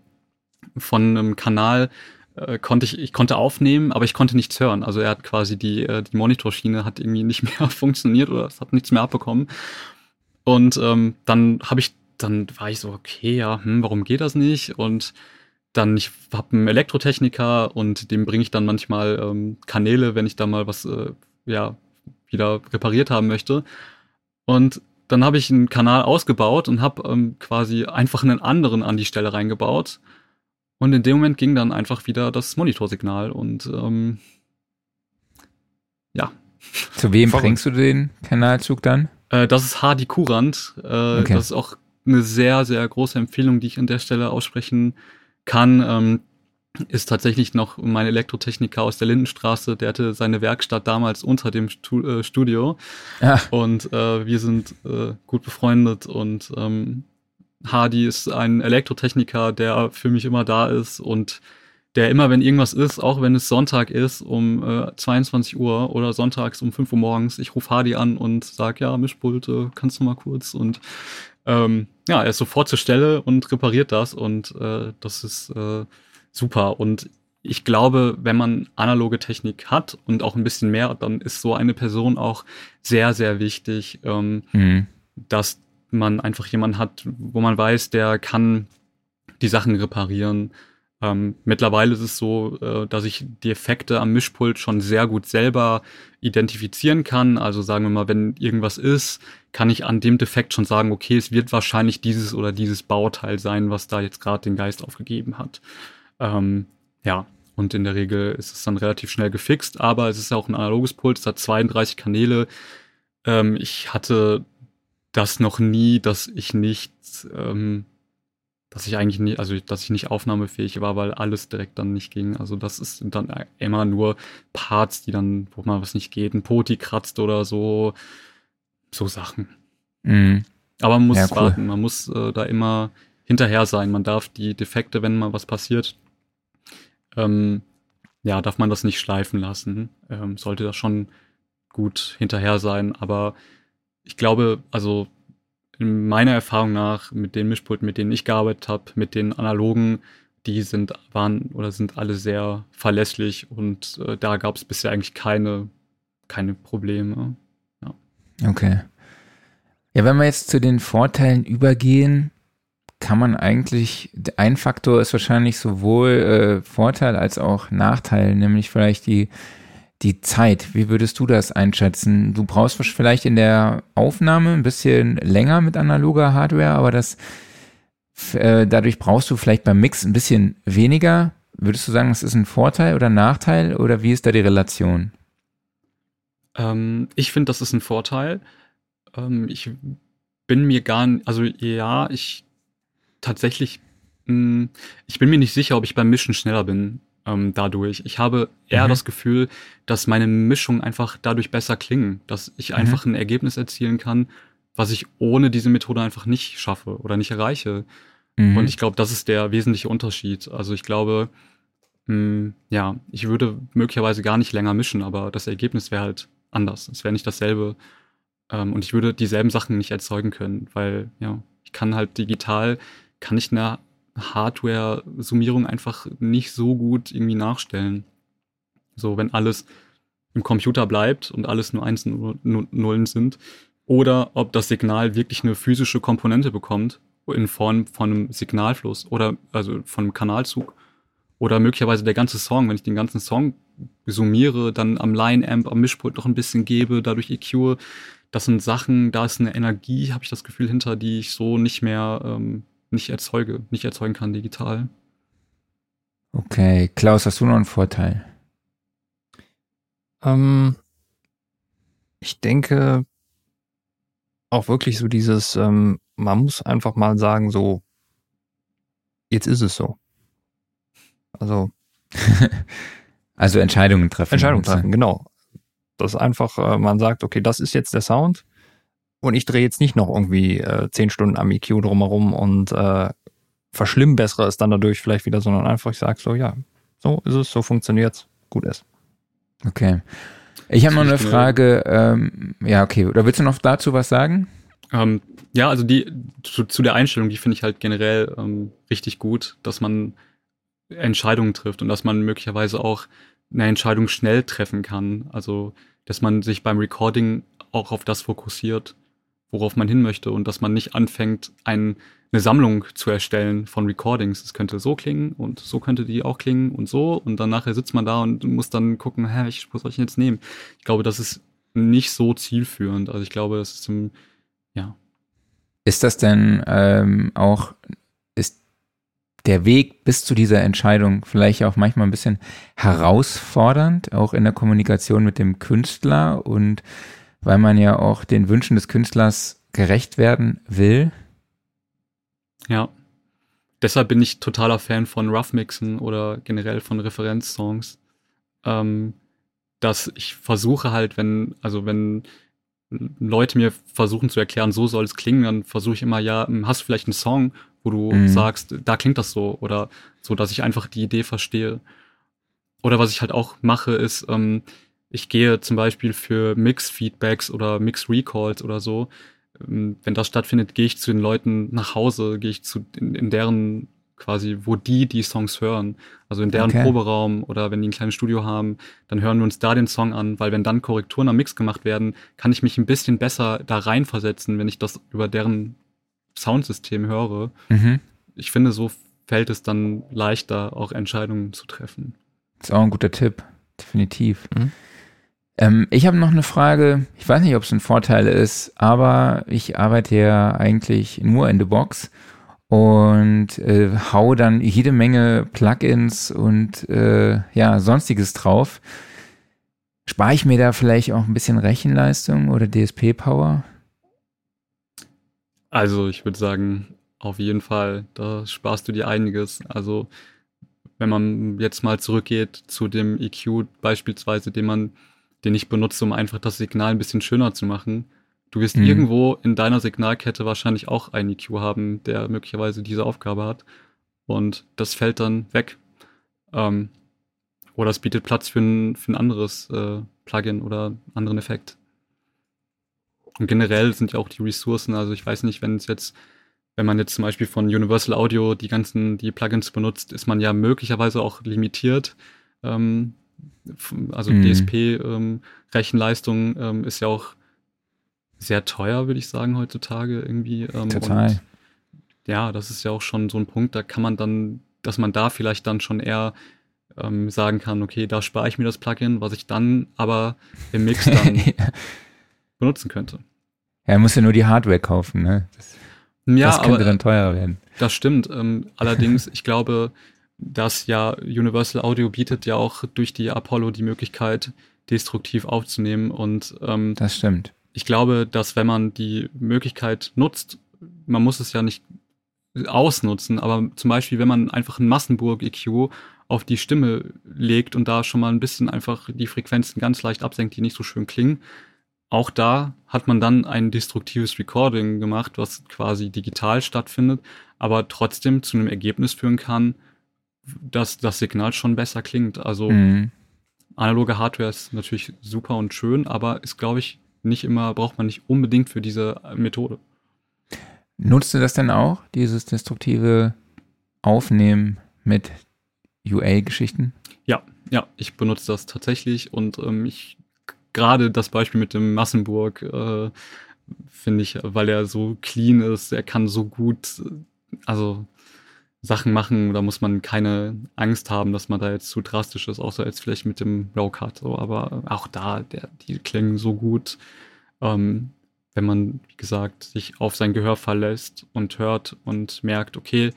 von einem Kanal äh, konnte ich, ich konnte aufnehmen, aber ich konnte nichts hören. Also er hat quasi die, äh, die Monitorschiene hat irgendwie nicht mehr funktioniert oder es hat nichts mehr abbekommen. Und ähm, dann habe ich, dann war ich so, okay, ja, hm, warum geht das nicht? Und dann, ich habe einen Elektrotechniker und dem bringe ich dann manchmal ähm, Kanäle, wenn ich da mal was äh, ja, wieder repariert haben möchte. Und dann habe ich einen Kanal ausgebaut und habe ähm, quasi einfach einen anderen an die Stelle reingebaut. Und in dem Moment ging dann einfach wieder das Monitorsignal und ähm, ja, Zu wem Verrückt. bringst du den Kanalzug dann? Äh, das ist Hardy Kurant. Äh, Okay. Das ist auch eine sehr, sehr große Empfehlung, die ich an der Stelle aussprechen kann. Ähm, ist tatsächlich noch mein Elektrotechniker aus der Lindenstraße, der hatte seine Werkstatt damals unter dem Stu äh, Studio. Ja, und äh, wir sind äh, gut befreundet und ähm, Hardy ist ein Elektrotechniker, der für mich immer da ist und der immer, wenn irgendwas ist, auch wenn es Sonntag ist um äh, 22 Uhr oder sonntags um 5 Uhr morgens, ich rufe Hardy an und sag ja, Mischpult, äh, kannst du mal kurz? Und ähm, ja, er ist sofort zur Stelle und repariert das und äh, das ist äh, super und ich glaube, wenn man analoge Technik hat und auch ein bisschen mehr, dann ist so eine Person auch sehr, sehr wichtig, ähm, mhm. dass man einfach jemanden hat, wo man weiß, der kann die Sachen reparieren. Ähm, mittlerweile ist es so, äh, dass ich die Effekte am Mischpult schon sehr gut selber identifizieren kann. Also sagen wir mal, wenn irgendwas ist, kann ich an dem Defekt schon sagen, okay, es wird wahrscheinlich dieses oder dieses Bauteil sein, was da jetzt gerade den Geist aufgegeben hat. Ähm, ja, und in der Regel ist es dann relativ schnell gefixt, aber es ist ja auch ein analoges Pult, es hat 32 Kanäle. Ähm, ich hatte das noch nie, dass ich nicht, ähm, dass ich eigentlich nie, also dass ich nicht aufnahmefähig war, weil alles direkt dann nicht ging. Also das ist dann immer nur Parts, die dann, wo mal was nicht geht, ein Poti kratzt oder so, so Sachen. Mhm. Aber man muss Ja, cool. warten, man muss äh, da immer hinterher sein. Man darf die Defekte, wenn mal was passiert, ähm, ja, darf man das nicht schleifen lassen. Ähm, sollte das schon gut hinterher sein. Aber ich glaube, also in meiner Erfahrung nach, mit den Mischpulten, mit denen ich gearbeitet habe, mit den analogen, die sind, waren oder sind alle sehr verlässlich und äh, da gab es bisher eigentlich keine, keine Probleme. Okay. Ja, wenn wir jetzt zu den Vorteilen übergehen, kann man eigentlich, ein Faktor ist wahrscheinlich sowohl äh, Vorteil als auch Nachteil, nämlich vielleicht die, die Zeit. Wie würdest du das einschätzen? Du brauchst vielleicht in der Aufnahme ein bisschen länger mit analoger Hardware, aber das, äh, dadurch brauchst du vielleicht beim Mix ein bisschen weniger. Würdest du sagen, das ist ein Vorteil oder Nachteil oder wie ist da die Relation? Ähm, ich finde, das ist ein Vorteil. Ähm, ich bin mir gar nicht, also ja, ich tatsächlich, mh, ich bin mir nicht sicher, ob ich beim Mischen schneller bin ähm, dadurch. Ich habe eher Mhm. das Gefühl, dass meine Mischungen einfach dadurch besser klingen, dass ich Mhm. einfach ein Ergebnis erzielen kann, was ich ohne diese Methode einfach nicht schaffe oder nicht erreiche. Mhm. Und ich glaube, das ist der wesentliche Unterschied. Also ich glaube, mh, hm, ja, ich würde möglicherweise gar nicht länger mischen, aber das Ergebnis wäre halt anders. Es wäre nicht dasselbe. Ähm, und ich würde dieselben Sachen nicht erzeugen können, weil, ja, ich kann halt digital, kann ich eine Hardware-Summierung einfach nicht so gut irgendwie nachstellen. So, wenn alles im Computer bleibt und alles nur Einsen und Nullen sind. Oder ob das Signal wirklich eine physische Komponente bekommt in Form von einem Signalfluss oder also von einem Kanalzug. Oder möglicherweise der ganze Song, wenn ich den ganzen Song summiere, dann am Line-Amp, am Mischpult noch ein bisschen gebe, dadurch EQ. Das sind Sachen, da ist eine Energie, habe ich das Gefühl, hinter, die ich so nicht mehr ähm, nicht erzeuge, nicht erzeugen kann digital. Okay, Klaus, hast du noch einen Vorteil? Ähm, ich denke auch wirklich so dieses, ähm, man muss einfach mal sagen, so, jetzt ist es so. Also. also Entscheidungen treffen. Entscheidungen treffen, genau. Das ist einfach, äh, man sagt, okay, das ist jetzt der Sound und ich drehe jetzt nicht noch irgendwie äh, zehn Stunden am EQ drumherum und äh, verschlimmbessere es dann dadurch vielleicht wieder, sondern einfach ich sage so, ja, so ist es, so funktioniert's, gut ist. Okay. Ich habe noch eine Frage. Ähm, ja, okay. Oder willst du noch dazu was sagen? Ähm, ja, also die zu, zu der Einstellung, die finde ich halt generell ähm, richtig gut, dass man Entscheidungen trifft und dass man möglicherweise auch eine Entscheidung schnell treffen kann. Also, dass man sich beim Recording auch auf das fokussiert, worauf man hin möchte und dass man nicht anfängt, ein eine Sammlung zu erstellen von Recordings. Es könnte so klingen und so könnte die auch klingen und so. Und dann nachher sitzt man da und muss dann gucken, hä, ich, was soll ich jetzt nehmen? Ich glaube, das ist nicht so zielführend. Also ich glaube, das ist zum, ja. Ist das denn ähm, auch, ist der Weg bis zu dieser Entscheidung vielleicht auch manchmal ein bisschen herausfordernd, auch in der Kommunikation mit dem Künstler und weil man ja auch den Wünschen des Künstlers gerecht werden will? Ja. Deshalb bin ich totaler Fan von Rough Mixen oder generell von Referenzsongs. Ähm, dass ich versuche halt, wenn, also wenn Leute mir versuchen zu erklären, so soll es klingen, dann versuche ich immer, ja, hm, hast du vielleicht einen Song, wo du mhm. sagst, da klingt das so oder so, dass ich einfach die Idee verstehe. Oder was ich halt auch mache, ist, ähm, ich gehe zum Beispiel für Mix-Feedbacks oder Mix-Recalls oder so, ähm, wenn das stattfindet, gehe ich zu den Leuten nach Hause, gehe ich zu in, in, deren quasi, wo die die Songs hören, also in deren okay. Proberaum oder wenn die ein kleines Studio haben, dann hören wir uns da den Song an, weil wenn dann Korrekturen am Mix gemacht werden, kann ich mich ein bisschen besser da reinversetzen, wenn ich das über deren Soundsystem höre. Mhm. Ich finde, so fällt es dann leichter, auch Entscheidungen zu treffen. Das ist auch ein guter Tipp, definitiv. Mhm. Ähm, ich habe noch eine Frage. Ich weiß nicht, ob es ein Vorteil ist, aber ich arbeite ja eigentlich nur in the Box und äh, hau dann jede Menge Plugins und äh, ja sonstiges drauf. Spare ich mir da vielleicht auch ein bisschen Rechenleistung oder DSP-Power? Also ich würde sagen, auf jeden Fall, da sparst du dir einiges. Also wenn man jetzt mal zurückgeht zu dem EQ beispielsweise, den man den ich benutze, um einfach das Signal ein bisschen schöner zu machen. Du wirst mhm. irgendwo in deiner Signalkette wahrscheinlich auch einen EQ haben, der möglicherweise diese Aufgabe hat. Und das fällt dann weg. Ähm, oder es bietet Platz für ein, für ein anderes äh, Plugin oder anderen Effekt. Und generell sind ja auch die Ressourcen, also ich weiß nicht, wenn es jetzt, wenn man jetzt zum Beispiel von Universal Audio die ganzen, die Plugins benutzt, ist man ja möglicherweise auch limitiert. Ähm, also mhm. DSP-Rechenleistung ähm, ähm, ist ja auch sehr teuer, würde ich sagen, heutzutage irgendwie. Ähm, Total. Und, ja, das ist ja auch schon so ein Punkt, da kann man dann, dass man da vielleicht dann schon eher ähm, sagen kann, okay, da spare ich mir das Plugin, was ich dann aber im Mix dann benutzen könnte. Ja, er muss ja nur die Hardware kaufen, ne? Das, ja, das könnte aber, dann teurer werden. Das stimmt. Ähm, allerdings, ich glaube, dass ja Universal Audio bietet ja auch durch die Apollo die Möglichkeit, destruktiv aufzunehmen. Und ähm, das stimmt. Ich glaube, dass wenn man die Möglichkeit nutzt, man muss es ja nicht ausnutzen, aber zum Beispiel, wenn man einfach ein Massenburg-EQ auf die Stimme legt und da schon mal ein bisschen einfach die Frequenzen ganz leicht absenkt, die nicht so schön klingen, auch da hat man dann ein destruktives Recording gemacht, was quasi digital stattfindet, aber trotzdem zu einem Ergebnis führen kann, dass das Signal schon besser klingt. Also mhm. analoge Hardware ist natürlich super und schön, aber ist, glaube ich, nicht immer, braucht man nicht unbedingt für diese Methode. Nutzt du das denn auch, dieses destruktive Aufnehmen mit UA-Geschichten? Ja, ja, ich benutze das tatsächlich und ähm, ich gerade das Beispiel mit dem Massenburg äh, finde ich, weil er so clean ist, er kann so gut, also Sachen machen, da muss man keine Angst haben, dass man da jetzt zu drastisch ist, außer jetzt vielleicht mit dem Rowcut. So. Aber auch da, der, die klingen so gut, ähm, wenn man, wie gesagt, sich auf sein Gehör verlässt und hört und merkt, okay,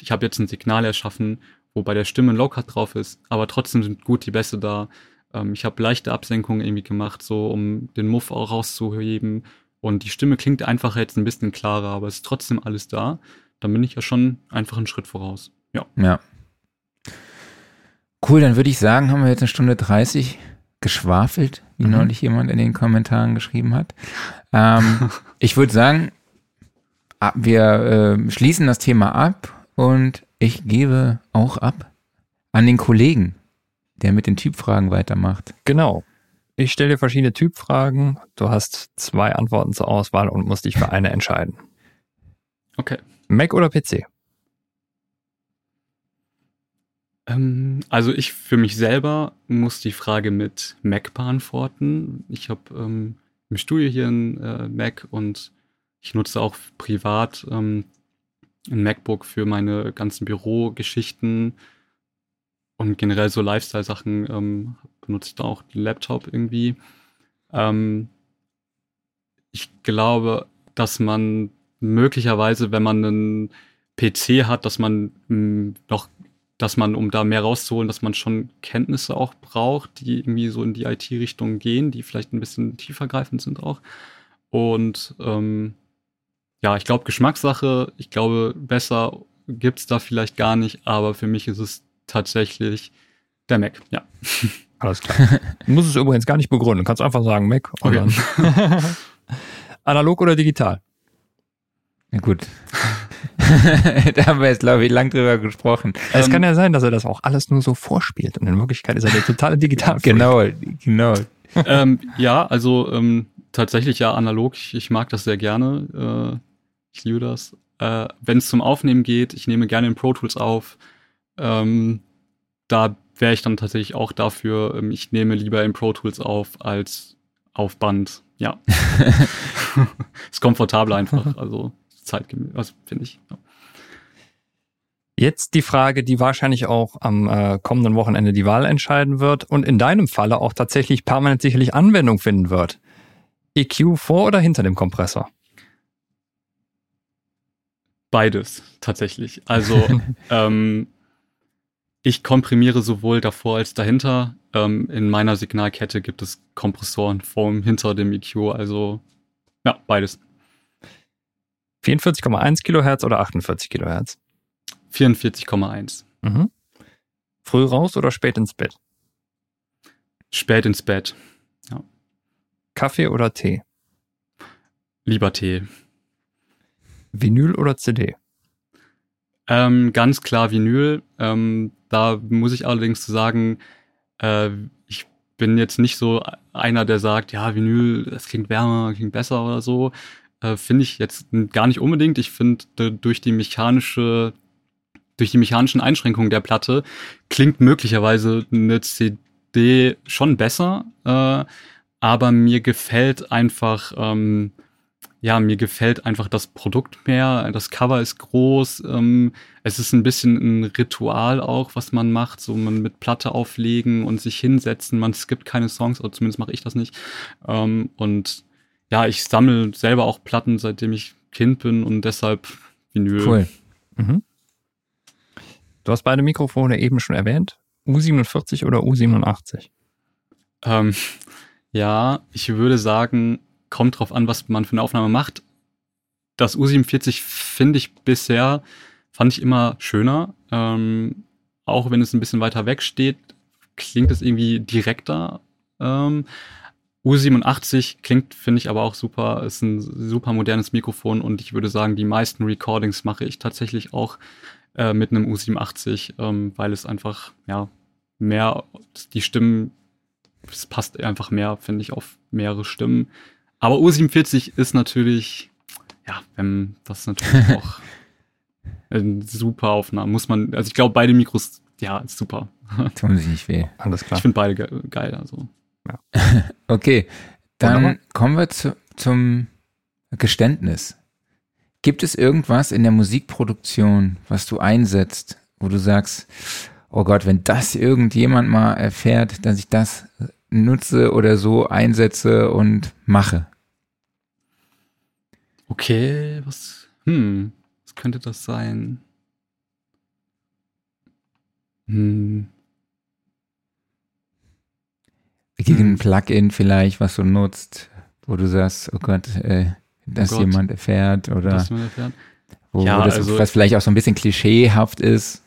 ich habe jetzt ein Signal erschaffen, wo bei der Stimme ein Lowcut drauf ist, aber trotzdem sind gut die Bässe da. Ähm, ich habe leichte Absenkungen irgendwie gemacht, so um den Muff auch rauszuheben. Und die Stimme klingt einfach jetzt ein bisschen klarer, aber es ist trotzdem alles da dann bin ich ja schon einfach einen Schritt voraus. Ja. Ja. Cool, dann würde ich sagen, haben wir jetzt eine Stunde 30 geschwafelt, wie mhm. neulich jemand in den Kommentaren geschrieben hat. Ähm, ich würde sagen, wir äh, schließen das Thema ab und ich gebe auch ab an den Kollegen, der mit den Typfragen weitermacht. Genau. Ich stelle dir verschiedene Typfragen. Du hast zwei Antworten zur Auswahl und musst dich für eine entscheiden. Okay. Mac oder PC? Ähm, also ich für mich selber muss die Frage mit Mac beantworten. Ich habe ähm, im Studio hier ein äh, Mac und ich nutze auch privat ähm, ein MacBook für meine ganzen Bürogeschichten und generell so Lifestyle-Sachen ähm, benutze ich da auch den Laptop irgendwie. Ähm, ich glaube, dass man möglicherweise, wenn man einen PC hat, dass man mh, hm, noch, dass man, um da mehr rauszuholen, dass man schon Kenntnisse auch braucht, die irgendwie so in die IT-Richtung gehen, die vielleicht ein bisschen tiefergreifend sind auch. Und ähm, ja, ich glaube, Geschmackssache, ich glaube, besser gibt es da vielleicht gar nicht, aber für mich ist es tatsächlich der Mac, ja. Alles klar. Du musst es übrigens gar nicht begründen. Du kannst einfach sagen Mac. Okay. Analog oder digital? Ja, gut. da haben wir jetzt, glaube ich, lang drüber gesprochen. Es ähm, kann ja sein, dass er das auch alles nur so vorspielt und in Wirklichkeit ist er der totale digital Genau, genau. ähm, ja, also ähm, tatsächlich ja analog. Ich, ich, mag das sehr gerne. Äh, ich liebe das. Äh, Wenn es zum Aufnehmen geht, ich nehme gerne in Pro Tools auf. Ähm, da wäre ich dann tatsächlich auch dafür. Ähm, ich nehme lieber in Pro Tools auf als auf Band. Ja. ist komfortabel einfach. Also zeitgemäß, also finde ich. Ja. Jetzt die Frage, die wahrscheinlich auch am äh, kommenden Wochenende die Wahl entscheiden wird und in deinem Falle auch tatsächlich permanent sicherlich Anwendung finden wird. EQ vor oder hinter dem Kompressor? Beides, tatsächlich. Also ähm, ich komprimiere sowohl davor als dahinter. Ähm, in meiner Signalkette gibt es Kompressoren vor und hinter dem EQ, also ja, beides. 44,1 Kilohertz oder 48 Kilohertz? 44,1. Mhm. Früh raus oder spät ins Bett? Spät ins Bett. Ja. Kaffee oder Tee? Lieber Tee. Vinyl oder CD? Ähm, ganz klar Vinyl. Ähm, da muss ich allerdings sagen, äh, ich bin jetzt nicht so einer, der sagt, ja, Vinyl, das klingt wärmer, klingt besser oder so. Äh, finde ich jetzt gar nicht unbedingt. Ich finde, durch die mechanische, durch die mechanischen Einschränkungen der Platte klingt möglicherweise eine CD schon besser, äh, aber mir gefällt einfach, ähm, ja, mir gefällt einfach das Produkt mehr. Das Cover ist groß. Ähm, es ist ein bisschen ein Ritual auch, was man macht. So man mit Platte auflegen und sich hinsetzen. Man skippt keine Songs, oder zumindest mache ich das nicht. Ähm, und ja, ich sammle selber auch Platten, seitdem ich Kind bin und deshalb Vinyl. Cool. Mhm. Du hast beide Mikrofone eben schon erwähnt. U47 oder U87? Ähm, ja, ich würde sagen, kommt drauf an, was man für eine Aufnahme macht. Das U47 finde ich bisher, fand ich immer schöner. Ähm, auch wenn es ein bisschen weiter weg steht, klingt es irgendwie direkter. Ähm, U87 klingt, finde ich aber auch super, ist ein super modernes Mikrofon und ich würde sagen, die meisten Recordings mache ich tatsächlich auch äh, mit einem U87, ähm, weil es einfach, ja, mehr, die Stimmen, es passt einfach mehr, finde ich, auf mehrere Stimmen. Aber U47 ist natürlich, ja, ähm, das ist natürlich auch eine super Aufnahme. Muss man, also ich glaube, beide Mikros, ja, ist super. Tun sich nicht weh. Alles klar. Ich finde beide ge geil, also. Okay, dann kommen wir zu, zum Geständnis. Gibt es irgendwas in der Musikproduktion, was du einsetzt, wo du sagst, oh Gott, wenn das irgendjemand mal erfährt, dass ich das nutze oder so einsetze und mache? Okay, was, hm, was könnte das sein? Hm, Gegen ein Hm. Plugin vielleicht, was du nutzt, wo du sagst, oh Gott, äh, dass Gott. jemand erfährt oder erfährt. wo, Ja, wo das, also- was vielleicht auch so ein bisschen klischeehaft ist.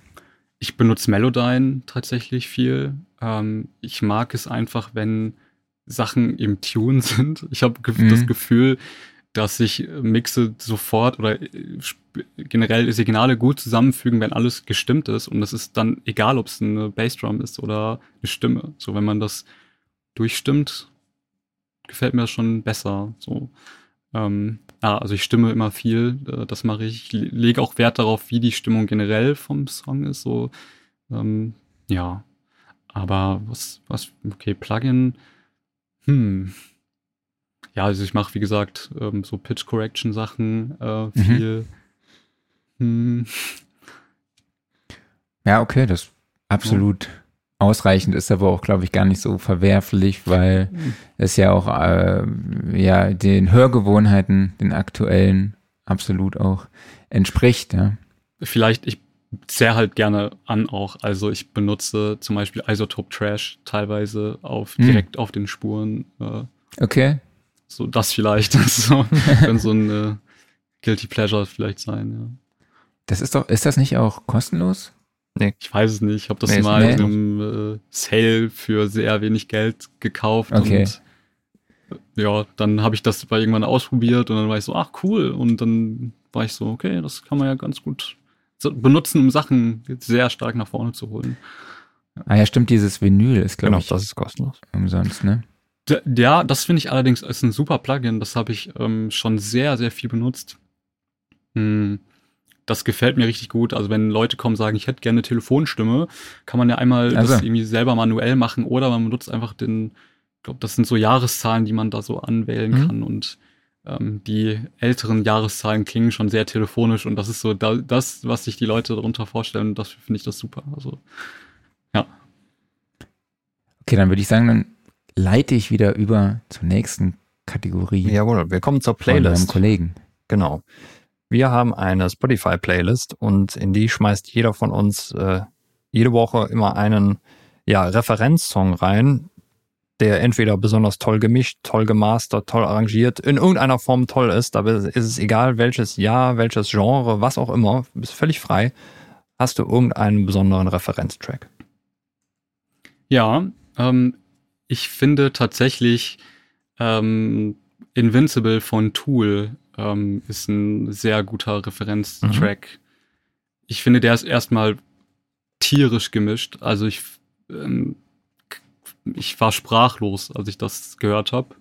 Ich benutze Melodyne tatsächlich viel. Ähm, ich mag es einfach, wenn Sachen im Tune sind. Ich habe Mhm. das Gefühl, dass sich Mixe sofort oder äh, generell Signale gut zusammenfügen, wenn alles gestimmt ist. Und das ist dann egal, ob es eine Bassdrum ist oder eine Stimme. So, wenn man das durchstimmt, gefällt mir das schon besser. So, ähm, ja, also ich stimme immer viel, äh, das mache ich. Ich le- lege auch Wert darauf, wie die Stimmung generell vom Song ist. So, ähm, ja. Aber was, was, okay, Plugin, hm. Ja, also ich mache, wie gesagt, ähm, so Pitch Correction Sachen äh, viel. Hm. Ja, okay, das absolut ausreichend ist aber auch, glaube ich, gar nicht so verwerflich, weil es ja auch äh, ja den Hörgewohnheiten, den aktuellen absolut auch entspricht. Ja. Vielleicht, ich sehr halt gerne an auch. Also ich benutze zum Beispiel Isotope Trash teilweise auf Hm. direkt auf den Spuren. Äh, Okay, so das vielleicht. so, kann so ein äh, Guilty Pleasure vielleicht sein, ja. das ist doch, ist das nicht auch kostenlos? Ich weiß es nicht. Ich habe das Nee, ist mal nicht. in einem äh, Sale für sehr wenig Geld gekauft. Okay. Und äh, ja, dann habe ich das bei irgendwann ausprobiert und dann war ich so, ach cool. Und dann war ich so, okay, das kann man ja ganz gut benutzen, um Sachen sehr stark nach vorne zu holen. Ah ja, stimmt, dieses Vinyl ist, glaube Genau, ich, das ist kostenlos. umsonst, ne? Ja, das finde ich allerdings als ein super Plugin. Das habe ich ähm, schon sehr, sehr viel benutzt. Hm, das gefällt mir richtig gut. Also wenn Leute kommen und sagen, ich hätte gerne eine Telefonstimme, kann man ja einmal Also. das irgendwie selber manuell machen oder man benutzt einfach den, ich glaube, das sind so Jahreszahlen, die man da so anwählen Mhm. kann und ähm, die älteren Jahreszahlen klingen schon sehr telefonisch und das ist so da, das, was sich die Leute darunter vorstellen. Und das finde ich das super. Also Okay, dann würde ich sagen, dann leite ich wieder über zur nächsten Kategorie Jawohl, wir kommen zur von meinem Playlist. Kollegen. Genau. Wir haben eine Spotify-Playlist und in die schmeißt jeder von uns äh, jede Woche immer einen ja, Referenzsong rein, der entweder besonders toll gemischt, toll gemastert, toll arrangiert, in irgendeiner Form toll ist. Dabei ist es egal, welches Jahr, welches Genre, was auch immer, bist völlig frei. Hast du irgendeinen besonderen Referenztrack? Ja, ähm, ich finde tatsächlich ähm, Invincible von Tool ähm, ist ein sehr guter Referenztrack. Ich finde, der ist erstmal tierisch gemischt. Also ich, ähm, ich war sprachlos, als ich das gehört habe.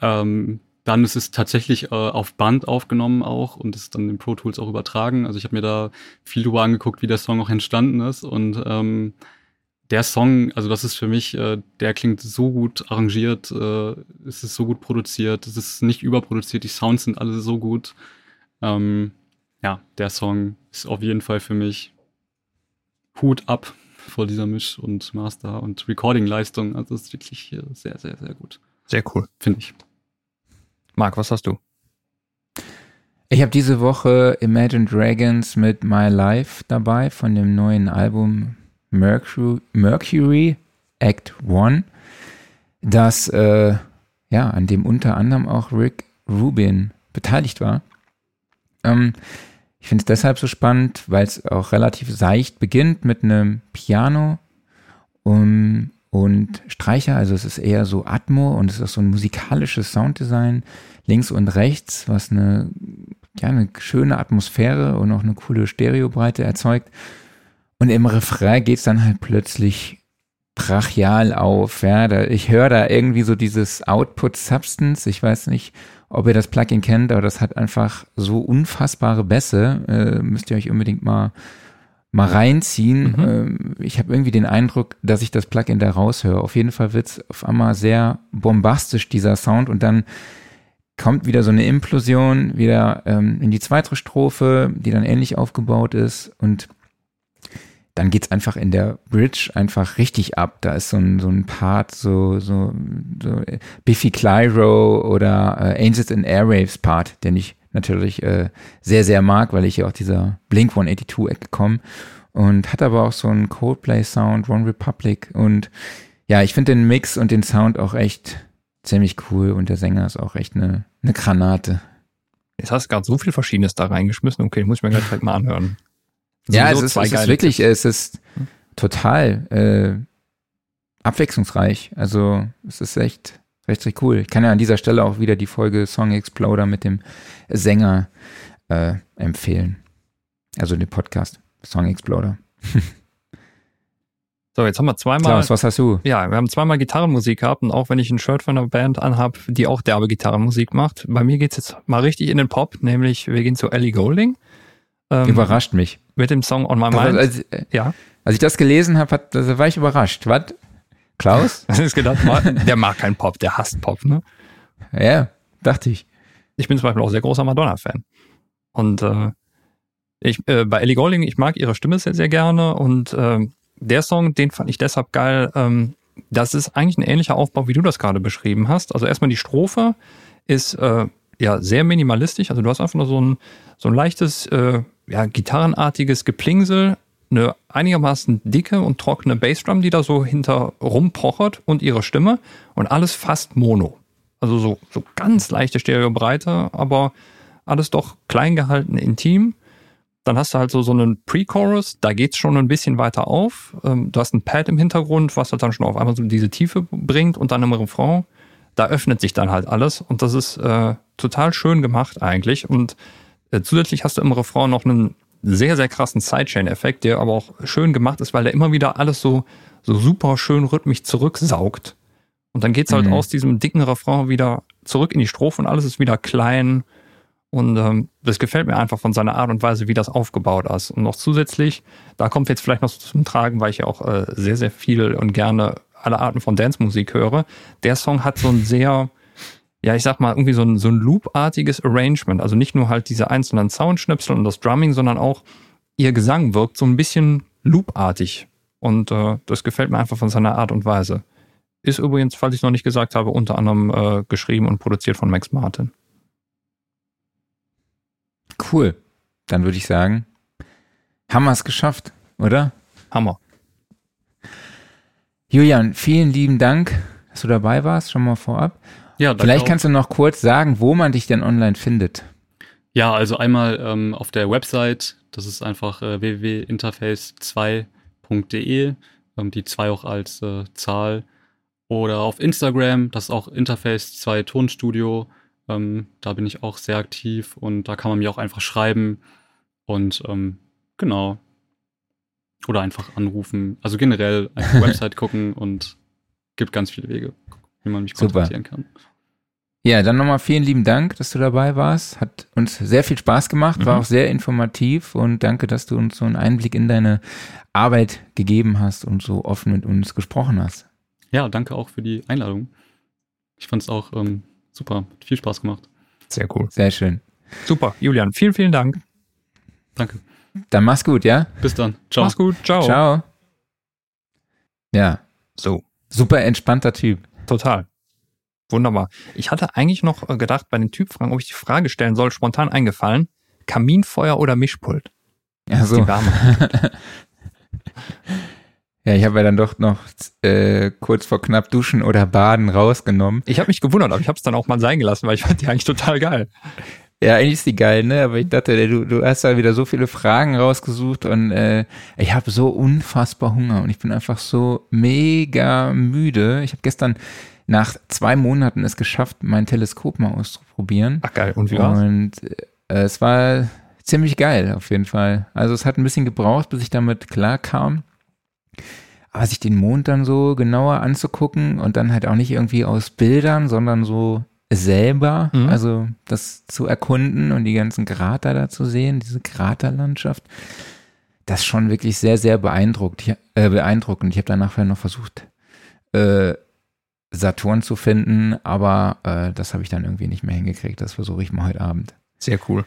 Ähm, dann ist es tatsächlich äh, auf Band aufgenommen auch und ist dann in Pro Tools auch übertragen. Also ich habe mir da viel drüber angeguckt, wie der Song auch entstanden ist und ähm, der Song, also das ist für mich, äh, der klingt so gut arrangiert, äh, es ist so gut produziert, es ist nicht überproduziert, die Sounds sind alle so gut. Ähm, ja, der Song ist auf jeden Fall für mich Hut ab vor dieser Misch- und Master- und Recording-Leistung. Also es ist wirklich äh, sehr, sehr, sehr gut, Sehr cool. finde ich. Marc, was hast du? Ich habe diese Woche Imagine Dragons mit My Life dabei von dem neuen Album Mercury, Mercury Act One, das äh, ja an dem unter anderem auch Rick Rubin beteiligt war. Ähm, ich finde es deshalb so spannend, weil es auch relativ seicht beginnt mit einem Piano um, und Streicher, also es ist eher so Atmo und es ist so ein musikalisches Sounddesign links und rechts, was eine, ja, eine schöne Atmosphäre und auch eine coole Stereobreite erzeugt. Und im Refrain geht's dann halt plötzlich brachial auf. Ja, da, ich höre da irgendwie so dieses Output Substance. Ich weiß nicht, ob ihr das Plugin kennt, aber das hat einfach so unfassbare Bässe. Äh, müsst ihr euch unbedingt mal mal reinziehen. Mhm. Ähm, ich habe irgendwie den Eindruck, dass ich das Plugin da raushöre. Auf jeden Fall wird's auf einmal sehr bombastisch, dieser Sound, und dann kommt wieder so eine Implosion wieder ähm, in die zweite Strophe, die dann ähnlich aufgebaut ist und dann geht's einfach in der Bridge einfach richtig ab. Da ist so ein, so ein Part, so, so, so Biffy Clyro oder äh, Angels in Airwaves Part, den ich natürlich äh, sehr, sehr mag, weil ich ja auch dieser Blink 182-Ecke komme. Und hat aber auch so einen Coldplay-Sound, One Republic. Und ja, ich finde den Mix und den Sound auch echt ziemlich cool. Und der Sänger ist auch echt eine, eine Granate. Jetzt hast du gerade so viel Verschiedenes da reingeschmissen. Okay, muss ich mir gleich mal anhören. Ja, es ist, es ist wirklich, es ist total äh, abwechslungsreich. Also es ist echt richtig cool. Ich kann ja an dieser Stelle auch wieder die Folge Song Exploder mit dem Sänger äh, empfehlen. Also den Podcast Song Exploder. so, jetzt haben wir zweimal. Klaus, was hast du? Ja, wir haben zweimal Gitarrenmusik gehabt und auch wenn ich ein Shirt von einer Band anhab, die auch derbe Gitarrenmusik macht, bei mir geht's jetzt mal richtig in den Pop, nämlich wir gehen zu Ellie Golding. Ähm, Überrascht mich. Mit dem Song On My Mind. Also, äh, ja. Als ich das gelesen habe, da war ich überrascht. Was? Klaus? ich gedacht, der mag keinen Pop, der hasst Pop, ne? Ja, dachte ich. Ich bin zum Beispiel auch sehr großer Madonna-Fan. Und äh, ich, äh, bei Ellie Golding, ich mag ihre Stimme sehr, sehr gerne. Und äh, der Song, den fand ich deshalb geil. Ähm, das ist eigentlich ein ähnlicher Aufbau, wie du das gerade beschrieben hast. Also erstmal die Strophe ist äh, ja sehr minimalistisch. Also du hast einfach nur so ein, so ein leichtes, äh, ja, gitarrenartiges Geplingsel eine einigermaßen dicke und trockene Bassdrum, die da so hinter rumpochert und ihre Stimme und alles fast mono. Also so, so ganz leichte Stereobreite, aber alles doch klein gehalten, intim. Dann hast du halt so, so einen Pre-Chorus, da geht's schon ein bisschen weiter auf. Ähm, du hast ein Pad im Hintergrund, was halt dann schon auf einmal so diese Tiefe bringt und dann im Refrain, da öffnet sich dann halt alles und das ist äh, total schön gemacht eigentlich. Und zusätzlich hast du im Refrain noch einen sehr, sehr krassen Sidechain-Effekt, der aber auch schön gemacht ist, weil der immer wieder alles so, so super schön rhythmisch zurücksaugt. Und dann geht's halt mhm. aus diesem dicken Refrain wieder zurück in die Strophe und alles ist wieder klein. Und ähm, das gefällt mir einfach von seiner Art und Weise, wie das aufgebaut ist. Und noch zusätzlich, da kommt jetzt vielleicht noch zum Tragen, weil ich ja auch äh, sehr, sehr viel und gerne alle Arten von Dance-Musik höre. Der Song hat so ein sehr, ja, ich sag mal, irgendwie so ein, so ein Loop-artiges Arrangement. Also nicht nur halt diese einzelnen Soundschnipsel und das Drumming, sondern auch ihr Gesang wirkt so ein bisschen loopartig. Und äh, das gefällt mir einfach von seiner Art und Weise. Ist übrigens, falls ich noch nicht gesagt habe, unter anderem äh, geschrieben und produziert von Max Martin. Cool. Dann würde ich sagen, haben wir es geschafft, oder? Hammer. Julian, vielen lieben Dank, dass du dabei warst, schon mal vorab. Ja, Vielleicht kannst du noch kurz sagen, wo man dich denn online findet. Ja, also einmal ähm, auf der Website, das ist einfach äh, www.interface2.de, ähm, die 2 auch als äh, Zahl. Oder auf Instagram, das ist auch Interface 2 Tonstudio. Ähm, da bin ich auch sehr aktiv und da kann man mir auch einfach schreiben. Und ähm, genau. Oder einfach anrufen. Also generell einfach Website gucken und gibt ganz viele Wege, wie man mich kontaktieren Super. kann. Ja, dann nochmal vielen lieben Dank, dass du dabei warst. Hat uns sehr viel Spaß gemacht, war mhm. auch sehr informativ und danke, dass du uns so einen Einblick in deine Arbeit gegeben hast und so offen mit uns gesprochen hast. Ja, danke auch für die Einladung. Ich fand es auch ähm, super, hat viel Spaß gemacht. Sehr cool. Sehr schön. Super, Julian, vielen, vielen Dank. Danke. Dann mach's gut, ja? Bis dann. Ciao. Mach's gut. Ciao. Ciao. Ja. So. Super entspannter Typ. Total. Wunderbar. Ich hatte eigentlich noch äh, gedacht, bei den Typfragen, ob ich die Frage stellen soll, spontan eingefallen. Kaminfeuer oder Mischpult? Ja, so. ja, ich habe ja dann doch noch äh, kurz vor knapp Duschen oder Baden rausgenommen. Ich habe mich gewundert, aber ich habe es dann auch mal sein gelassen, weil ich fand die eigentlich total geil. Ja, eigentlich ist die geil, ne? Aber ich dachte, du, du hast da wieder so viele Fragen rausgesucht und äh, ich habe so unfassbar Hunger und ich bin einfach so mega müde. Ich habe gestern nach zwei Monaten es geschafft, mein Teleskop mal auszuprobieren. Ach geil, und wie war's? Und äh, es war ziemlich geil auf jeden Fall. Also es hat ein bisschen gebraucht, bis ich damit klarkam. Aber sich den Mond dann so genauer anzugucken und dann halt auch nicht irgendwie aus Bildern, sondern so selber, Mhm. also das zu erkunden und die ganzen Krater da zu sehen, diese Kraterlandschaft, das ist schon wirklich sehr, sehr beeindruckt, äh, beeindruckend. Ich habe dann nachher noch versucht, äh, Saturn zu finden, aber äh, das habe ich dann irgendwie nicht mehr hingekriegt. Das versuche ich mal heute Abend. Sehr cool.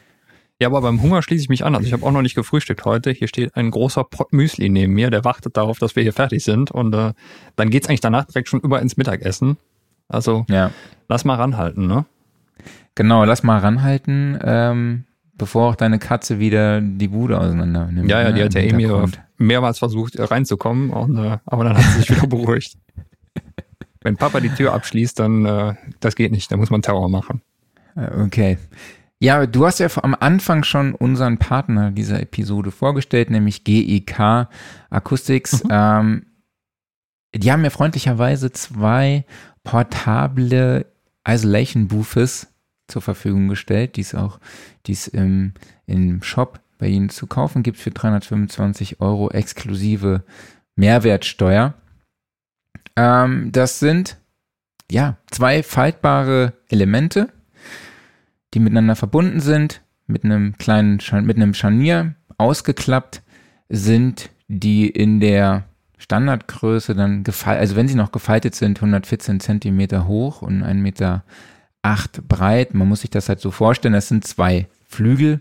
Ja, aber beim Hunger schließe ich mich an. Also ich habe auch noch nicht gefrühstückt heute. Hier steht ein großer Pot Müsli neben mir, der wartet darauf, dass wir hier fertig sind. Und äh, dann geht's eigentlich danach direkt schon über ins Mittagessen. Also Ja. lass mal ranhalten, ne? Genau, lass mal ranhalten, ähm, bevor auch deine Katze wieder die Bude auseinander nimmt. Ja, ja, ne, die hat ja im eh mehrmals versucht äh, reinzukommen, und, äh, aber dann hat sie sich wieder beruhigt. Wenn Papa die Tür abschließt, dann äh, das geht nicht, da muss man Terror machen. Äh, Okay. Ja, du hast ja am Anfang schon unseren Partner dieser Episode vorgestellt, nämlich GEK Acoustics. Ähm, die haben mir freundlicherweise zwei portable Isolation Booths zur Verfügung gestellt, die es auch, die es im, im Shop bei ihnen zu kaufen gibt für 325 Euro exklusive Mehrwertsteuer. Ähm, das sind ja zwei faltbare Elemente, die miteinander verbunden sind, mit einem kleinen, mit einem Scharnier ausgeklappt sind, die in der Standardgröße dann gefaltet, also wenn sie noch gefaltet sind, 114 Zentimeter hoch und 1,8 Meter breit. Man muss sich das halt so vorstellen, das sind zwei Flügel,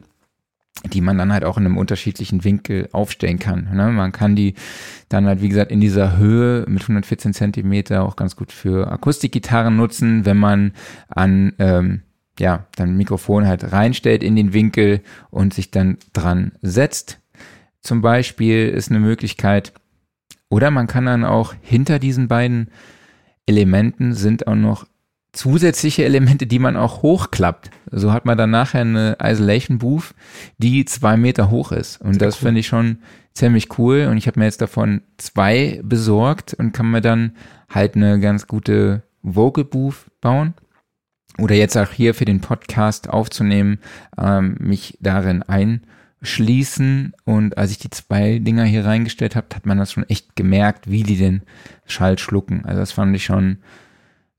die man dann halt auch in einem unterschiedlichen Winkel aufstellen kann. Ne? Man kann die dann halt, wie gesagt, in dieser Höhe mit 114 Zentimeter auch ganz gut für Akustikgitarren nutzen, wenn man an ähm, ja, dann Mikrofon halt reinstellt in den Winkel und sich dann dran setzt. Zum Beispiel ist eine Möglichkeit, oder man kann dann auch hinter diesen beiden Elementen sind auch noch zusätzliche Elemente, die man auch hochklappt. So hat man dann nachher eine Isolation Booth, die zwei Meter hoch ist. Und Sehr das cool. finde ich schon ziemlich cool. Und ich habe mir jetzt davon zwei besorgt und kann mir dann halt eine ganz gute Vocal Booth bauen oder jetzt auch hier für den Podcast aufzunehmen, ähm, mich darin einschließen. Und als ich die zwei Dinger hier reingestellt habe, hat man das schon echt gemerkt, wie die den Schall schlucken. Also das fand ich schon,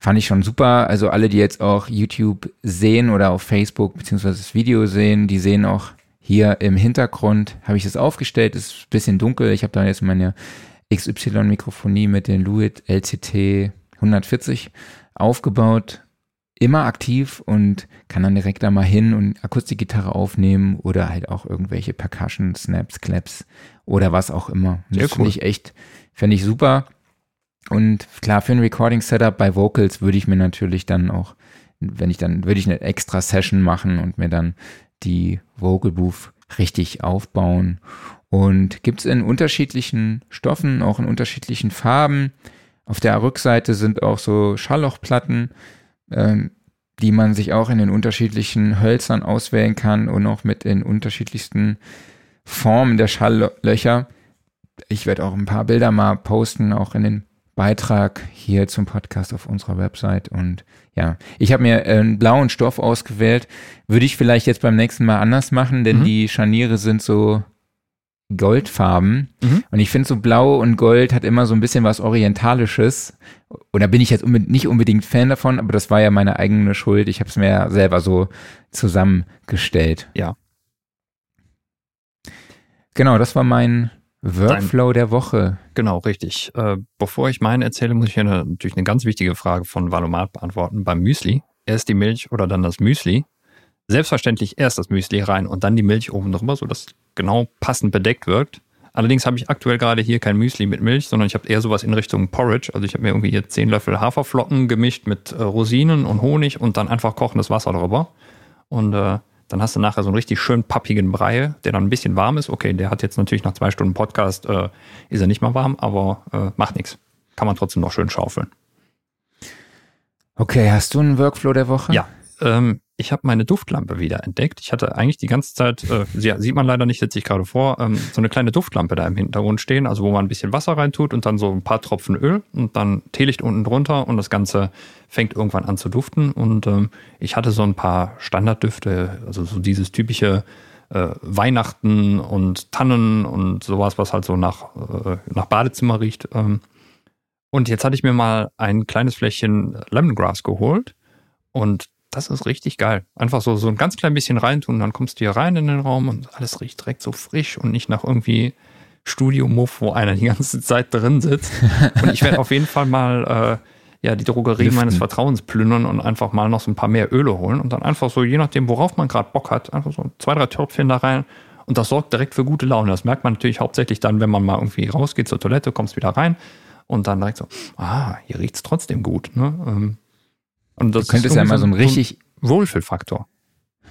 fand ich schon super. Also alle, die jetzt auch YouTube sehen oder auf Facebook beziehungsweise das Video sehen, die sehen auch hier im Hintergrund, habe ich das aufgestellt, ist ein bisschen dunkel. Ich habe da jetzt meine XY-Mikrofonie mit den Lewitt LCT 140 aufgebaut immer aktiv und kann dann direkt da mal hin und Akustikgitarre aufnehmen oder halt auch irgendwelche Percussion, Snaps, Claps oder was auch immer. Und Sehr das finde cool. ich echt, finde ich super. Und klar, für ein Recording-Setup bei Vocals würde ich mir natürlich dann auch, wenn ich dann, würde ich eine extra Session machen und mir dann die Vocal Booth richtig aufbauen. Und gibt es in unterschiedlichen Stoffen, auch in unterschiedlichen Farben. Auf der Rückseite sind auch so Schalllochplatten, ähm, die man sich auch in den unterschiedlichen Hölzern auswählen kann und auch mit den unterschiedlichsten Formen der Schalllöcher. Ich werde auch ein paar Bilder mal posten, auch in den Beitrag hier zum Podcast auf unserer Website. Und ja, ich habe mir äh, einen blauen Stoff ausgewählt. Würde ich vielleicht jetzt beim nächsten Mal anders machen, denn Mhm. die Scharniere sind so goldfarben. Mhm. Und ich finde so blau und gold hat immer so ein bisschen was Orientalisches. Oder bin ich jetzt unbe nicht unbedingt Fan davon, aber das war ja meine eigene Schuld. Ich habe es mir ja selber so zusammengestellt. Ja. Genau, das war mein Workflow der Woche. Genau, richtig. Äh, bevor ich meinen erzähle, muss ich hier eine, natürlich eine ganz wichtige Frage von Valomat beantworten. Beim Müsli, erst die Milch oder dann das Müsli. Selbstverständlich erst das Müsli rein und dann die Milch oben drüber, sodass genau passend bedeckt wirkt. Allerdings habe ich aktuell gerade hier kein Müsli mit Milch, sondern ich habe eher sowas in Richtung Porridge. Also ich habe mir irgendwie hier 10 Löffel Haferflocken gemischt mit äh, Rosinen und Honig und dann einfach kochendes Wasser drüber. Und äh, dann hast du nachher so einen richtig schön pappigen Brei, der dann ein bisschen warm ist. Okay, der hat jetzt natürlich nach zwei Stunden Podcast, äh, ist er nicht mal warm, aber äh, macht nichts. Kann man trotzdem noch schön schaufeln. Okay, hast du einen Workflow der Woche? Ja. Ähm, ich habe meine Duftlampe wieder entdeckt. Ich hatte eigentlich die ganze Zeit, äh, sie, sieht man leider nicht, sitze ich gerade vor, ähm, so eine kleine Duftlampe da im Hintergrund stehen, also wo man ein bisschen Wasser reintut und dann so ein paar Tropfen Öl und dann Teelicht unten drunter und das Ganze fängt irgendwann an zu duften. Und ähm, ich hatte so ein paar Standarddüfte, also so dieses typische äh, Weihnachten und Tannen und sowas, was halt so nach, äh, nach Badezimmer riecht. Ähm. Und jetzt hatte ich mir mal ein kleines Fläschchen Lemongrass geholt und das ist richtig geil. Einfach so, so ein ganz klein bisschen reintun, dann kommst du hier rein in den Raum und alles riecht direkt so frisch und nicht nach irgendwie Studio-Muff, wo einer die ganze Zeit drin sitzt. Und ich werde auf jeden Fall mal äh, ja, die Drogerie Lüften. meines Vertrauens plündern und einfach mal noch so ein paar mehr Öle holen und dann einfach so, je nachdem, worauf man gerade Bock hat, einfach so zwei, drei Törpfchen da rein. Und das sorgt direkt für gute Laune. Das merkt man natürlich hauptsächlich dann, wenn man mal irgendwie rausgeht zur Toilette, kommst wieder rein und dann direkt so, ah, hier riecht es trotzdem gut. Ne? Ähm, und das du könntest ja mal so ein richtig Wohlfühlfaktor.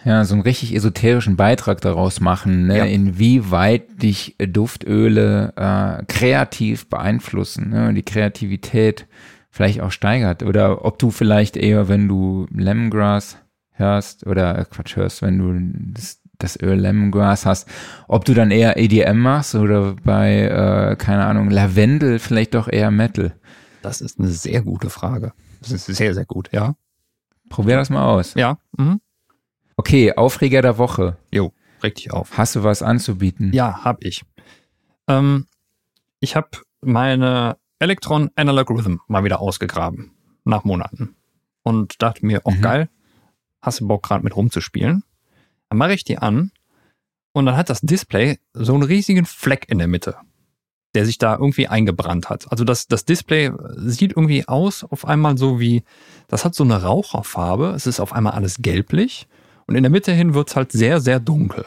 Ja, so einen richtig esoterischen Beitrag daraus machen, ne? Ja. inwieweit dich Duftöle äh, kreativ beeinflussen, ne? die Kreativität vielleicht auch steigert. Oder ob du vielleicht eher, wenn du Lemongrass hörst, oder äh, Quatsch hörst, wenn du das, das Öl Lemongrass hast, ob du dann eher EDM machst oder bei, äh, keine Ahnung, Lavendel vielleicht doch eher Metal. Das ist eine sehr gute Frage. Das ist sehr, sehr gut, ja. Probier das mal aus. Ja. Mhm. Okay, Aufreger der Woche. Jo, reg dich auf. Hast du was anzubieten? Ja, hab ich. Ähm, ich habe meine Electron Analog Rhythm mal wieder ausgegraben. Nach Monaten. Und dachte mir, oh mhm. geil, hast du Bock gerade mit rumzuspielen? Dann mache ich die an und dann hat das Display so einen riesigen Fleck in der Mitte der sich da irgendwie eingebrannt hat. Also das, das Display sieht irgendwie aus auf einmal so wie, das hat so eine Raucherfarbe, es ist auf einmal alles gelblich und in der Mitte hin wird es halt sehr, sehr dunkel.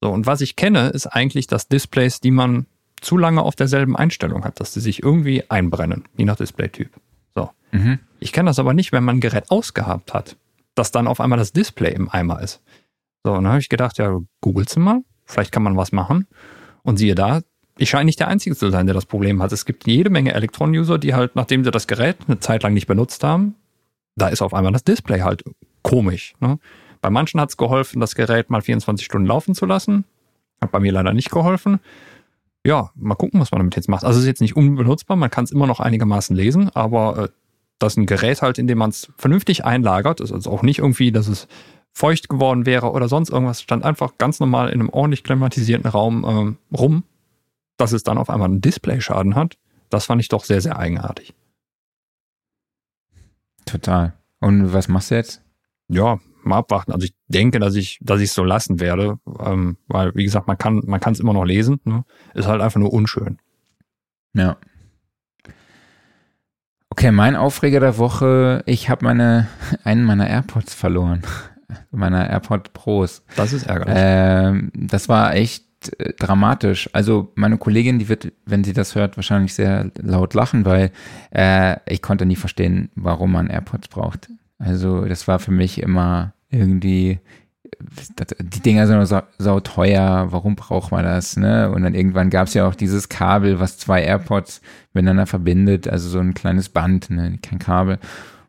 So, und was ich kenne, ist eigentlich, dass Displays, die man zu lange auf derselben Einstellung hat, dass die sich irgendwie einbrennen, je nach Displaytyp. So. Mhm. Ich kenne das aber nicht, wenn man ein Gerät ausgehabt hat, dass dann auf einmal das Display im Eimer ist. So, und dann habe ich gedacht, ja, googelst du mal, vielleicht kann man was machen. Und siehe da, ich scheine nicht der Einzige zu sein, der das Problem hat. Es gibt jede Menge Elektron-User, die halt, nachdem sie das Gerät eine Zeit lang nicht benutzt haben, da ist auf einmal das Display halt komisch. Ne? Bei manchen hat es geholfen, das Gerät mal 24 Stunden laufen zu lassen. Hat bei mir leider nicht geholfen. Ja, mal gucken, was man damit jetzt macht. Also es ist jetzt nicht unbenutzbar, man kann es immer noch einigermaßen lesen, aber äh, das ist ein Gerät halt, in dem man es vernünftig einlagert. Ist also auch nicht irgendwie, dass es feucht geworden wäre oder sonst irgendwas. Stand einfach ganz normal in einem ordentlich klimatisierten Raum ähm, rum dass es dann auf einmal einen Displayschaden hat, das fand ich doch sehr, sehr eigenartig. Total. Und was machst du jetzt? Ja, mal abwarten. Also ich denke, dass ich, dass ich es so lassen werde, ähm, weil wie gesagt, man kann, man kann es immer noch lesen. Ne? Ist halt einfach nur unschön. Ja. Okay, mein Aufreger der Woche. Ich habe meine einen meiner AirPods verloren, meiner AirPod Pros. Das ist ärgerlich. Ähm, das war echt dramatisch. Also meine Kollegin, die wird, wenn sie das hört, wahrscheinlich sehr laut lachen, weil äh, ich konnte nie verstehen, warum man AirPods braucht. Also das war für mich immer irgendwie, die Dinger sind sau, sau teuer, warum braucht man das? Ne? Und dann irgendwann gab es ja auch dieses Kabel, was zwei AirPods miteinander verbindet, also so ein kleines Band, ne? kein Kabel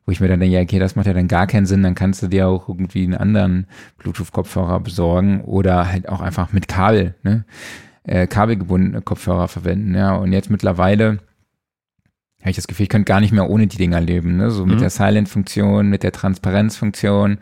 wo ich mir dann denke, ja, okay, das macht ja dann gar keinen Sinn, dann kannst du dir auch irgendwie einen anderen Bluetooth-Kopfhörer besorgen oder halt auch einfach mit Kabel, ne? Äh, kabelgebundene Kopfhörer verwenden, ja. Und jetzt mittlerweile habe ich das Gefühl, ich könnte gar nicht mehr ohne die Dinger leben, ne? So mit mhm. der Silent-Funktion, mit der Transparenz-Funktion.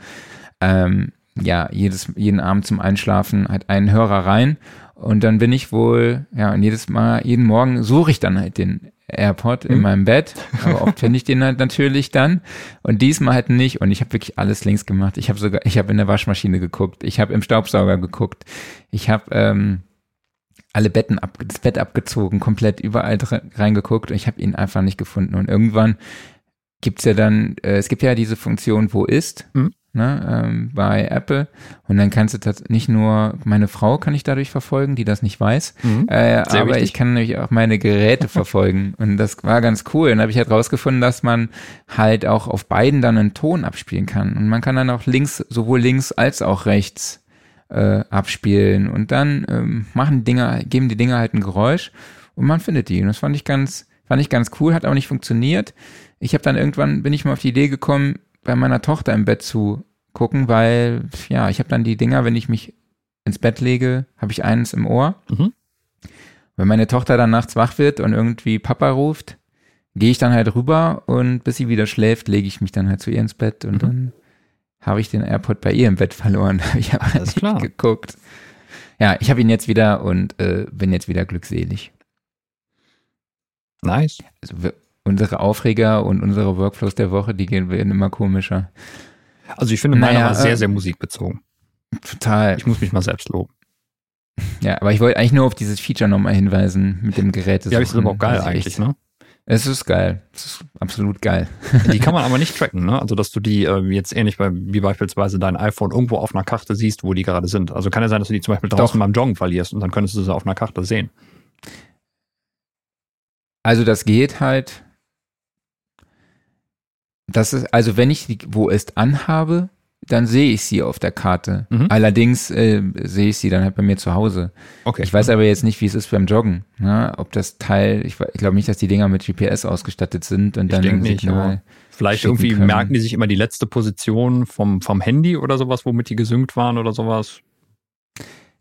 Ähm, ja, jedes, jeden Abend zum Einschlafen halt einen Hörer rein und dann bin ich wohl, ja, und jedes Mal, jeden Morgen suche ich dann halt den AirPod in hm? meinem Bett, aber oft finde ich den halt natürlich dann. Und diesmal halt nicht. Und ich habe wirklich alles links gemacht. Ich habe sogar, ich habe in der Waschmaschine geguckt, ich habe im Staubsauger geguckt, ich habe ähm, alle Betten ab, das Bett abgezogen, komplett überall reingeguckt. Und ich habe ihn einfach nicht gefunden. Und irgendwann gibt's ja dann, äh, es gibt ja diese Funktion, wo ist, mhm ne, ähm, bei Apple. Und dann kannst du das nicht nur, meine Frau kann ich dadurch verfolgen, die das nicht weiß, mhm. äh, aber wichtig. ich kann nämlich auch meine Geräte verfolgen. Und das war ganz cool. Und dann habe ich halt rausgefunden, dass man halt auch auf beiden dann einen Ton abspielen kann. Und man kann dann auch links, sowohl links als auch rechts äh, abspielen. Und dann ähm, machen Dinger, geben die Dinger halt ein Geräusch und man findet die. Und das fand ich ganz, fand ich ganz cool, hat aber nicht funktioniert. Ich habe dann irgendwann, bin ich mal auf die Idee gekommen, bei meiner Tochter im Bett zu gucken, weil ja, ich habe dann die Dinger, wenn ich mich ins Bett lege, habe ich eins im Ohr. Mhm. Wenn meine Tochter dann nachts wach wird und irgendwie Papa ruft, gehe ich dann halt rüber und bis sie wieder schläft, lege ich mich dann halt zu ihr ins Bett und Mhm. dann habe ich den AirPod bei ihr im Bett verloren. Habe ich aber Alles nicht klar. geguckt. Ja, ich habe ihn jetzt wieder und äh, bin jetzt wieder glückselig. Nice. Also wir, unsere Aufreger und unsere Workflows der Woche, die gehen werden immer komischer. Also ich finde, meiner Naja, war sehr, äh, sehr musikbezogen. Total. Ich muss mich mal selbst loben. Ja, aber ich wollte eigentlich nur auf dieses Feature nochmal hinweisen mit dem Gerät. Ja, ist aber auch geil Das eigentlich, echt- ne? Es ist geil. Es ist absolut geil. Die kann man aber nicht tracken, ne? Also, dass du die äh, jetzt ähnlich bei, wie beispielsweise dein iPhone irgendwo auf einer Karte siehst, wo die gerade sind. Also kann ja sein, dass du die zum Beispiel draußen beim Joggen verlierst und dann könntest du sie auf einer Karte sehen. Also das geht halt. Das ist, also wenn ich die, wo es anhabe, dann sehe ich sie auf der Karte. Mhm. Allerdings äh, sehe ich sie dann halt bei mir zu Hause. Okay. Ich weiß aber jetzt nicht, wie es ist beim Joggen. Ne? Ob das Teil, ich, ich glaube nicht, dass die Dinger mit GPS ausgestattet sind und Ich dann ein nicht, Signal- Vielleicht irgendwie können. merken die sich immer die letzte Position vom, vom Handy oder sowas, womit die gesynkt waren oder sowas.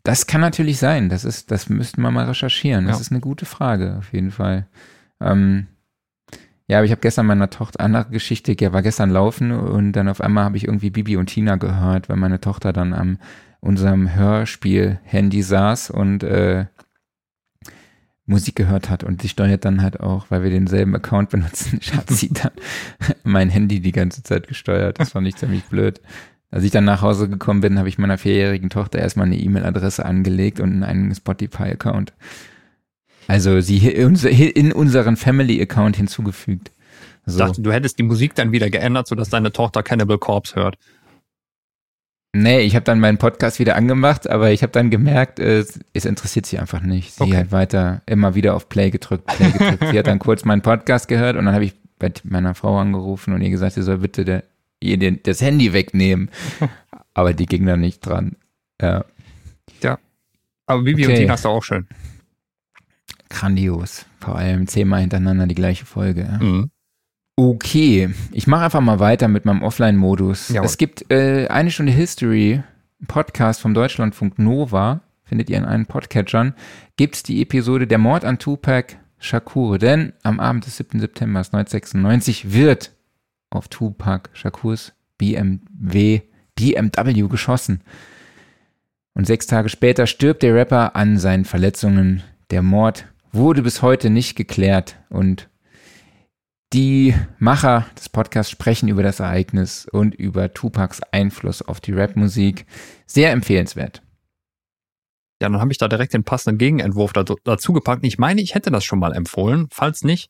Das kann natürlich sein. Das ist, das müssten wir mal recherchieren. Das Ja. ist eine gute Frage, auf jeden Fall. Ähm, ja, aber ich habe gestern meiner Tochter, andere Geschichte, ja, war gestern laufen und dann auf einmal habe ich irgendwie Bibi und Tina gehört, weil meine Tochter dann am unserem Hörspiel-Handy saß und äh, Musik gehört hat und sie steuert dann halt auch, weil wir denselben Account benutzen, hat sie dann mein Handy die ganze Zeit gesteuert. Das fand ich ziemlich blöd. Als ich dann nach Hause gekommen bin, habe ich meiner vierjährigen Tochter erstmal eine E-Mail-Adresse angelegt und einen Spotify-Account. Also sie in unseren Family-Account hinzugefügt. Ich So. dachte, du hättest die Musik dann wieder geändert, sodass deine Tochter Cannibal Corpse hört. Nee, ich habe dann meinen Podcast wieder angemacht, aber ich habe dann gemerkt, äh, es, es interessiert sie einfach nicht. Sie Okay. hat weiter immer wieder auf Play gedrückt, Play gedrückt. sie hat dann kurz meinen Podcast gehört und dann habe ich bei meiner Frau angerufen und ihr gesagt, sie soll bitte der, ihr den, das Handy wegnehmen. aber die ging dann nicht dran. Ja, Aber Bibi und Okay. Tina ist doch auch schön. Grandios. Vor allem zehnmal hintereinander die gleiche Folge. Ja. Mhm. Okay, ich mache einfach mal weiter mit meinem Offline-Modus. Es gibt äh, eine Stunde History, Podcast vom Deutschlandfunk Nova, findet ihr in allen Podcatchern, gibt's die Episode Der Mord an Tupac Shakur. Denn am Abend des 7. September 1996 wird auf Tupac Shakurs BMW, BMW geschossen. Und sechs Tage später stirbt der Rapper an seinen Verletzungen. Der Mord wurde bis heute nicht geklärt und die Macher des Podcasts sprechen über das Ereignis und über Tupacs Einfluss auf die Rapmusik. Sehr empfehlenswert. Ja, dann habe ich da direkt den passenden Gegenentwurf dazu, gepackt. Ich meine, ich hätte das schon mal empfohlen. Falls nicht,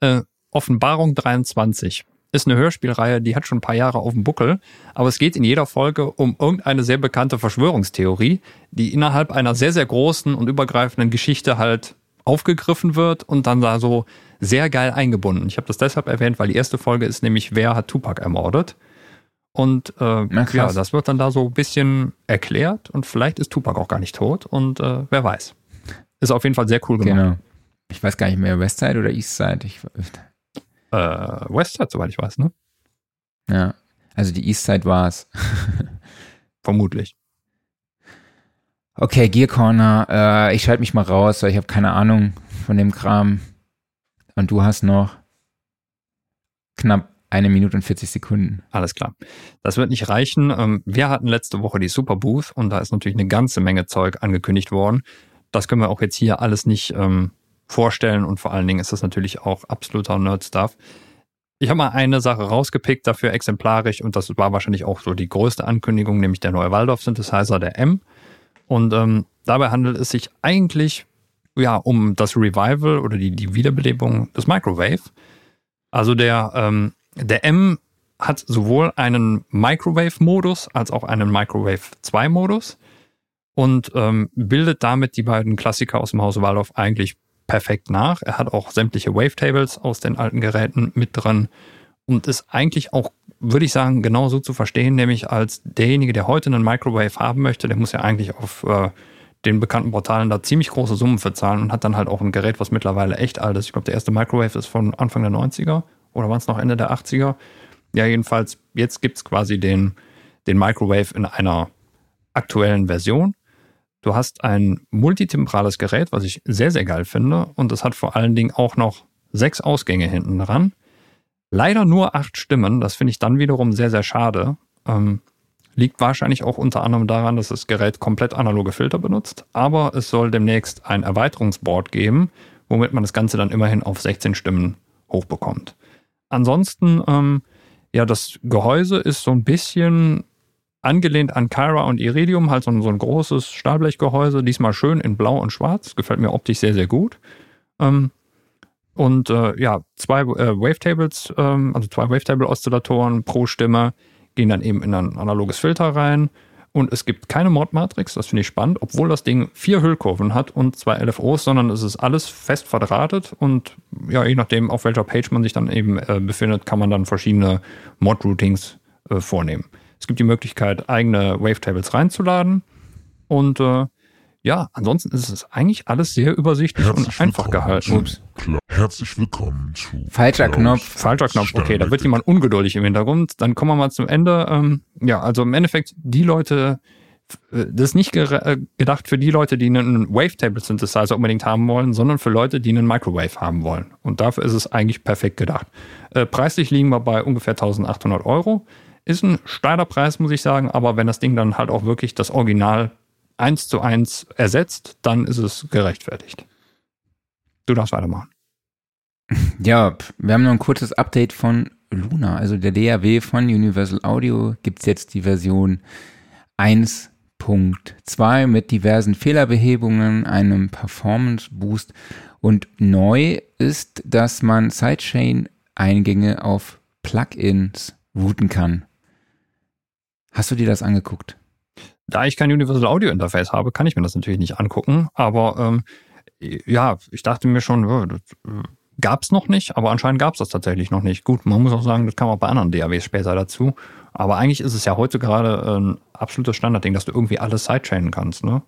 äh, Offenbarung 23 ist eine Hörspielreihe, die hat schon ein paar Jahre auf dem Buckel, aber es geht in jeder Folge um irgendeine sehr bekannte Verschwörungstheorie, die innerhalb einer sehr, sehr großen und übergreifenden Geschichte halt aufgegriffen wird und dann da so sehr geil eingebunden. Ich habe das deshalb erwähnt, weil die erste Folge ist nämlich, wer hat Tupac ermordet? Und äh, ja, das wird dann da so ein bisschen erklärt und vielleicht ist Tupac auch gar nicht tot und äh, wer weiß. Ist auf jeden Fall sehr cool gemacht. Genau. Ich weiß gar nicht mehr, Westside oder Eastside. Ich, Äh, Westside, soweit ich weiß, ne? ja, also die Eastside war's. Vermutlich. Okay, Gear Corner. Äh, ich schalte mich mal raus, weil ich habe keine Ahnung von dem Kram. Und du hast noch knapp eine Minute und 40 Sekunden. Alles klar. Das wird nicht reichen. Ähm, Wir hatten letzte Woche die Super Booth und da ist natürlich eine ganze Menge Zeug angekündigt worden. Das können wir auch jetzt hier alles nicht ähm, vorstellen und vor allen Dingen ist das natürlich auch absoluter Nerd-Stuff. Ich habe mal eine Sache rausgepickt, dafür exemplarisch und das war wahrscheinlich auch so die größte Ankündigung, nämlich der neue Waldorf-Synthesizer, der M. Und ähm, dabei handelt es sich eigentlich ja um das Revival oder die, die Wiederbelebung des Microwave. Also der, ähm, der M hat sowohl einen Microwave-Modus als auch einen Microwave 2-Modus und ähm, bildet damit die beiden Klassiker aus dem Hause Waldorf eigentlich perfekt nach. Er hat auch sämtliche Wavetables aus den alten Geräten mit drin und ist eigentlich auch, würde ich sagen, genauso zu verstehen, nämlich als derjenige, der heute einen Microwave haben möchte, der muss ja eigentlich auf äh, den bekannten Portalen da ziemlich große Summen für zahlen und hat dann halt auch ein Gerät, was mittlerweile echt alt ist. Ich glaube, der erste Microwave ist von Anfang der 90er oder waren es noch Ende der 80er? Ja, jedenfalls, jetzt gibt's quasi den, den Microwave in einer aktuellen Version. Du hast ein multitemporales Gerät, was ich sehr, sehr geil finde. Und es hat vor allen Dingen auch noch sechs Ausgänge hinten dran. Leider nur acht Stimmen. Das finde ich dann wiederum sehr, sehr schade. Ähm, liegt wahrscheinlich auch unter anderem daran, dass das Gerät komplett analoge Filter benutzt. Aber es soll demnächst ein Erweiterungsboard geben, womit man das Ganze dann immerhin auf 16 Stimmen hochbekommt. Ansonsten, ähm, ja, das Gehäuse ist so ein bisschen angelehnt an Kyra und Iridium, halt so ein, so ein großes Stahlblechgehäuse, diesmal schön in Blau und Schwarz. Gefällt mir optisch sehr, sehr gut. Ähm, und äh, ja, zwei äh, Wavetables, ähm, also zwei Wavetable-Oszillatoren pro Stimme gehen dann eben in ein analoges Filter rein. Und es gibt keine Mod-Matrix, das finde ich spannend, obwohl das Ding vier Hüllkurven hat und zwei LFOs, sondern es ist alles fest verdrahtet und ja, je nachdem, auf welcher Page man sich dann eben äh, befindet, kann man dann verschiedene Mod-Routings äh, vornehmen. Es gibt die Möglichkeit, eigene Wavetables reinzuladen und äh, ja, ansonsten ist es eigentlich alles sehr übersichtlich Herzlich und einfach gehalten. Ups. Herzlich willkommen zu. Falscher Knopf. Falscher Knopf, okay, da wird jemand ungeduldig im Hintergrund. Dann kommen wir mal zum Ende. Ähm, ja, also im Endeffekt, die Leute, äh, das ist nicht äh, gedacht für die Leute, die einen Wavetable-Synthesizer unbedingt haben wollen, sondern für Leute, die einen Microwave haben wollen. Und dafür ist es eigentlich perfekt gedacht. Äh, preislich liegen wir bei ungefähr 1800 Euro. Ist ein steiler Preis, muss ich sagen, aber wenn das Ding dann halt auch wirklich das Original eins zu eins ersetzt, dann ist es gerechtfertigt. Du darfst weitermachen. Ja, wir haben noch ein kurzes Update von Luna. Also der DAW von Universal Audio gibt es jetzt die Version 1.2 mit diversen Fehlerbehebungen, einem Performance Boost und neu ist, dass man Sidechain-Eingänge auf Plugins routen kann. Hast du dir das angeguckt? Da ich kein Universal Audio Interface habe, kann ich mir das natürlich nicht angucken. Aber ähm, ja, ich dachte mir schon, oh, das äh, gab es noch nicht, aber anscheinend gab es das tatsächlich noch nicht. Gut, man muss auch sagen, das kam auch bei anderen DAWs später dazu. Aber eigentlich ist es ja heute gerade ein absolutes Standardding, dass du irgendwie alles sidechainen kannst, ne?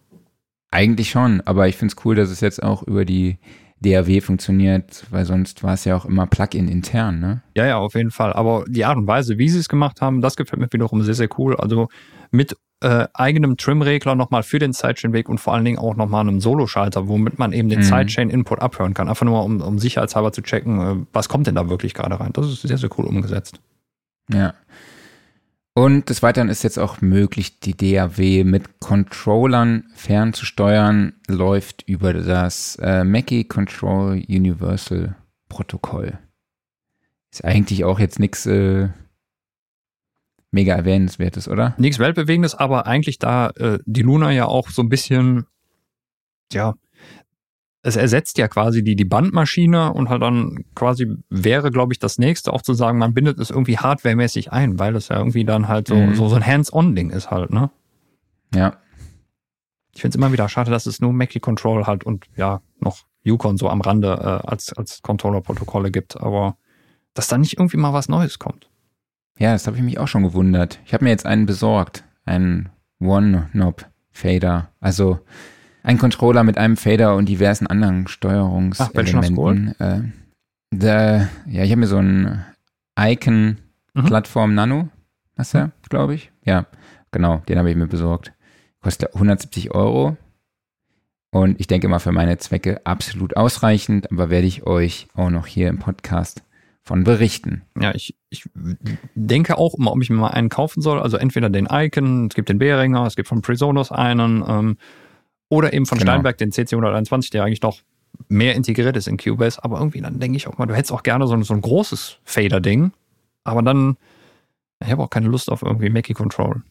Eigentlich schon, aber ich finde es cool, dass es jetzt auch über die DAW funktioniert, weil sonst war es ja auch immer Plugin intern, ne? Ja, ja, auf jeden Fall. Aber die Art und Weise, wie sie es gemacht haben, das gefällt mir wiederum sehr, sehr cool. Also mit äh, eigenem Trim-Regler nochmal für den Sidechain-Weg und vor allen Dingen auch nochmal einem Solo-Schalter, womit man eben den mhm. Sidechain-Input abhören kann. Einfach nur, um, um sicherheitshalber zu checken, äh, was kommt denn da wirklich gerade rein. Das ist sehr, sehr cool umgesetzt. Ja. Und des Weiteren ist jetzt auch möglich, die DAW mit Controllern fernzusteuern, läuft über das äh, Mackie Control Universal Protokoll. Ist eigentlich auch jetzt nichts äh, mega erwähnenswertes, oder? Nichts Weltbewegendes, aber eigentlich da äh, die Luna ja auch so ein bisschen, ja, es ersetzt ja quasi die, die Bandmaschine und halt dann quasi wäre, glaube ich, das nächste auch zu sagen, man bindet es irgendwie hardwaremäßig ein, weil es ja irgendwie dann halt so, mhm. so, so ein Hands-on-Ding ist halt, ne? Ja. Ich finde es immer wieder schade, dass es nur Mackie Control halt und ja, noch Yukon so am Rande äh, als, als Controller-Protokolle gibt, aber dass da nicht irgendwie mal was Neues kommt. Ja, das habe ich mich auch schon gewundert. Ich habe mir jetzt einen besorgt, einen One-Knob-Fader. Also ein Controller mit einem Fader und diversen anderen Steuerungselementen. Ach, äh, da, ja, ich habe mir so einen Icon-Plattform mhm. Nano, hast du, mhm. glaube ich. Ja, genau, den habe ich mir besorgt. Kostet 170 Euro. Und ich denke mal für meine Zwecke absolut ausreichend, aber werde ich euch auch noch hier im Podcast von berichten. Ja, ich, ich denke auch immer, ob ich mir mal einen kaufen soll. Also entweder den Icon, es gibt den Behringer, es gibt von Presonus einen, ähm, oder eben von genau. Steinberg den CC121, der eigentlich noch mehr integriert ist in Cubase. Aber irgendwie dann denke ich auch mal, du hättest auch gerne so, so ein großes Fader-Ding. Aber dann, ich habe auch keine Lust auf irgendwie Mackie Control.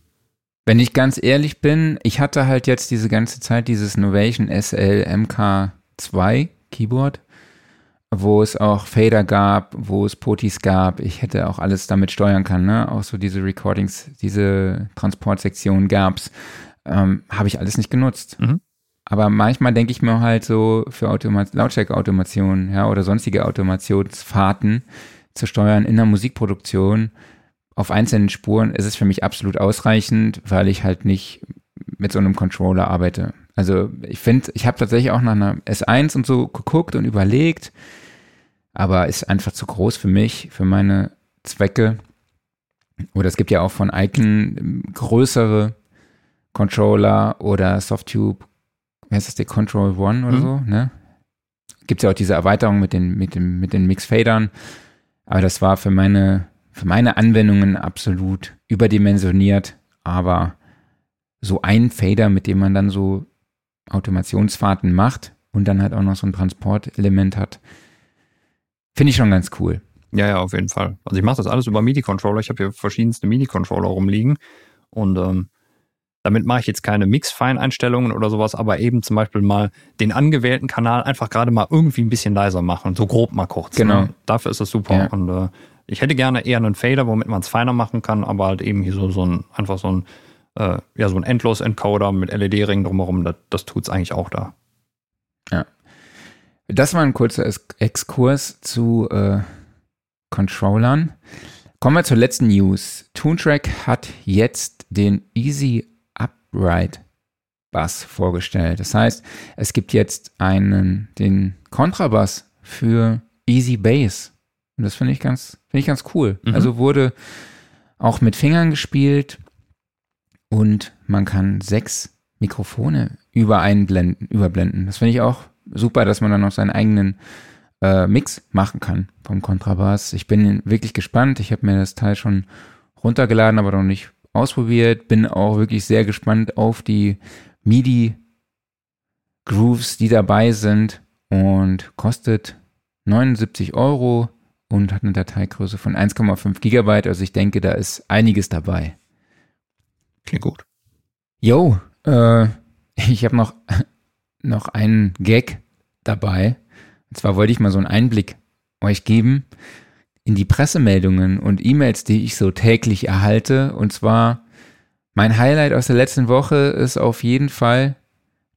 Wenn ich ganz ehrlich bin, ich hatte halt jetzt diese ganze Zeit dieses Novation SL MK2 Keyboard wo es auch Fader gab, wo es Potis gab. Ich hätte auch alles damit steuern können, ne? Auch so diese Recordings, diese Transportsektion gab's. Ähm, Habe ich alles nicht genutzt. Mhm. Aber manchmal denke ich mir halt so für Automa Lautstärke-Automation, ja, oder sonstige Automationsfahrten zu steuern in der Musikproduktion auf einzelnen Spuren ist es für mich absolut ausreichend, weil ich halt nicht mit so einem Controller arbeite. Also ich finde, ich habe tatsächlich auch nach einer S1 und so geguckt und überlegt, aber ist einfach zu groß für mich, für meine Zwecke. Oder es gibt ja auch von Icon ähm, größere Controller oder Softtube, wie heißt das, der Control One oder Mhm. so, ne? Gibt ja auch diese Erweiterung mit den, mit den, mit den Mix-Fadern. Aber das war für meine, für meine Anwendungen absolut überdimensioniert. Aber so ein Fader, mit dem man dann so Automationsfahrten macht und dann halt auch noch so ein Transportelement hat, finde ich schon ganz cool. Ja, ja, auf jeden Fall. Also ich mache das alles über MIDI-Controller. Ich habe hier verschiedenste MIDI-Controller rumliegen und ähm, damit mache ich jetzt keine Mix-Feineinstellungen oder sowas, aber eben zum Beispiel mal den angewählten Kanal einfach gerade mal irgendwie ein bisschen leiser machen, so grob mal kurz. Genau. Ne? Dafür ist das super. Ja. Und äh, ich hätte gerne eher einen Fader, womit man es feiner machen kann, aber halt eben hier so, so ein, einfach so ein, äh, ja, so ein Endlos-Encoder mit LED-Ringen drumherum, das, das tut es eigentlich auch da. Das war ein kurzer Exkurs zu äh, Controllern. Kommen wir zur letzten News. Toontrack hat jetzt den Easy Upright Bass vorgestellt. Das heißt, es gibt jetzt einen, den Kontrabass für Easy Bass. Und das finde ich ganz, finde ich ganz cool. Mhm. Also wurde auch mit Fingern gespielt und man kann sechs Mikrofone übereinblenden, überblenden. Das finde ich auch super, dass man dann noch seinen eigenen äh, Mix machen kann vom Kontrabass. Ich bin wirklich gespannt. Ich habe mir das Teil schon runtergeladen, aber noch nicht ausprobiert. Bin auch wirklich sehr gespannt auf die MIDI Grooves, die dabei sind und kostet 79 Euro und hat eine Dateigröße von 1,5 Gigabyte. Also ich denke, da ist einiges dabei. Klingt gut. Yo, äh, ich habe noch, noch einen Gag dabei. Und zwar wollte ich mal so einen Einblick euch geben in die Pressemeldungen und E-Mails, die ich so täglich erhalte. Und zwar mein Highlight aus der letzten Woche ist auf jeden Fall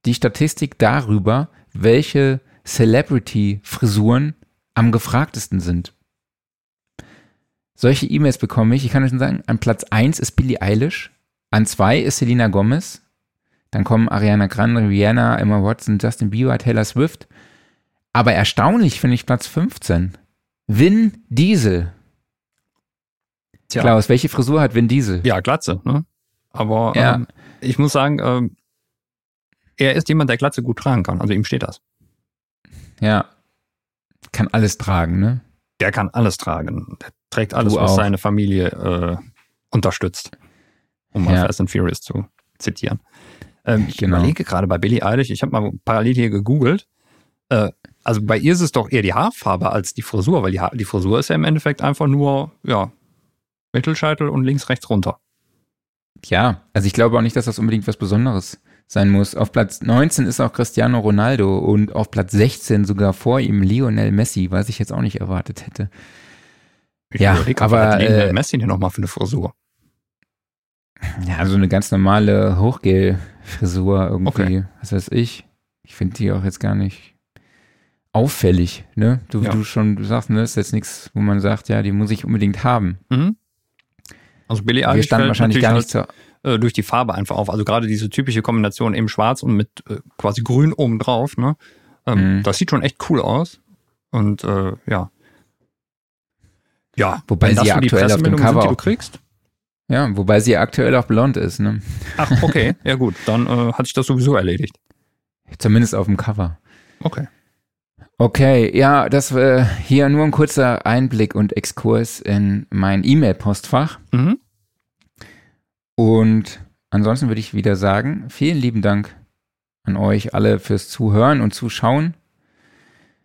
die Statistik darüber, welche Celebrity-Frisuren am gefragtesten sind. Solche E-Mails bekomme ich. Ich kann euch schon sagen, an Platz 1 ist Billie Eilish, an 2 ist Selena Gomez, dann kommen Ariana Grande, Rihanna, Emma Watson, Justin Bieber, Taylor Swift. Aber erstaunlich finde ich Platz 15. Vin Diesel. Tja. Klaus, welche Frisur hat Vin Diesel? Ja, Glatze, ne? Aber Ja. ähm, ich muss sagen, ähm, er ist jemand, der Glatze gut tragen kann. Also ihm steht das. Ja. Kann alles tragen, ne? Der kann alles tragen. Der trägt alles, Du was auch. seine Familie äh, unterstützt. Um mal Ja. Fast and Furious zu zitieren. Ähm, ich Genau. überlege gerade bei Billie Eilish, ich habe mal parallel hier gegoogelt. Äh, also bei ihr ist es doch eher die Haarfarbe als die Frisur, weil die, ha die Frisur ist ja im Endeffekt einfach nur, ja, Mittelscheitel und links, rechts runter. Ja, also ich glaube auch nicht, dass das unbedingt was Besonderes sein muss. Auf Platz 19 ist auch Cristiano Ronaldo und auf Platz 16 sogar vor ihm Lionel Messi, was ich jetzt auch nicht erwartet hätte. Ich Ja, überlege, aber, hat Lionel äh, Messi denn nochmal für eine Frisur? Ja, so eine ganz normale Hochgel-Frisur irgendwie. Okay. Was weiß ich. Ich finde die auch jetzt gar nicht auffällig, ne? Du, Ja. du schon du sagst, ne, ist jetzt nichts, wo man sagt, ja, die muss ich unbedingt haben. Mhm. Also Wir Eilish fällt wahrscheinlich gar als- nicht so. äh, durch die Farbe einfach auf. Also gerade diese typische Kombination eben schwarz und mit äh, quasi grün oben drauf. Ne? Ähm, Mhm. Das sieht schon echt cool aus. Und äh, ja. Ja, Wobei sie ja aktuell auf dem Cover sind, die du kriegst. Ja, wobei sie aktuell auch blond ist, ne? Ach, okay, ja gut, dann äh, hat sich das sowieso erledigt. Zumindest auf dem Cover. Okay. Okay, ja, das war hier nur ein kurzer Einblick und Exkurs in mein E-Mail-Postfach. Mhm. Und ansonsten würde ich wieder sagen, vielen lieben Dank an euch alle fürs Zuhören und Zuschauen.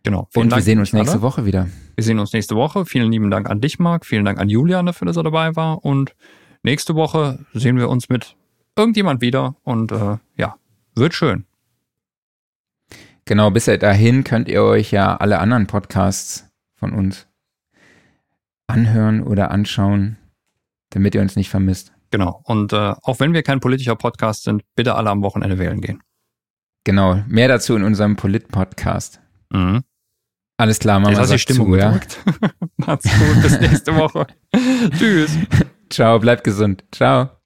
Genau. Vielen Und wir Dank sehen uns nächste alle. Woche wieder. Wir sehen uns nächste Woche. Vielen lieben Dank an dich, Marc. Vielen Dank an Julian dafür, dass er dabei war. Und nächste Woche sehen wir uns mit irgendjemand wieder. Und äh, ja, wird schön. Genau, bis dahin könnt ihr euch ja alle anderen Podcasts von uns anhören oder anschauen, damit ihr uns nicht vermisst. Genau. Und äh, auch wenn wir kein politischer Podcast sind, bitte alle am Wochenende wählen gehen. Genau, mehr dazu in unserem Polit-Podcast. Mhm. Alles klar, Mama Jetzt hast die Stimmung zu, ja? Macht's gut, bis nächste Woche. Tschüss. Ciao, bleibt gesund. Ciao.